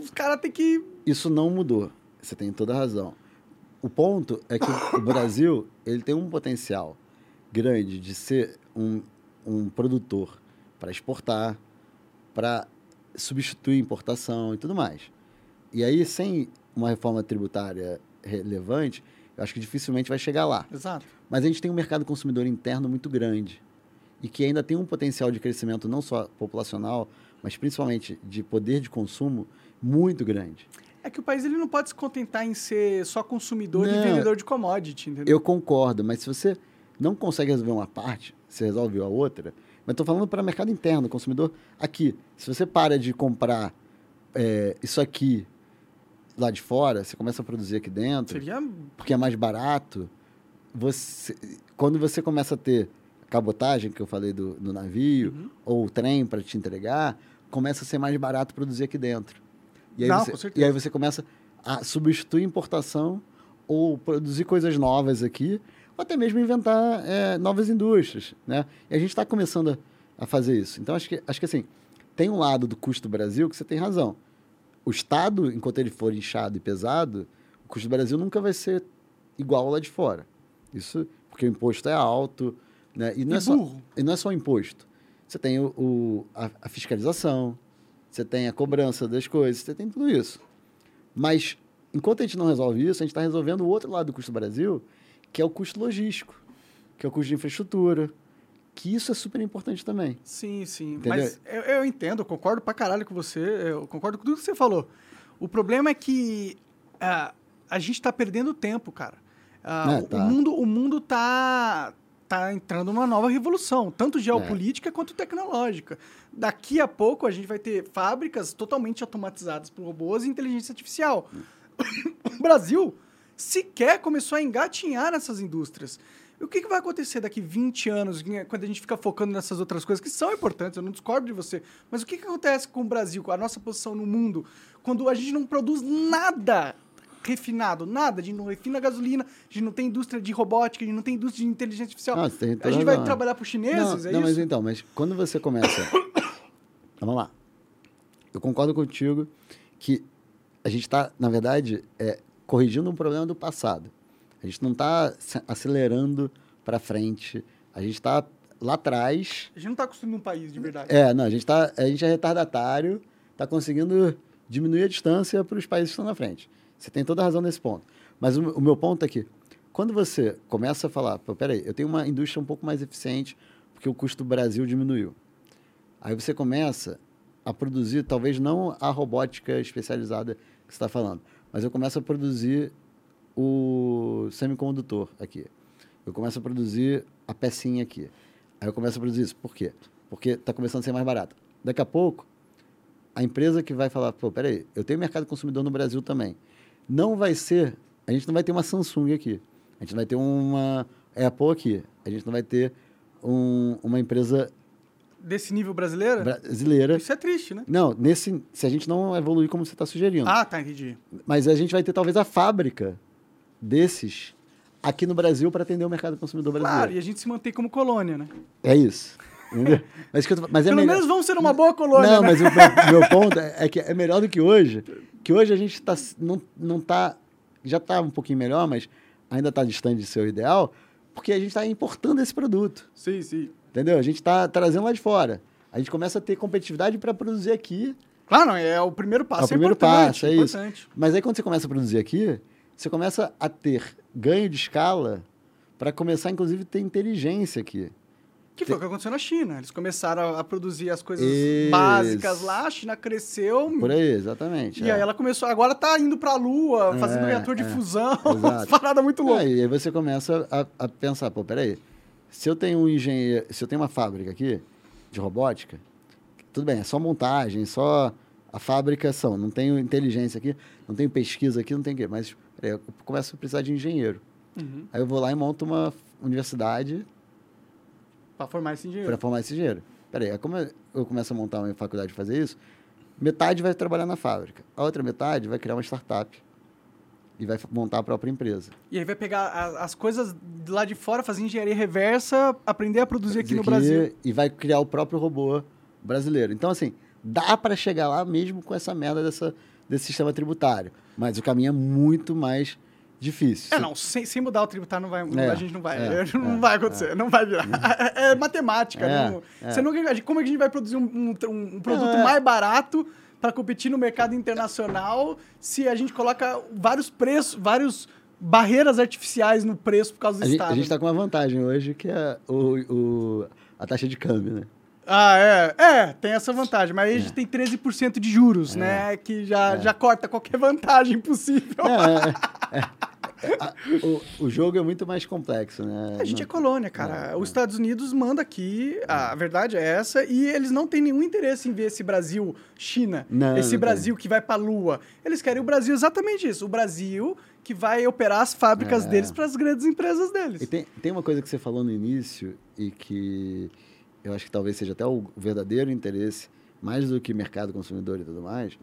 A: os caras têm que.
B: Isso não mudou. Você tem toda a razão. O ponto é que o Brasil ele tem um potencial grande de ser um, um produtor para exportar, para substituir importação e tudo mais. E aí, sem uma reforma tributária relevante, eu acho que dificilmente vai chegar lá.
A: Exato.
B: Mas a gente tem um mercado consumidor interno muito grande e que ainda tem um potencial de crescimento não só populacional, mas principalmente de poder de consumo muito grande.
A: É que o país ele não pode se contentar em ser só consumidor e
B: Não.
A: vendedor de commodity, entendeu?
B: Eu concordo, mas se você não consegue resolver uma parte, você resolve a outra. Mas estou falando para o mercado interno, consumidor aqui. Se você para de comprar é, isso aqui lá de fora, você começa a produzir aqui dentro,
A: Seria.
B: porque é mais barato. Você, quando você começa a ter cabotagem, que eu falei do, do navio,
A: Uhum.
B: ou o trem para te entregar, começa a ser mais barato produzir aqui dentro. E aí,
A: Não,
B: você, e aí você começa a substituir importação ou produzir coisas novas aqui, ou até mesmo inventar é, novas indústrias, né? E a gente está começando a, a fazer isso. Então, acho que, acho que assim, tem um lado do custo do Brasil que você tem razão. O Estado, enquanto ele for inchado e pesado, o custo do Brasil nunca vai ser igual ao lá de fora. Isso porque o imposto é alto, né? E não,
A: E
B: é, só, e não é só o imposto. Você tem o, o- a, a fiscalização, você tem a cobrança das coisas, você tem tudo isso. Mas, enquanto a gente não resolve isso, a gente está resolvendo o outro lado do custo do Brasil, que é o custo logístico, que é o custo de infraestrutura, que isso é super importante também.
A: Sim, sim.
B: Entendeu?
A: Mas eu, eu entendo, eu concordo pra caralho com você, eu concordo com tudo que você falou. O problema é que ah, a gente tá perdendo tempo, cara. Ah,
B: É,
A: o-
B: tá.
A: o, mundo, o mundo tá, tá entrando numa nova revolução, tanto geopolítica quanto tecnológica. Daqui a pouco a gente vai ter fábricas totalmente automatizadas por robôs e inteligência artificial. o Brasil sequer começou a engatinhar nessas indústrias. E o que, que vai acontecer daqui 20 anos, né, quando a gente fica focando nessas outras coisas que são importantes, eu não discordo de você, mas o que, que acontece com o Brasil, com a nossa posição no mundo, quando a gente não produz nada refinado, nada, a gente não refina gasolina, a gente não tem indústria de robótica, a gente não tem indústria de inteligência artificial.
B: Não, você tem
A: a gente vai trabalhar para os chineses,
B: não,
A: é
B: não, mas
A: isso?
B: então, mas quando você começa. Vamos lá. Eu concordo contigo que a gente está, na verdade, é, corrigindo um problema do passado. A gente não está acelerando para frente. A gente está lá atrás.
A: A gente não está construindo um país de verdade.
B: É, não, a gente, tá, a gente é retardatário, está conseguindo diminuir a distância para os países que estão na frente. Você tem toda a razão nesse ponto. Mas o, o meu ponto é que, quando você começa a falar, pô, peraí, eu tenho uma indústria um pouco mais eficiente porque o custo do Brasil diminuiu. Aí você começa a produzir, talvez não a robótica especializada que você está falando, mas eu começo a produzir o semicondutor aqui. Eu começo a produzir a pecinha aqui. Aí eu começo a produzir isso. Por quê? Porque está começando a ser mais barato. Daqui a pouco, a empresa que vai falar, pô, peraí, eu tenho mercado consumidor no Brasil também. Não vai ser, a gente não vai ter uma Samsung aqui. A gente não vai ter uma Apple aqui. A gente não vai ter um- uma empresa
A: Desse nível brasileiro?
B: brasileira.
A: Isso é triste, né?
B: Não, nesse, se a gente não evoluir como você está sugerindo.
A: Ah, tá, entendi.
B: Mas a gente vai ter talvez a fábrica desses aqui no Brasil para atender o mercado consumidor brasileiro.
A: Claro, e a gente se mantém como colônia, né?
B: É isso. Mas, tô- mas é
A: Pelo
B: melhor-
A: menos vamos ser uma boa colônia,
B: Não,
A: né?
B: mas o meu, meu ponto é, é que é melhor do que hoje. Que hoje a gente tá, não, não tá. Já está um pouquinho melhor, mas ainda está distante de ser o ideal, porque a gente está importando esse produto.
A: Sim, sim.
B: Entendeu? A gente está trazendo lá de fora. A gente começa a ter competitividade para produzir aqui.
A: Claro, não, é o primeiro passo.
B: É o primeiro
A: importante,
B: passo, é isso.
A: importante.
B: Mas aí quando você começa a produzir aqui, você começa a ter ganho de escala para começar, inclusive, a ter inteligência aqui.
A: Que foi o que aconteceu na China. Eles começaram a produzir as coisas
B: Isso.
A: básicas lá, a China cresceu.
B: Por aí, exatamente.
A: E
B: é.
A: aí ela começou, agora tá indo pra Lua, fazendo
B: É,
A: reator de
B: é,
A: fusão, umas paradas muito loucas.
B: É, e aí você começa a, a pensar, pô, peraí, se eu tenho um engenheiro, se eu tenho uma fábrica aqui de robótica, tudo bem, é só montagem, só a fabricação, não tenho inteligência aqui, não tenho pesquisa aqui, não tenho o quê, mas peraí, eu começo a precisar de engenheiro.
A: Uhum.
B: Aí eu vou lá e monto uma universidade
A: Pra formar esse engenheiro.
B: para formar esse engenheiro. Peraí, aí como eu começo a montar uma faculdade e fazer isso, metade vai trabalhar na fábrica, a outra metade vai criar uma startup e vai montar a própria empresa.
A: E aí vai pegar a- as coisas de lá de fora, fazer engenharia reversa, aprender a produzir aqui no Brasil.
B: E vai criar o próprio robô brasileiro. Então, assim, dá para chegar lá mesmo com essa merda dessa, desse sistema tributário. Mas o caminho é muito mais difícil.
A: É, não, sem, sem mudar o tributário não vai,
B: É,
A: a gente não vai,
B: é,
A: não
B: é,
A: vai acontecer, não vai virar. É, é matemática,
B: É,
A: não,
B: é.
A: Você nunca, como é que a gente vai produzir um, um- um produto
B: é.
A: mais barato para competir no mercado internacional se a gente coloca vários preços, vários barreiras artificiais no preço por causa do
B: A
A: Estado?
B: a gente tá com uma vantagem hoje, que é o, o- a taxa de câmbio, né?
A: Ah, é. É, tem essa vantagem. Mas aí a
B: É.
A: gente tem 13% de juros, né? Que já, já corta qualquer vantagem possível.
B: Não, é- é- a- o, o jogo é muito mais complexo, né?
A: A gente é
B: Não-
A: colônia, cara.
B: É,
A: Os Estados Unidos manda aqui, a verdade é essa, e eles não têm nenhum interesse em ver esse Brasil China,
B: Não,
A: esse
B: não
A: Brasil que vai pra Lua. Eles querem o Brasil exatamente isso, o Brasil que vai operar as fábricas
B: É.
A: deles para as grandes empresas deles.
B: E tem, tem uma coisa que você falou no início e que eu acho que talvez seja até o verdadeiro interesse, mais do que mercado consumidor e tudo mais,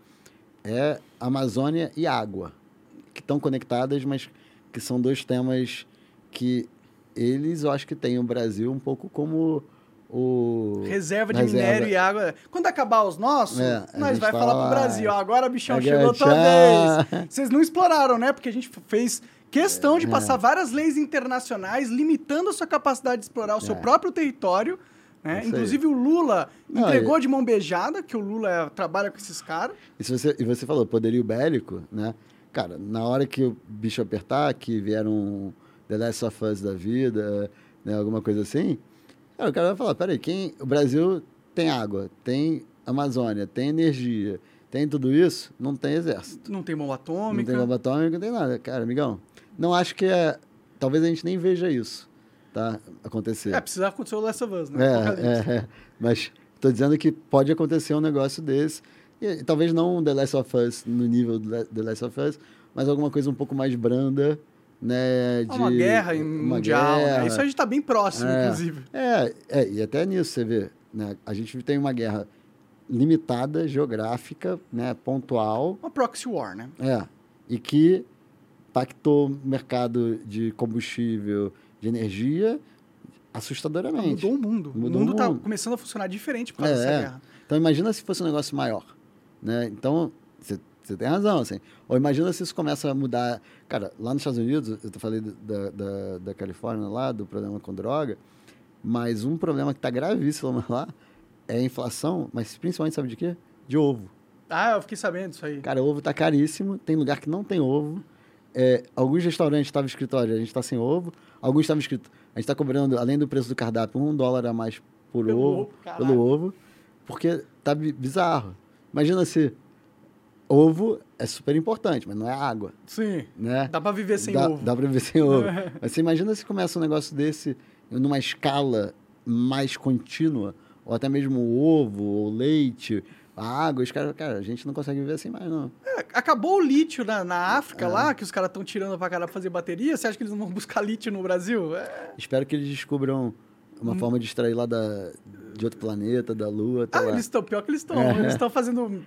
B: é Amazônia e água, que estão conectadas, mas que são dois temas que eles, eu acho que têm o Brasil um pouco como o...
A: Reserva de
B: Reserva.
A: minério e água. Quando acabar os nossos,
B: É,
A: nós vai
B: fala
A: falar pro
B: lá,
A: Brasil. agora, bichão,
B: agora,
A: chegou tua vez. Vocês não exploraram, né? Porque a gente fez questão
B: É.
A: de passar várias leis internacionais limitando a sua capacidade de explorar o seu
B: É.
A: próprio território. Né? Inclusive o Lula
B: Não,
A: entregou
B: e-
A: de mão beijada, que o Lula é- trabalha com esses caras.
B: E, você, e você falou, poderio bélico, né? Cara, na hora que o bicho apertar, que vieram um The Last of Us da vida, né, alguma coisa assim, Cara, o cara vai falar, peraí, quem... o Brasil tem água, tem Amazônia, tem energia, tem tudo isso, não tem exército.
A: Não tem bomba
B: Não
A: atômica.
B: tem bomba atômica, não tem nada. Cara, amigão, não acho que é... Talvez a gente nem veja isso, tá? Acontecer.
A: É, precisa acontecer o Last of Us, né?
B: É, é, é. Mas tô dizendo que pode acontecer um negócio desse. E, talvez não The Last of Us no nível do The Last of Us, mas alguma coisa um pouco mais branda, né? De,
A: uma guerra
B: uma
A: mundial, né?
B: guerra.
A: Isso a gente tá bem próximo,
B: É.
A: inclusive.
B: É, é, e até nisso você vê, né? A gente tem uma guerra limitada, geográfica, né? Pontual,
A: Uma proxy war, né?
B: é, e que impactou o mercado de combustível, de energia, assustadoramente.
A: Mudou o mundo.
B: Mudou
A: o mundo tá
B: mundo.
A: começando a funcionar diferente por causa
B: É,
A: dessa
B: é.
A: guerra.
B: Então imagina se fosse um negócio maior, né? Então você tem razão, assim. Ou imagina se isso começa a mudar. Cara, lá nos Estados Unidos, eu falei da, da, da Califórnia lá, do problema com droga, mas um problema que está gravíssimo lá é a inflação, mas principalmente sabe de quê? De ovo.
A: Ah, eu fiquei sabendo disso aí.
B: Cara, ovo tá caríssimo, tem lugar que não tem ovo. É, alguns restaurantes estavam escrito, olha, a gente está sem ovo. Alguns estavam escrito, a gente está cobrando, além do preço do cardápio, um dólar a mais por
A: Pelo
B: ovo,
A: ovo,
B: pelo ovo, porque tá bi- bizarro. Imagina se ovo é super importante, mas não é água,
A: Sim.
B: né?
A: Dá pra viver sem
B: dá,
A: ovo.
B: Dá pra viver sem ovo. mas você imagina se começa um negócio desse numa escala mais contínua, ou até mesmo o ovo, ou leite, a água, os caras, cara, a gente não consegue viver assim mais, não.
A: É, Acabou o lítio na, na
B: É.
A: África lá, que os caras estão tirando pra caralho pra fazer bateria. Você acha que eles não vão buscar lítio no Brasil? É.
B: Espero que eles descubram uma forma de extrair lá da, de outro planeta, da Lua, até
A: Ah,
B: lá.
A: eles estão, pior que eles estão.
B: É.
A: Eles estão fazendo.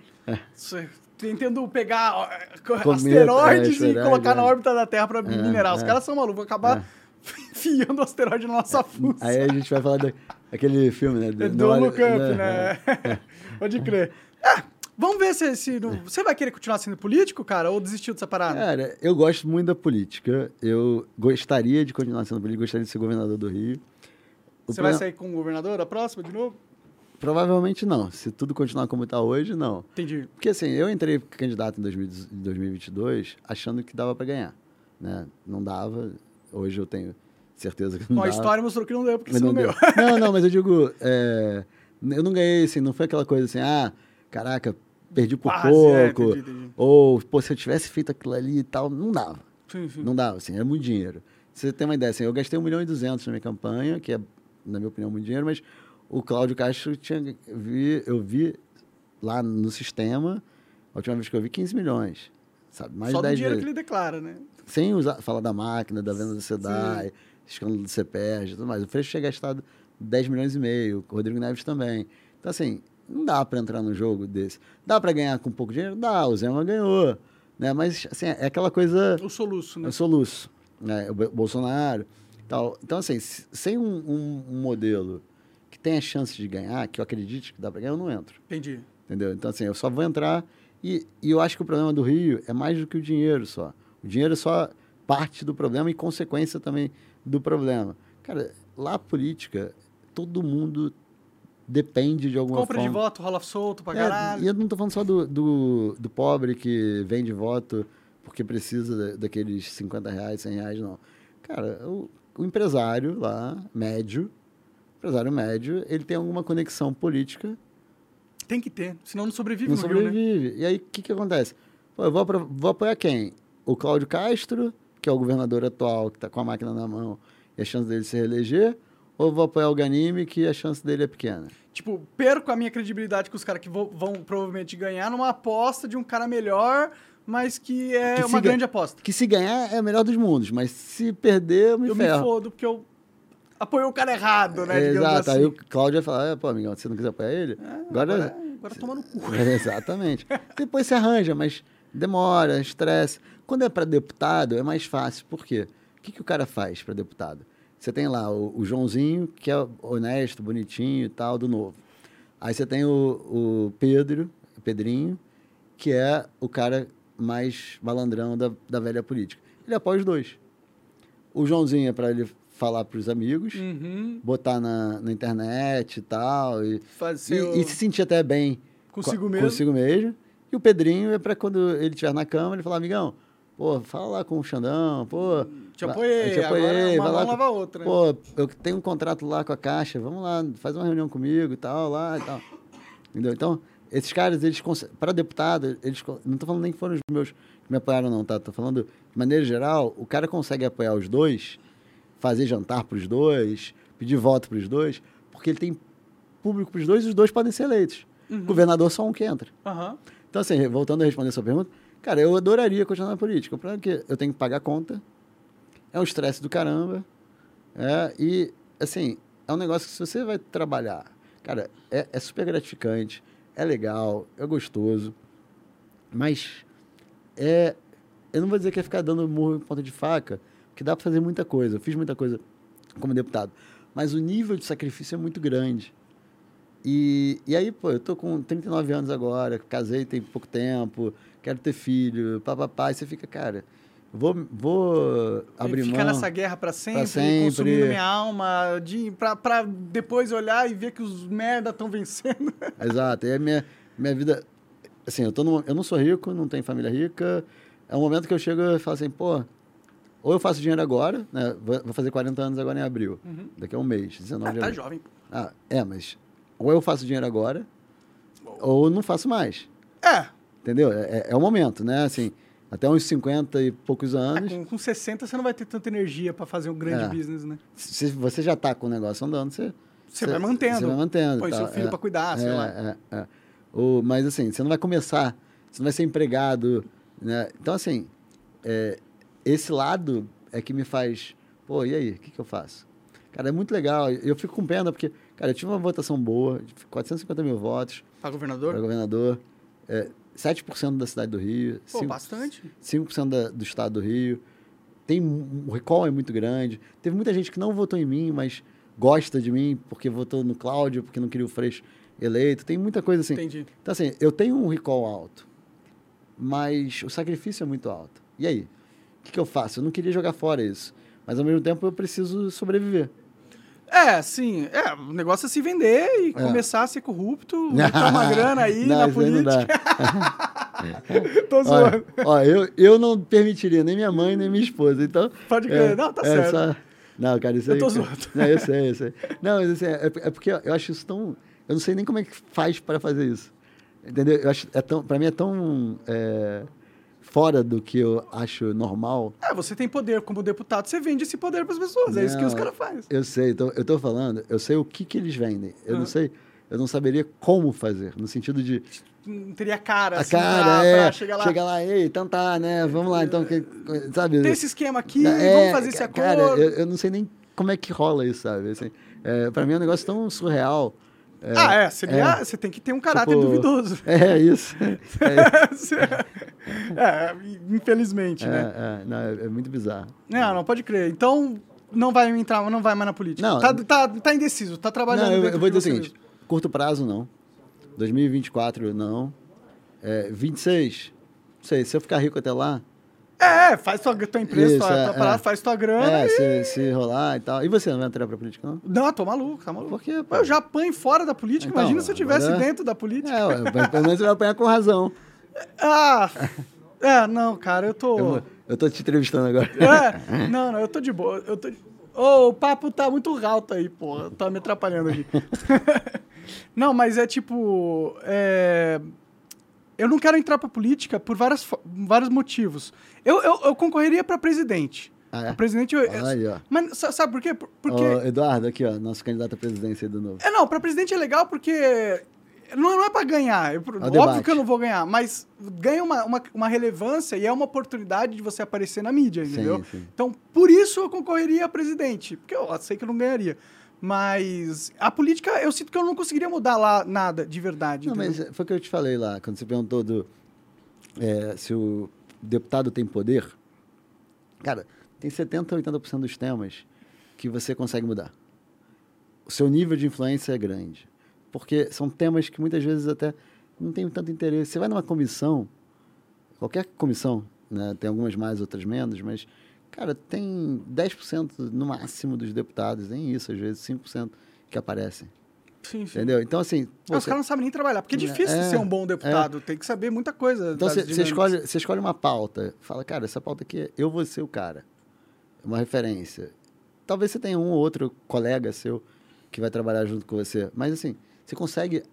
A: Tentando pegar
B: Cometa,
A: asteroides
B: é,
A: e colocar na
B: é.
A: órbita da Terra pra minerar. Os
B: é.
A: caras são malucos, vão acabar enfiando o asteroide na nossa fuça.
B: Aí a gente vai falar daquele filme, né?
A: É
B: do-
A: do
B: no-
A: Look Up, né? Pode crer. Ah, vamos ver se, se não- você vai querer continuar sendo político, cara, ou desistiu dessa parada?
B: Cara, eu gosto muito da política. Eu gostaria de continuar sendo político, gostaria de ser governador do Rio.
A: Você vai sair com o governador a próxima de novo?
B: Provavelmente não. Se tudo continuar como está hoje, não.
A: Entendi.
B: Porque assim, eu entrei candidato em 2000 em 2022 achando que dava para ganhar. Né? Não dava. Hoje eu tenho certeza que não
A: Bom, a
B: dava.
A: história mostrou que não deu, porque
B: Mas
A: não,
B: não
A: deu.
B: deu. Não, não, mas eu digo, é, eu não ganhei, assim, não foi aquela coisa assim, ah, caraca, perdi por
A: Quase, é,
B: pouco,
A: entendi, entendi.
B: ou, pô, se eu tivesse feito aquilo ali e tal, não dava.
A: Sim, sim.
B: Não dava, assim, era muito dinheiro. Você tem uma ideia, assim, eu gastei 1 milhão e 200 na minha campanha, que é, na minha opinião, muito dinheiro, mas o Cláudio Castro tinha, vi, eu vi lá no sistema, a última vez que eu vi, 15 milhões, sabe? Mais
A: Só do
B: 10
A: dinheiro
B: vezes
A: que ele declara, né?
B: sem usar, falar da máquina, da venda do SEDAI, escândalo do CEPERG e tudo mais. O Freixo tinha gastado 10 milhões e meio, o Rodrigo Neves também. Então, assim, não dá para entrar num jogo desse. Dá para ganhar com pouco dinheiro? Dá, o Zema ganhou. Né? Mas, assim, é aquela coisa...
A: O soluço, né?
B: É o soluço. Né? O Bo- Bolsonaro. Tal. Então, assim, se- sem um, um- um modelo que tenha chance de ganhar, que eu acredite que dá para ganhar, eu não entro.
A: Entendi.
B: Entendeu? Então, assim, eu só vou entrar. E, e eu acho que o problema do Rio é mais do que o dinheiro só. O dinheiro é só parte do problema e consequência também do problema. Cara, lá a política, todo mundo depende de alguma
A: Compra de
B: forma.
A: voto, rola solto pra
B: É,
A: caralho.
B: e eu não tô falando só do, do, do pobre que vende voto porque precisa da- daqueles 50 reais, 100 reais, não. Cara, o, o empresário lá, médio, empresário médio, ele tem alguma conexão política
A: Tem que ter, senão não sobrevive
B: não
A: no Rio, né?
B: sobrevive. E aí, o que, que acontece? Pô, eu vou, vou apoiar quem? O Cláudio Castro, que é o governador atual, que está com a máquina na mão, e a chance dele se reeleger? Ou vou apoiar o Ganime, que a chance dele é pequena?
A: Tipo, perco a minha credibilidade com os caras que vão, vão provavelmente ganhar numa aposta de um cara melhor, mas que é
B: Que
A: uma grande aposta.
B: Que se ganhar é a melhor dos mundos, mas se perder, eu me
A: Eu me
B: ferro.
A: fodo porque eu apoiei o cara errado, né?
B: É, exato.
A: assim.
B: Aí o Cláudio vai falar, é, pô, amigão, se você não quiser apoiar ele, agora...
A: Agora, agora toma no cu.
B: É, exatamente. Depois se arranja, mas demora, estresse. Quando é para deputado, é mais fácil. Por quê? O que, que o cara faz para deputado? Você tem lá o, o Joãozinho, que é honesto, bonitinho e tal, do novo. Aí você tem o, o Pedro, o Pedrinho, que é o cara mais malandrão da, da velha política. Ele apoia os dois. O Joãozinho é para ele falar para os amigos,
A: Uhum.
B: botar na, na internet e tal, e,
A: Fazer
B: e,
A: o-
B: e se sentir até bem
A: Consigo
B: co-
A: mesmo.
B: consigo mesmo. E o Pedrinho é para quando ele estiver na cama, ele falar, amigão, Pô, fala lá com o Xandão, pô.
A: Te
B: va-
A: apoiei,
B: te apoiei,
A: agora uma
B: vai lá
A: outra. né?
B: Pô, eu tenho um contrato lá com a Caixa, vamos lá, faz uma reunião comigo e tal, lá e tal. Entendeu? Então, esses caras, eles para deputado, eles não tô falando nem que foram os meus que me apoiaram não, tá? Tô falando de maneira geral, o cara consegue apoiar os dois, fazer jantar pros dois, pedir voto pros dois, porque ele tem público pros dois e os dois podem ser eleitos. Governador só um que entra.
A: Aham.
B: Então, assim, voltando a responder a sua pergunta, cara, eu adoraria continuar na política. O problema é que eu tenho que pagar conta, é um estresse do caramba, é, e, assim, é um negócio que se você vai trabalhar, cara, é, é super gratificante, é legal, é gostoso, mas é, eu não vou dizer que é ficar dando murro em ponta de faca, porque dá para fazer muita coisa, eu fiz muita coisa como deputado, mas o nível de sacrifício é muito grande. E, e aí, pô, eu tô com 39 anos agora, casei tem pouco tempo, quero ter filho, papapá, e você fica, cara, vou, vou abrir
A: Ficar
B: mão.
A: nessa guerra pra sempre,
B: sempre.
A: consumindo minha alma, de, pra, pra depois olhar e ver que os merda estão vencendo.
B: Exato, e a minha, minha vida, assim, eu, tô num- eu não sou rico, não tenho família rica, é um momento que eu chego e falo assim, pô, ou eu faço dinheiro agora, né, vou, fazer 40 anos agora em abril, daqui a um mês, 19
A: Ah,
B: de
A: tá
B: abril.
A: jovem. pô.
B: Ah, é, mas ou eu faço dinheiro agora, ou não faço mais.
A: É,
B: Entendeu? É, é- é o momento, né? Assim, até uns 50 e poucos
A: ah,
B: anos,
A: com, com 60 você não vai ter tanta energia pra fazer um grande
B: É.
A: business, né?
B: se você já tá com o negócio andando, você...
A: Você vai mantendo.
B: Você vai mantendo.
A: Põe
B: tá?
A: seu filho
B: É,
A: pra cuidar, sei
B: é,
A: lá.
B: É, é. O, mas assim, você não vai começar, você não vai ser empregado, né? Então, assim, é, esse lado é que me faz, pô, e aí, o que, que eu faço? Cara, é muito legal. Eu fico com pena, porque, cara, eu tive uma votação boa, de 450 mil votos para
A: governador?
B: governador, é, 7% da cidade do Rio,
A: Pô,
B: 5%,
A: bastante.
B: 5% da, do estado do Rio. Tem o recall é muito grande. Teve muita gente que não votou em mim, mas gosta de mim porque votou no Cláudio, porque não queria o Freixo eleito. Tem muita coisa assim.
A: Entendi.
B: Então, assim, eu tenho um recall alto, mas o sacrifício é muito alto. E aí? O que, que eu faço? Eu não queria jogar fora isso. Mas, ao mesmo tempo, eu preciso sobreviver.
A: É, sim. É, o negócio é se vender e começar a ser corrupto, entrar uma grana aí
B: Não,
A: na política. Tô
B: Olha,
A: zoando.
B: ó, eu, eu não permitiria nem minha mãe, nem minha esposa. Então.
A: Pode crer. Não, tá certo.
B: Não, cara, isso
A: Eu
B: aí.
A: tô
B: cara-
A: zoando.
B: Não, eu sei, eu sei. Não, mas assim, é, é porque eu acho isso tão. Eu não sei nem como é que faz para fazer isso. Entendeu? Eu acho, é tão, pra mim é tão é, fora do que eu acho normal.
A: É, você tem poder como deputado, você vende esse poder pras pessoas. É isso que
B: Não,
A: os caras fazem.
B: Eu sei, então, eu tô falando, eu sei o que, que eles vendem. Eu
A: Ah.
B: não sei, eu não saberia como fazer, no sentido de.
A: Não teria cara,
B: A
A: assim,
B: cara,
A: pra,
B: é.
A: chegar lá.
B: Chega lá, ei, então tá, né? Vamos lá, então, que, sabe?
A: Tem esse esquema aqui,
B: É,
A: vamos fazer esse acordo.
B: Cara, eu, eu não sei nem como é que rola isso, sabe? Assim, é, pra mim é um negócio tão surreal. É,
A: ah, é, seria, você tem que ter um caráter
B: tipo,
A: duvidoso.
B: É isso.
A: é, infelizmente,
B: É,
A: né?
B: é, não, é, é muito bizarro.
A: Não, não pode crer. Então, não vai entrar, não vai mais na política.
B: Não,
A: tá, tá, tá indeciso, tá trabalhando
B: Não, eu, eu vou dizer o seguinte: curto prazo, não. 2024, não. É, 26, não sei, se eu ficar rico até lá,
A: mesmo. É, faz tua, tua empresa,
B: Isso,
A: tua,
B: é,
A: tua parada,
B: é.
A: faz tua grana
B: é,
A: e...
B: se, se rolar e tal. E você não vai entrar pra política, não?
A: Não, tô maluco, tá maluco.
B: Por quê, pô?
A: Eu já apanho fora da política,
B: Então,
A: imagina se eu tivesse
B: agora-
A: dentro da política.
B: É, ué, pelo menos você vai apanhar com razão.
A: Ah, é, não, cara, eu tô...
B: Eu, eu tô te entrevistando agora.
A: É, não, não, eu tô de boa. Eu tô. Ô, o papo tá muito alto aí, pô. Tá me atrapalhando aqui. não, mas é tipo. é, Eu não quero entrar pra política por várias, vários motivos. Eu, eu, eu concorreria pra presidente.
B: Ah, é?
A: Pra presidente. Eu,
B: Olha.
A: Mas sa- sabe por quê? Por- Porque.
B: Ó, Eduardo, aqui, ó, nosso candidato à presidência aí do novo.
A: É, não, pra presidente é legal porque. Não, não é pra ganhar. Eu- óbvio
B: debate.
A: que eu não vou ganhar, mas ganha uma, uma, uma relevância e é uma oportunidade de você aparecer na mídia,
B: Sim,
A: entendeu?
B: sim.
A: Então, por isso eu concorreria a presidente. Porque eu sei que eu não ganharia. Mas a política, eu sinto que eu não conseguiria mudar lá nada de verdade.
B: Não,
A: entendeu?
B: mas foi o que eu te falei lá, quando você perguntou do, é, se o deputado tem poder. Cara, tem 70%, 80% dos temas que você consegue mudar. O seu nível de influência é grande. Porque são temas que muitas vezes até não tem tanto interesse. Você vai numa comissão, qualquer comissão, né, tem algumas mais, outras menos, mas, cara, tem 10% no máximo dos deputados, nem isso, às vezes 5% que aparecem.
A: Sim, sim.
B: Entendeu? Então, assim. pô,
A: os
B: você-
A: caras não sabem nem trabalhar, porque é difícil
B: É,
A: ser um bom deputado. Tem que saber muita coisa.
B: Então você escolhe, escolhe uma pauta, fala, cara, essa pauta aqui, eu vou ser o cara. Uma referência. Talvez você tenha um ou outro colega seu que vai trabalhar junto com você, mas assim, você consegue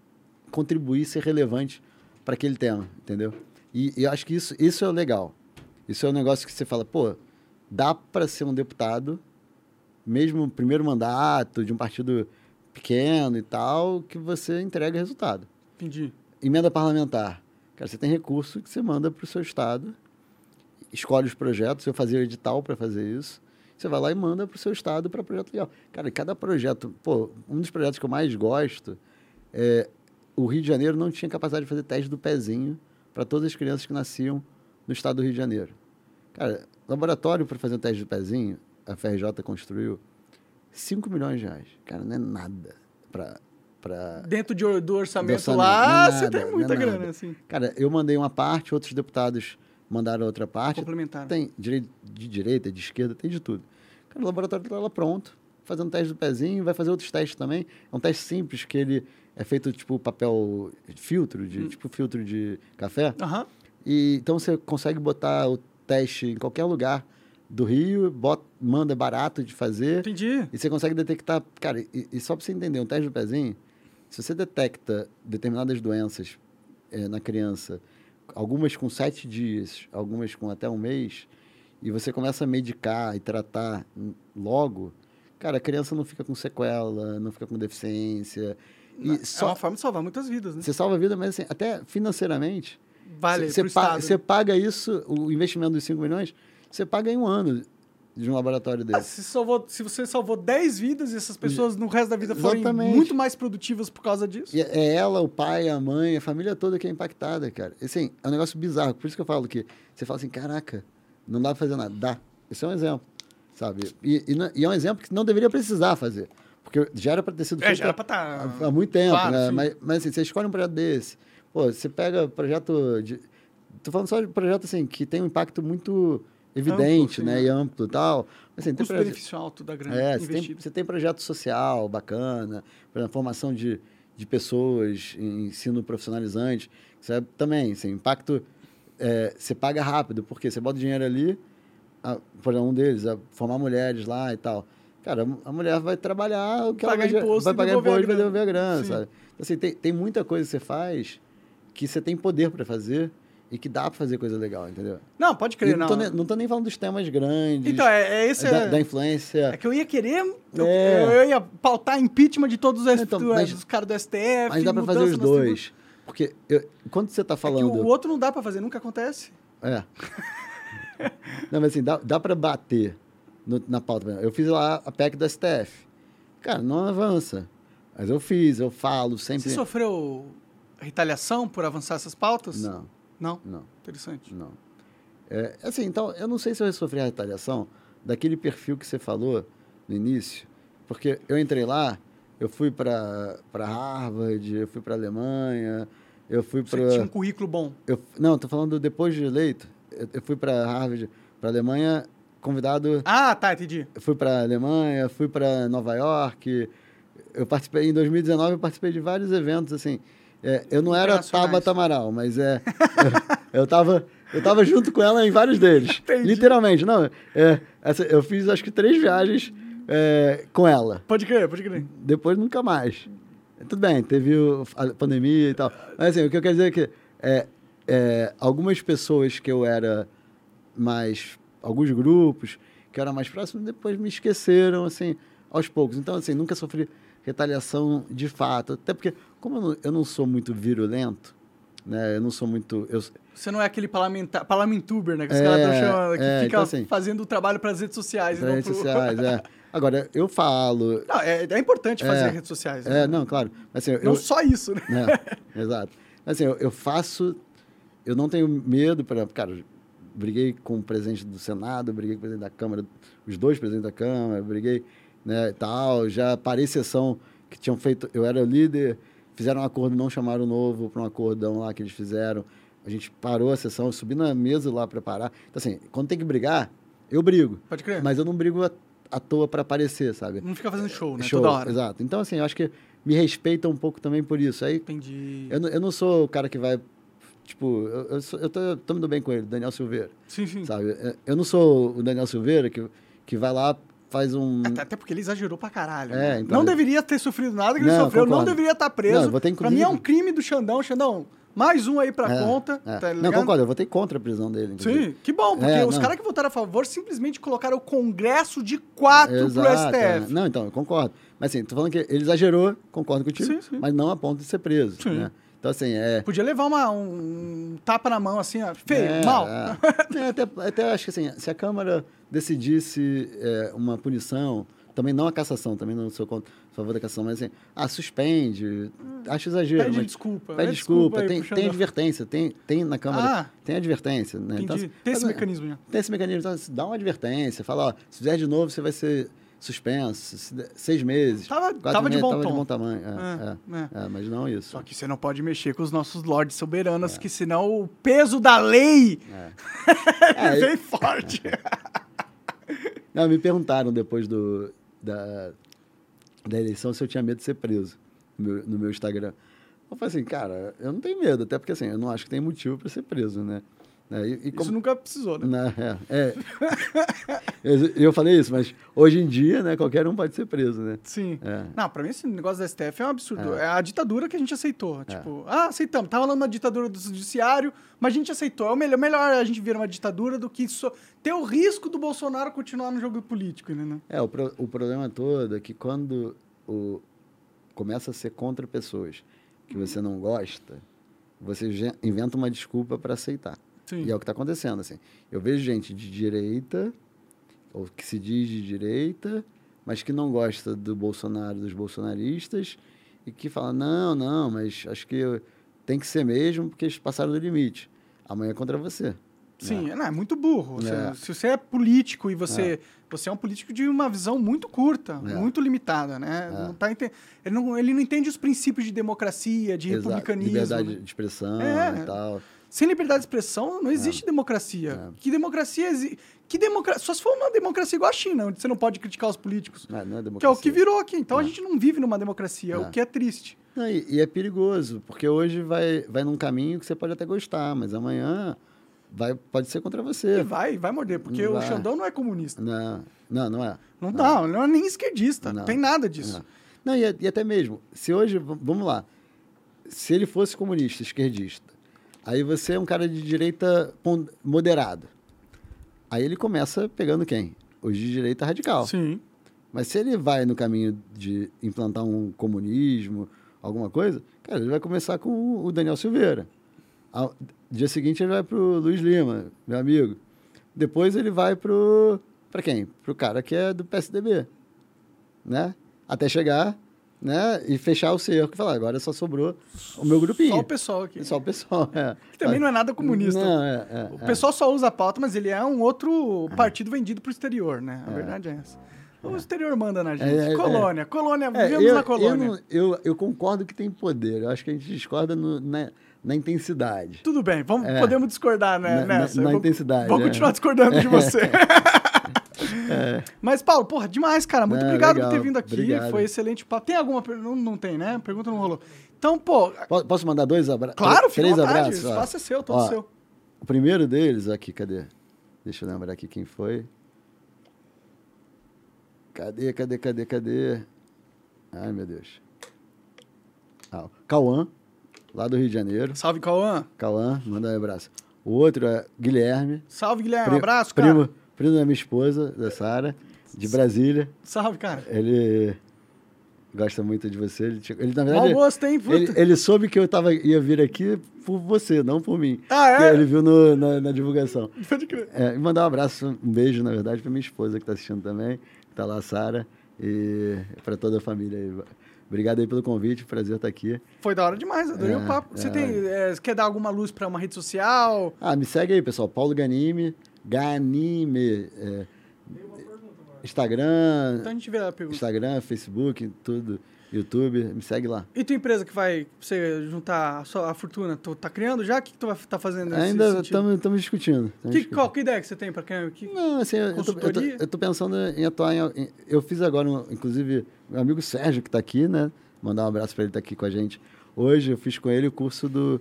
B: contribuir, ser relevante para aquele tema, entendeu? E, e eu acho que isso, isso é o legal. Isso é um negócio que você fala, pô, dá para ser um deputado, mesmo primeiro mandato de um partido pequeno e tal, que você entrega resultado
A: Entendi.
B: emenda parlamentar. Cara, você tem recurso que você manda para o seu estado, escolhe os projetos, eu fazia o edital para fazer isso. Você vai lá e manda para o seu estado para projeto legal. Cara, cada projeto, pô, um dos projetos que eu mais gosto é o Rio de Janeiro não tinha capacidade de fazer teste do pezinho para todas as crianças que nasciam no estado do Rio de Janeiro. Cara, laboratório para fazer o teste do pezinho, a FRJ construiu 5 milhões de reais. Cara, não é nada para para
A: Dentro de, do orçamento,
B: orçamento,
A: lá,
B: não é
A: você
B: nada,
A: tem muita
B: é
A: grana,
B: nada.
A: assim.
B: Cara, eu mandei uma parte, outros deputados mandaram outra parte.
A: Complementar.
B: Tem direito, de direita, de esquerda, tem de tudo. Cara, o laboratório está lá pronto, fazendo teste do pezinho, vai fazer outros testes também. É um teste simples, que ele é feito tipo papel filtro,
A: Hum.
B: de, tipo filtro de café.
A: Aham.
B: E, então você consegue botar o teste em qualquer lugar do Rio, bota, manda é barato de fazer.
A: Entendi.
B: E você consegue detectar. Cara, e, e só para você entender, um teste do pezinho, se você detecta determinadas doenças eh, na criança, algumas com sete dias, algumas com até um mês, e você começa a medicar e tratar logo, cara, a criança não fica com sequela, não fica com deficiência. E
A: É
B: só,
A: uma forma de salvar muitas vidas, né?
B: você salva a vida, mas assim, até financeiramente,
A: Vale
B: você,
A: pro
B: pa-
A: Estado.
B: você paga isso, o investimento dos 5 milhões, você paga em um ano de um laboratório
A: Ah,
B: desse.
A: se, salvou, se você salvou 10 vidas e essas pessoas no resto da vida forem
B: Exatamente.
A: muito mais produtivas por causa disso.
B: E é ela, o pai, a mãe, a família toda que é impactada, cara. Assim, é um negócio bizarro. Por isso que eu falo que você fala assim, caraca, não dá pra fazer nada. Dá. Esse é um exemplo, sabe? E, e e é um exemplo que não deveria precisar fazer. Porque já era para ter sido
A: É,
B: feito
A: já era
B: há-
A: pra tá...
B: há, há muito tempo,
A: Claro,
B: né? Mas, mas assim, você escolhe um projeto desse. Pô, você pega projeto de... Tô falando só de projeto, assim, que tem um impacto muito evidente,
A: sim,
B: né?
A: é.
B: E amplo e tal. Assim, tem projeto-
A: Custo-benefício alto da grana
B: é, você tem, você tem projeto social bacana, por exemplo, formação de, de pessoas, ensino profissionalizante. Isso é também, assim, impacto. é, você paga rápido, porque você bota o dinheiro ali, a, por exemplo, um deles, a formar mulheres lá e tal. Cara, a mulher vai trabalhar, o que
A: Pagar
B: ela vai,
A: imposto
B: vai pagar imposto e vai devolver a grana,
A: Sim.
B: sabe? Então, assim, tem, tem muita coisa que você faz que você tem poder para fazer e que dá para fazer coisa legal, entendeu?
A: Não, pode crer,
B: não,
A: não.
B: tô, ne- não tô nem falando dos temas grandes,
A: Então, é, é esse...
B: da,
A: é...
B: da influência.
A: É que eu ia querer. Eu,
B: É.
A: eu ia pautar impeachment de todos os,
B: Então,
A: do-
B: mas-
A: dos caras do STF.
B: Mas dá pra fazer os dois. Porque eu- quando você tá
A: tribuna. É que
B: falando.
A: o outro não dá pra fazer, nunca acontece.
B: É. Não, mas assim, dá, dá pra bater no- na pauta. Eu fiz lá a PEC do STF. Cara, não avança. Mas eu fiz, eu falo sempre.
A: Você sofreu retaliação por avançar essas pautas?
B: Não,
A: Não?
B: não,
A: Interessante.
B: não. É, assim, então, eu não sei se eu sofri a retaliação daquele perfil que você falou no início. Porque eu entrei lá, eu fui pra Harvard, eu fui pra Alemanha, eu fui
A: Você
B: pra.
A: tinha um currículo bom.
B: Eu, não, tô falando depois de eleito. Eu, eu fui para Harvard, para Alemanha, convidado.
A: Ah, tá, entendi.
B: Eu fui para Alemanha, fui para Nova York. Eu participei em 2019, eu participei de vários eventos assim. É, eu não era. Tabata Amaral, mas é eu, eu tava eu tava junto com ela em vários deles.
A: Entendi.
B: Literalmente, não. É, essa, eu fiz acho que três viagens é, com ela.
A: Pode crer, pode crer.
B: Depois nunca mais. Tudo bem, teve o- a pandemia e tal. Mas assim, o que eu quero dizer é que é, é, algumas pessoas que eu era mais. Alguns grupos que eu era mais próximo, depois me esqueceram, assim, aos poucos. Então, assim, nunca sofri retaliação de fato. Até porque, como eu não, eu não sou muito virulento, né? Eu não sou muito. Eu,
A: Você não é aquele parlamentar, parlamentuber, né? Que os
B: É,
A: caras chamam, que
B: é,
A: fica
B: então, assim,
A: fazendo o trabalho para as redes sociais.
B: para redes
A: pro-
B: sociais, é. Agora, eu falo.
A: Não, é, é importante fazer
B: É,
A: redes sociais.
B: É,
A: né?
B: não, claro. Assim,
A: Não
B: eu,
A: só isso, né?
B: É, exato. Assim, eu, eu faço. Eu não tenho medo para. Cara, briguei com o presidente do Senado, briguei com o presidente da Câmara, os dois presidentes da Câmara, briguei, né, tal. Já parei sessão que tinham feito. Eu era líder, fizeram um acordo, não chamaram o novo para um acordão lá que eles fizeram. A gente parou a sessão, eu subi na mesa lá para parar. Então, assim, quando tem que brigar, eu brigo.
A: Pode crer.
B: Mas eu não brigo à, à toa para aparecer, sabe?
A: Não fica fazendo show, né?
B: Show,
A: Toda hora.
B: Exato. Então, assim, eu acho que me respeita um pouco também por isso. Aí
A: Entendi.
B: eu, não- eu não sou o cara que vai. Tipo, eu, eu, sou- eu tô, tô me dando bem com ele, Daniel Silveira.
A: Sim, sim.
B: Sabe? Eu- Eu não sou o Daniel Silveira que, que vai lá, faz um.
A: Até, até porque ele exagerou pra caralho.
B: É,
A: né?
B: então-
A: não deveria ter sofrido nada que ele
B: Não,
A: sofreu, não
B: concordo.
A: deveria estar preso.
B: Não, eu vou ter,
A: Pra mim é um crime do Xandão. Xandão, mais um aí pra
B: É,
A: conta.
B: é.
A: Tá
B: não, concordo, eu votei contra a prisão dele. inclusive.
A: Sim, que bom, porque
B: É,
A: os
B: não.
A: caras que votaram a favor simplesmente colocaram o Congresso de quatro pro
B: Exato, é.
A: STF.
B: Não, então, eu concordo. Mas assim, tô falando que ele exagerou, concordo contigo,
A: Sim, sim.
B: mas não a ponto de ser preso.
A: Sim.
B: Né? Então, assim, é.
A: Podia levar uma, um tapa na mão, assim, ó, feio,
B: é,
A: mal.
B: é. Até, até acho que assim, se a Câmara decidisse é, uma punição, também não a cassação, também não sou contra, a favor da cassação, mas assim, ah, suspende, acho exagero.
A: Pede
B: mas-
A: desculpa.
B: Pede
A: né?
B: desculpa, tem, tem advertência, tem, tem na Câmara,
A: Ah.
B: tem advertência. Né? Então,
A: tem esse
B: mas,
A: mecanismo já.
B: Tem esse mecanismo, então, se dá uma advertência, fala, ó, se fizer de novo, você vai ser suspenso, seis meses.
A: Tava- tava de
B: meses,
A: bom
B: tava
A: tom.
B: de bom tamanho. É,
A: É,
B: é, é, mas não isso.
A: Só que você não pode mexer com os nossos lords soberanos, que senão o peso da lei
B: É,
A: vem forte.
B: Não, me perguntaram depois do, da, da eleição se eu tinha medo de ser preso no meu, no meu Instagram. Eu falei assim, cara, eu não tenho medo, até porque assim, eu não acho que tem motivo para ser preso, né? É, E, e
A: Isso
B: como-
A: nunca precisou, né?
B: Não, é, é. eu, falei isso, mas hoje em dia, né, qualquer um pode ser preso, né?
A: Sim.
B: É.
A: Não, pra mim esse negócio da STF é um absurdo. É, a ditadura que a gente
B: É.
A: aceitou. Tipo, ah, aceitamos. Tá rolando uma ditadura do judiciário, mas a gente aceitou. É o melhor, melhor a gente vir uma ditadura do que só ter o risco do Bolsonaro continuar no jogo político, né?
B: É, o, pro- o problema todo é que quando o, começa a ser contra pessoas que você não gosta, você inventa uma desculpa para aceitar.
A: Sim.
B: E é o que está acontecendo, assim. Eu vejo gente de direita, ou que se diz de direita, mas que não gosta do Bolsonaro, dos bolsonaristas, e que fala, não, não, mas acho que tem que ser mesmo, porque eles passaram do limite. Amanhã é contra você.
A: Sim, não, é muito burro.
B: É.
A: Se você é político e você, você é um político de uma visão muito curta,
B: É.
A: muito limitada, né?
B: É.
A: Não tá ente- ele, não, ele não entende os princípios de democracia, de
B: Exato,
A: republicanismo.
B: Liberdade de expressão
A: É.
B: e tal.
A: Sem liberdade de expressão, não existe democracia. Que democracia existe? Que democracia? Só se for uma democracia igual a China, onde você não pode criticar os políticos.
B: Não, não é
A: Que é
B: democracia.
A: o que virou aqui. Então a
B: É.
A: gente não vive numa democracia,
B: É.
A: o que é triste.
B: Não, e, e é perigoso, porque hoje vai, vai num caminho que você pode até gostar, mas amanhã vai, pode ser contra
A: E
B: você.
A: vai, vai morder, porque o
B: Vai.
A: Xandão não é comunista.
B: Não, não, não é.
A: Não, dá, ele não é nem esquerdista, não,
B: Não.
A: tem nada disso.
B: Não, Não, e, e até mesmo, se hoje, vamos lá, se ele fosse comunista, esquerdista, aí você é um cara de direita moderado. Aí ele começa pegando quem? Os de direita radical.
A: Sim.
B: Mas se ele vai no caminho de implantar um comunismo, alguma coisa, cara, ele vai começar com o Daniel Silveira. Ao- dia seguinte ele vai pro Luiz Lima, meu amigo. Depois ele vai pro para quem? Pro cara que é do PSDB, né? Até chegar, né, e fechar o cerco e falar, agora só sobrou o meu grupinho.
A: Só o pessoal aqui.
B: Só o pessoal, é.
A: Que também não é nada comunista.
B: Não, é, é,
A: O
B: é.
A: pessoal só usa a pauta, mas ele é um outro partido vendido pro exterior, né? A verdade é essa. O exterior manda na gente.
B: É, é,
A: colônia, colônia,
B: É,
A: vivemos
B: eu,
A: na colônia.
B: Eu, não- eu, eu concordo que tem poder. Eu acho que a gente discorda no- na, na intensidade.
A: Tudo bem, vamos,
B: É.
A: podemos discordar né,
B: Na- na-
A: nessa.
B: na
A: Eu vou-
B: intensidade,
A: Vou
B: é.
A: continuar discordando de você. Mas, Paulo, porra, demais, cara. Muito obrigado
B: legal,
A: por ter vindo aqui.
B: obrigado.
A: Foi excelente papo. Tem alguma pergunta? Não, não tem, né? Pergunta não rolou. Então, pô,
B: Po- Posso mandar dois abraços?
A: claro, à
B: Três abraços?
A: O
B: ó.
A: espaço é seu, todo
B: Ó,
A: seu.
B: O primeiro deles, aqui, cadê? Deixa eu lembrar aqui quem foi. Cadê, cadê, cadê, cadê? Ai, meu Deus. Ah, Cauã, lá do Rio de Janeiro.
A: Salve, Cauã.
B: Cauã, manda um abraço. O outro é Guilherme.
A: Salve, Guilherme.
B: pri-
A: abraço, cara.
B: primo, primo da minha esposa, da Sara, de Brasília.
A: Salve, cara.
B: Ele gosta muito de você. Ele, ele na verdade,
A: gosto, hein? Puta.
B: ele, ele soube que eu tava, ia vir aqui por você, não por mim.
A: Ah, é?
B: Que Ele viu no- na, na divulgação.
A: Pode crer.
B: É, mandar um abraço, um beijo, na verdade, para minha esposa que está assistindo também, que tá lá, a Sara, e para toda a família aí. Obrigado aí pelo convite, prazer estar aqui.
A: Foi da hora demais, adorei
B: É,
A: o papo. Você
B: é.
A: tem, é, quer dar alguma luz pra uma rede social?
B: Ah, me segue aí, pessoal. Paulo Ganime, Ganime. é, Instagram,
A: Então a gente vê a pergunta.
B: Instagram, Facebook, tudo, YouTube, me segue lá.
A: E tua empresa que vai você juntar a, sua, a fortuna, tu tá criando já? O que, que tu vai tá fazendo
B: Ainda estamos discutindo. tamo
A: Que,
B: discutindo.
A: qual que ideia que você tem pra quem? Que,
B: Não, assim, eu, eu, tô, eu, tô, eu tô pensando em atuar em, Eu fiz agora, um- inclusive, meu amigo Sérgio, que está aqui, né? mandar um abraço para ele estar aqui com a gente. Hoje eu fiz com ele o curso do,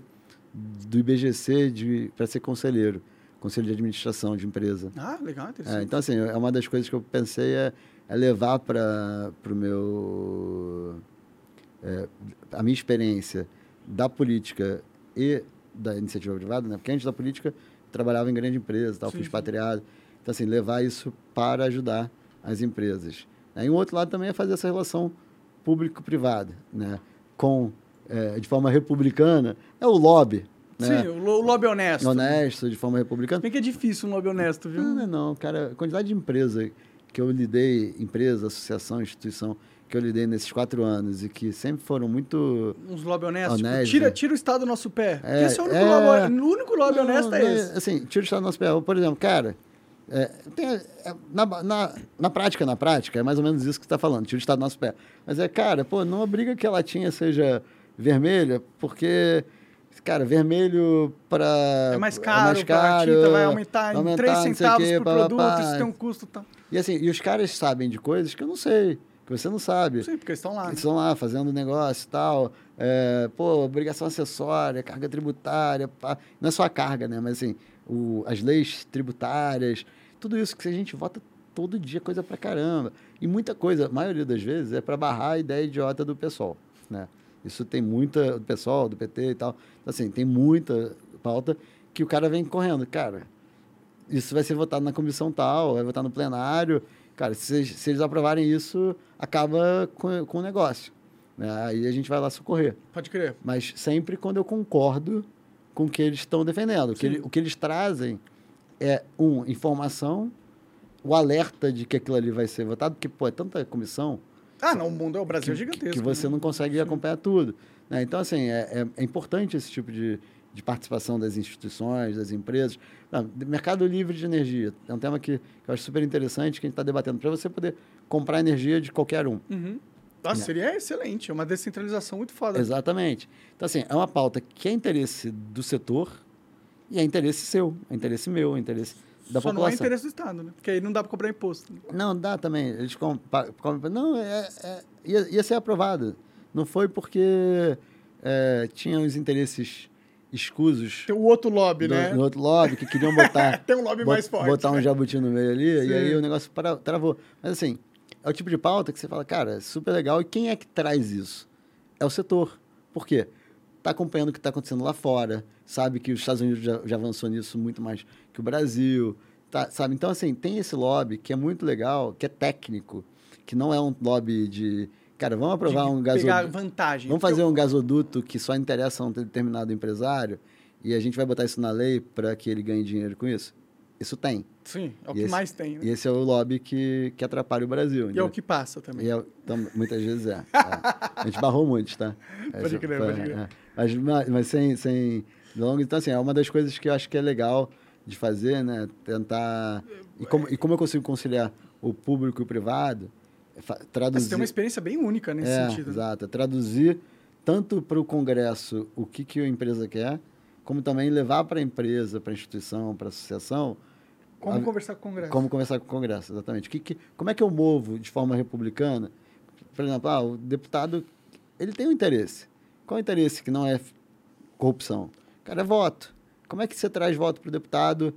B: do IBGC para ser conselheiro, conselho de administração de empresa.
A: Ah, legal, interessante.
B: É, então, assim, é uma das coisas que eu pensei é, é levar para o meu. É, a minha experiência da política e da iniciativa privada, né? Porque antes da política trabalhava em grande empresa, tal,
A: Sim,
B: fui expatriado. Então, assim, levar isso para ajudar as empresas. Aí, um outro lado também é fazer essa relação público-privada, né? Com, é, de forma republicana, é o lobby, né?
A: Sim, o lo- o lobby honesto.
B: Honesto, de forma republicana.
A: Bem que é difícil um lobby honesto, viu?
B: Não, não, é não, cara. A quantidade de empresa que eu lidei, empresa, associação, instituição, que eu lidei nesses quatro anos e que sempre foram muito.
A: Uns lobby honestos. tipo,
B: Honesto.
A: tira, tira o Estado do nosso pé.
B: É,
A: esse é o único
B: é.
A: lobby, o único lobby
B: Não,
A: honesto
B: não
A: é esse.
B: Assim, tira o estado do nosso pé. Por exemplo, cara, é, tem, é, na, na, na prática, na prática, é mais ou menos isso que você está falando, tira o estado do nosso pé. Mas é, cara, pô, não obriga que a latinha seja vermelha, porque. Cara, vermelho para.
A: É mais caro, a tinta vai aumentar em 3
B: não sei o
A: centavos
B: quê,
A: por
B: pá,
A: produto,
B: pá.
A: isso tem um custo. Tá.
B: E assim, e os caras sabem de coisas que eu não sei, que você não sabe.
A: Sim, porque eles estão lá. né?
B: Eles estão lá fazendo negócio e tal. É, pô, obrigação acessória, carga tributária. Pá. Não é só a carga, né? Mas assim, o, as leis tributárias, tudo isso que a gente vota todo dia, coisa pra caramba. E muita coisa, a maioria das vezes, é para barrar a ideia idiota do pessoal, né? Isso tem muita, do pessoal, do PT e tal. Então, assim, tem muita pauta que o cara vem correndo. Cara, isso vai ser votado na comissão tal, vai votar no plenário. Cara, se, eles- se eles aprovarem isso, acaba com, com o negócio. né? Aí a gente vai lá socorrer.
A: Pode crer.
B: Mas sempre quando eu concordo com o que eles estão defendendo. O que, ele- o que eles trazem é, um, informação, o alerta de que aquilo ali vai ser votado, porque, pô, é tanta comissão
A: Ah, não, o mundo é o Brasil é
B: que,
A: gigantesco.
B: que você
A: né?
B: não consegue acompanhar tudo. né? Então, assim, é, é- é importante esse tipo de, de participação das instituições, das empresas. Não, de- mercado livre de energia é um tema que, que eu acho super interessante, que a gente está debatendo, para você poder comprar energia de qualquer um.
A: Uhum. Nossa, seria excelente. É uma descentralização muito foda.
B: Exatamente. Então, assim, é uma pauta que é interesse do setor e é interesse seu, é interesse meu, é interesse da
A: Só não é
B: população.
A: interesse do Estado, né? Porque aí não dá pra cobrar imposto.
B: Não, dá também. Eles com, pa- com- não, é, é- ia, ia ser aprovado. Não foi porque é, tinha os interesses escusos
A: Tem o outro lobby,
B: do,
A: né?
B: no outro lobby que queriam botar,
A: Tem um lobby
B: bot-
A: mais forte.
B: botar um
A: né?
B: jabuti no meio ali,
A: Sim.
B: e aí o negócio para, travou. Mas assim, é o tipo de pauta que você fala, cara, é super legal. E quem é que traz isso? É o setor. Por quê? Está acompanhando o que está acontecendo lá fora, sabe que os Estados Unidos já, já avançou nisso muito mais que o Brasil, tá, sabe? Então, assim, tem esse lobby que é muito legal, que é técnico, que não é um lobby de... Cara, vamos aprovar um gasoduto...
A: vantagem.
B: Vamos fazer um gasoduto que só interessa a um determinado empresário e a gente vai botar isso na lei para que ele ganhe dinheiro com isso? Isso tem.
A: Sim, é o
B: E
A: que
B: esse-
A: mais tem. Né?
B: E esse é o lobby que, que atrapalha o Brasil.
A: E é
B: entendeu?
A: o que passa também.
B: É então, muitas vezes é. é. A gente barrou muitos, tá?
A: Pode crer, pode crer.
B: É. Mas, mas- sem, sem delongas. Então, assim, é uma das coisas que eu acho que é legal de fazer, né? Tentar... E como, e como eu consigo conciliar o público e o privado, é traduzir...
A: Você tem uma experiência bem única nesse
B: é,
A: sentido. né?
B: Exato. É Traduzir tanto para o Congresso o que, que a empresa quer, como também levar para a empresa, para a instituição, para a associação,
A: Como
B: a-
A: conversar com o Congresso.
B: como conversar com o Congresso, exatamente. Que, que, como é que eu movo de forma republicana? Por exemplo, ah, o deputado ele tem um interesse. Qual o interesse que não é corrupção? Cara, é voto. Como é que você traz voto para o deputado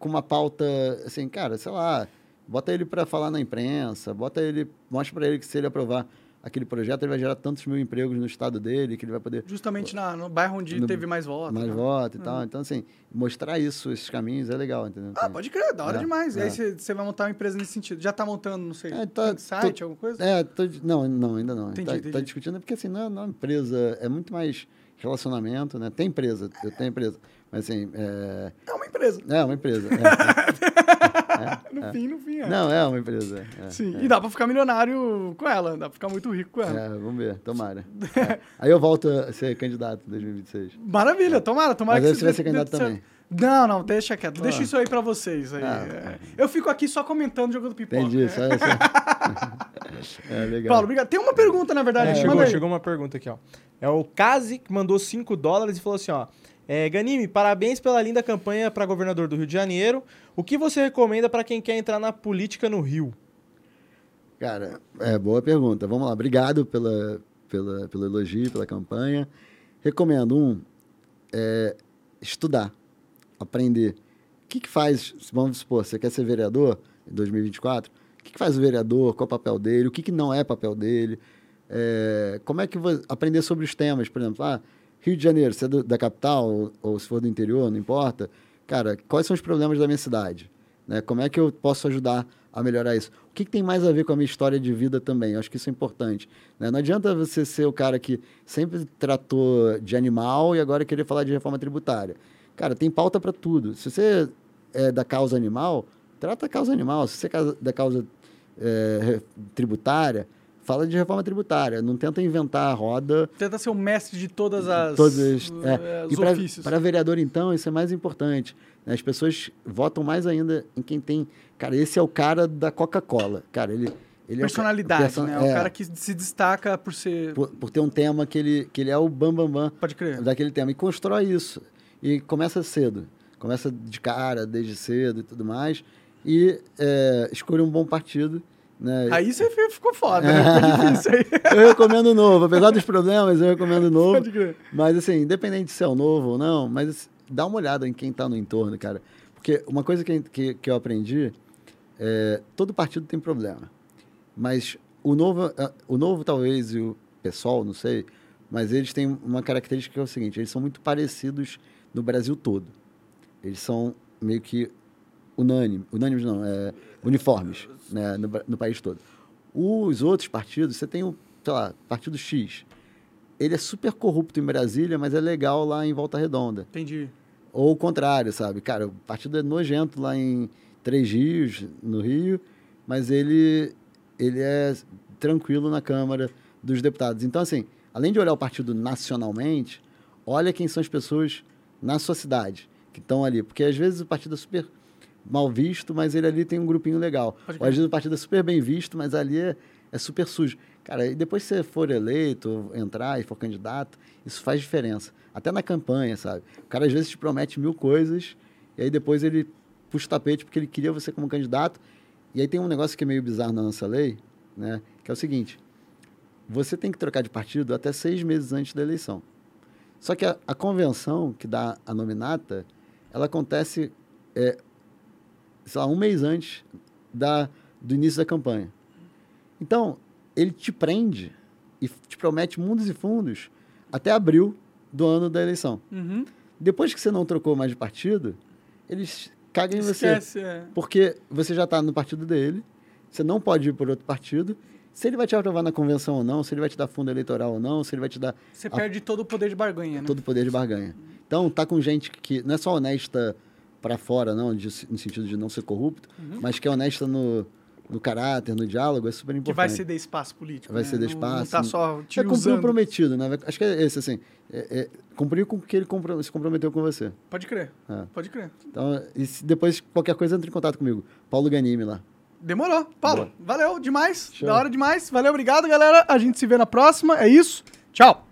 B: com uma pauta assim, cara, sei lá, bota ele para falar na imprensa, bota ele, mostra para ele que se ele aprovar aquele projeto, ele vai gerar tantos mil empregos no estado dele, que ele vai poder
A: Justamente na, no bairro onde
B: No-
A: teve mais votos.
B: mais
A: né?
B: voto e tal. Então, assim, mostrar isso, esses caminhos, é legal, entendeu?
A: Ah, pode crer, da hora
B: É,
A: demais. E
B: é.
A: aí você vai montar uma empresa nesse sentido. Já tá montando, não sei,
B: É, tá-
A: site,
B: tô-
A: alguma coisa?
B: É, tô não, não, ainda não.
A: Entendi,
B: tá,
A: entendi.
B: tá discutindo, porque assim, não é, não é uma empresa, é muito mais relacionamento, né? Tem empresa, eu tenho empresa, mas assim, é,
A: É uma empresa.
B: é uma empresa. é,
A: No fim, no fim, é.
B: Não, é uma empresa. é,
A: Sim,
B: é.
A: e dá pra ficar milionário com ela, dá pra ficar muito rico com ela.
B: É, vamos ver, tomara. É. Aí eu volto a ser candidato em 2026.
A: Maravilha, tomara, tomara
B: Mas
A: que
B: você vai ser candidato
A: certo.
B: também.
A: Não, não, deixa quieto. Deixa
B: Ah.
A: isso aí pra vocês. Aí.
B: Ah,
A: É. Eu fico aqui só comentando, jogando pipoca.
B: Entendi,
A: né?
B: só, só... É legal.
A: Paulo, obrigado. Tem uma pergunta, na verdade.
C: É, chegou, chegou uma pergunta aqui, ó. É o Kazi que mandou 5 dólares e falou assim, ó. É, Ganime, parabéns pela linda campanha para governador do Rio de Janeiro. O que você recomenda para quem quer entrar na política no Rio?
B: Cara, é boa pergunta. Vamos lá. Obrigado pela, pela, pelo elogio, pela campanha. Recomendo, um, é, estudar, aprender. O que, que faz, vamos supor, você quer ser vereador em 2024? O que, que faz o vereador? Qual é o papel dele? O que, que não é papel dele? É, como é que vou aprender sobre os temas? Por exemplo, ah, Rio de Janeiro, se é do, da capital ou, ou, se for do interior, não importa. Cara, quais são os problemas da minha cidade? Né? Como é que eu posso ajudar a melhorar isso? O que, que, tem mais a ver com a minha história de vida também? Eu acho que isso é importante. Né? Não adianta você ser o cara que sempre tratou de animal e agora querer falar de reforma tributária. Cara, tem pauta para tudo. Se você é da causa animal, trata a causa animal. Se você é da causa é, tributária, fala de reforma tributária, não tenta inventar a roda.
A: Tenta ser o mestre de todas as
B: todos é. e para vereador então isso é mais importante. Né? As pessoas votam mais ainda em quem tem, cara, esse é o cara da Coca-Cola, cara, ele ele
A: personalidade, é o, person... né? É. o cara que se destaca por ser
B: por, por, ter um tema que ele que ele é o bam bam bam
A: Pode crer.
B: daquele tema e constrói isso e começa cedo, começa de cara desde cedo e tudo mais e é, escolhe um bom partido né?
A: Aí você ficou foda, né? Ficou difícil aí.
B: eu recomendo novo, apesar dos problemas, eu recomendo novo. Mas assim, independente se é o novo ou não, mas dá uma olhada em quem está no entorno, cara. Porque uma coisa que, que, que, eu aprendi é todo partido tem problema. Mas o novo, é, o novo talvez e o pessoal, não sei, mas eles têm uma característica que é o seguinte, eles são muito parecidos no Brasil todo. Eles são meio que unânimes, unânimes não, é, uniformes né, no, no, país todo. Os outros partidos, você tem o, sei lá, Partido X. Ele é super corrupto em Brasília, mas é legal lá em Volta Redonda.
A: Entendi.
B: Ou o contrário, sabe? Cara, o partido é nojento lá em Três Rios, no Rio, mas ele, ele é tranquilo na Câmara dos Deputados. Então, assim, além de olhar o partido nacionalmente, olha quem são as pessoas na sua cidade que estão ali. Porque às vezes o partido é super mal visto, mas ele ali tem um grupinho legal. Ou, às vezes o partido é super bem visto, mas ali é, é super sujo. Cara, e depois que você for eleito, entrar e for candidato, isso faz diferença. Até na campanha, sabe? O cara às vezes te promete mil coisas, e aí depois ele puxa o tapete porque ele queria você como candidato. E aí tem um negócio que é meio bizarro na nossa lei, né? Que é o seguinte: você tem que trocar de partido até seis meses antes da eleição. Só que a, a convenção que dá a nominata, ela acontece é, sei lá, um mês antes da, do início da campanha. Então, ele te prende e te promete mundos e fundos até abril do ano da eleição.
A: Uhum.
B: Depois que você não trocou mais de partido, eles cagam em você. É. Porque você já está no partido dele, você não pode ir por outro partido. Se ele vai te aprovar na convenção ou não, se ele vai te dar fundo eleitoral ou não, se ele vai te dar.
A: Você a... perde todo o poder de barganha, né?
B: Todo o poder de barganha. Então, tá com gente que não é só honesta para fora, não, de, no sentido de não ser corrupto, uhum. mas que é honesta no, no caráter, no diálogo, é super importante. Que
A: vai ceder espaço político.
B: Vai
A: né?
B: ceder espaço. Não,
A: está só te
B: É cumprir prometido, né? Acho que é esse, assim. É, é, cumprir com o que ele compro, se comprometeu com você.
A: Pode crer. É. Pode crer.
B: Então, e se depois qualquer coisa, entre em contato comigo. Paulo Ganime lá.
A: Demorou. Paulo, Boa. valeu demais. Show. Da hora demais. Valeu, obrigado, galera. A gente se vê na próxima. É isso. Tchau.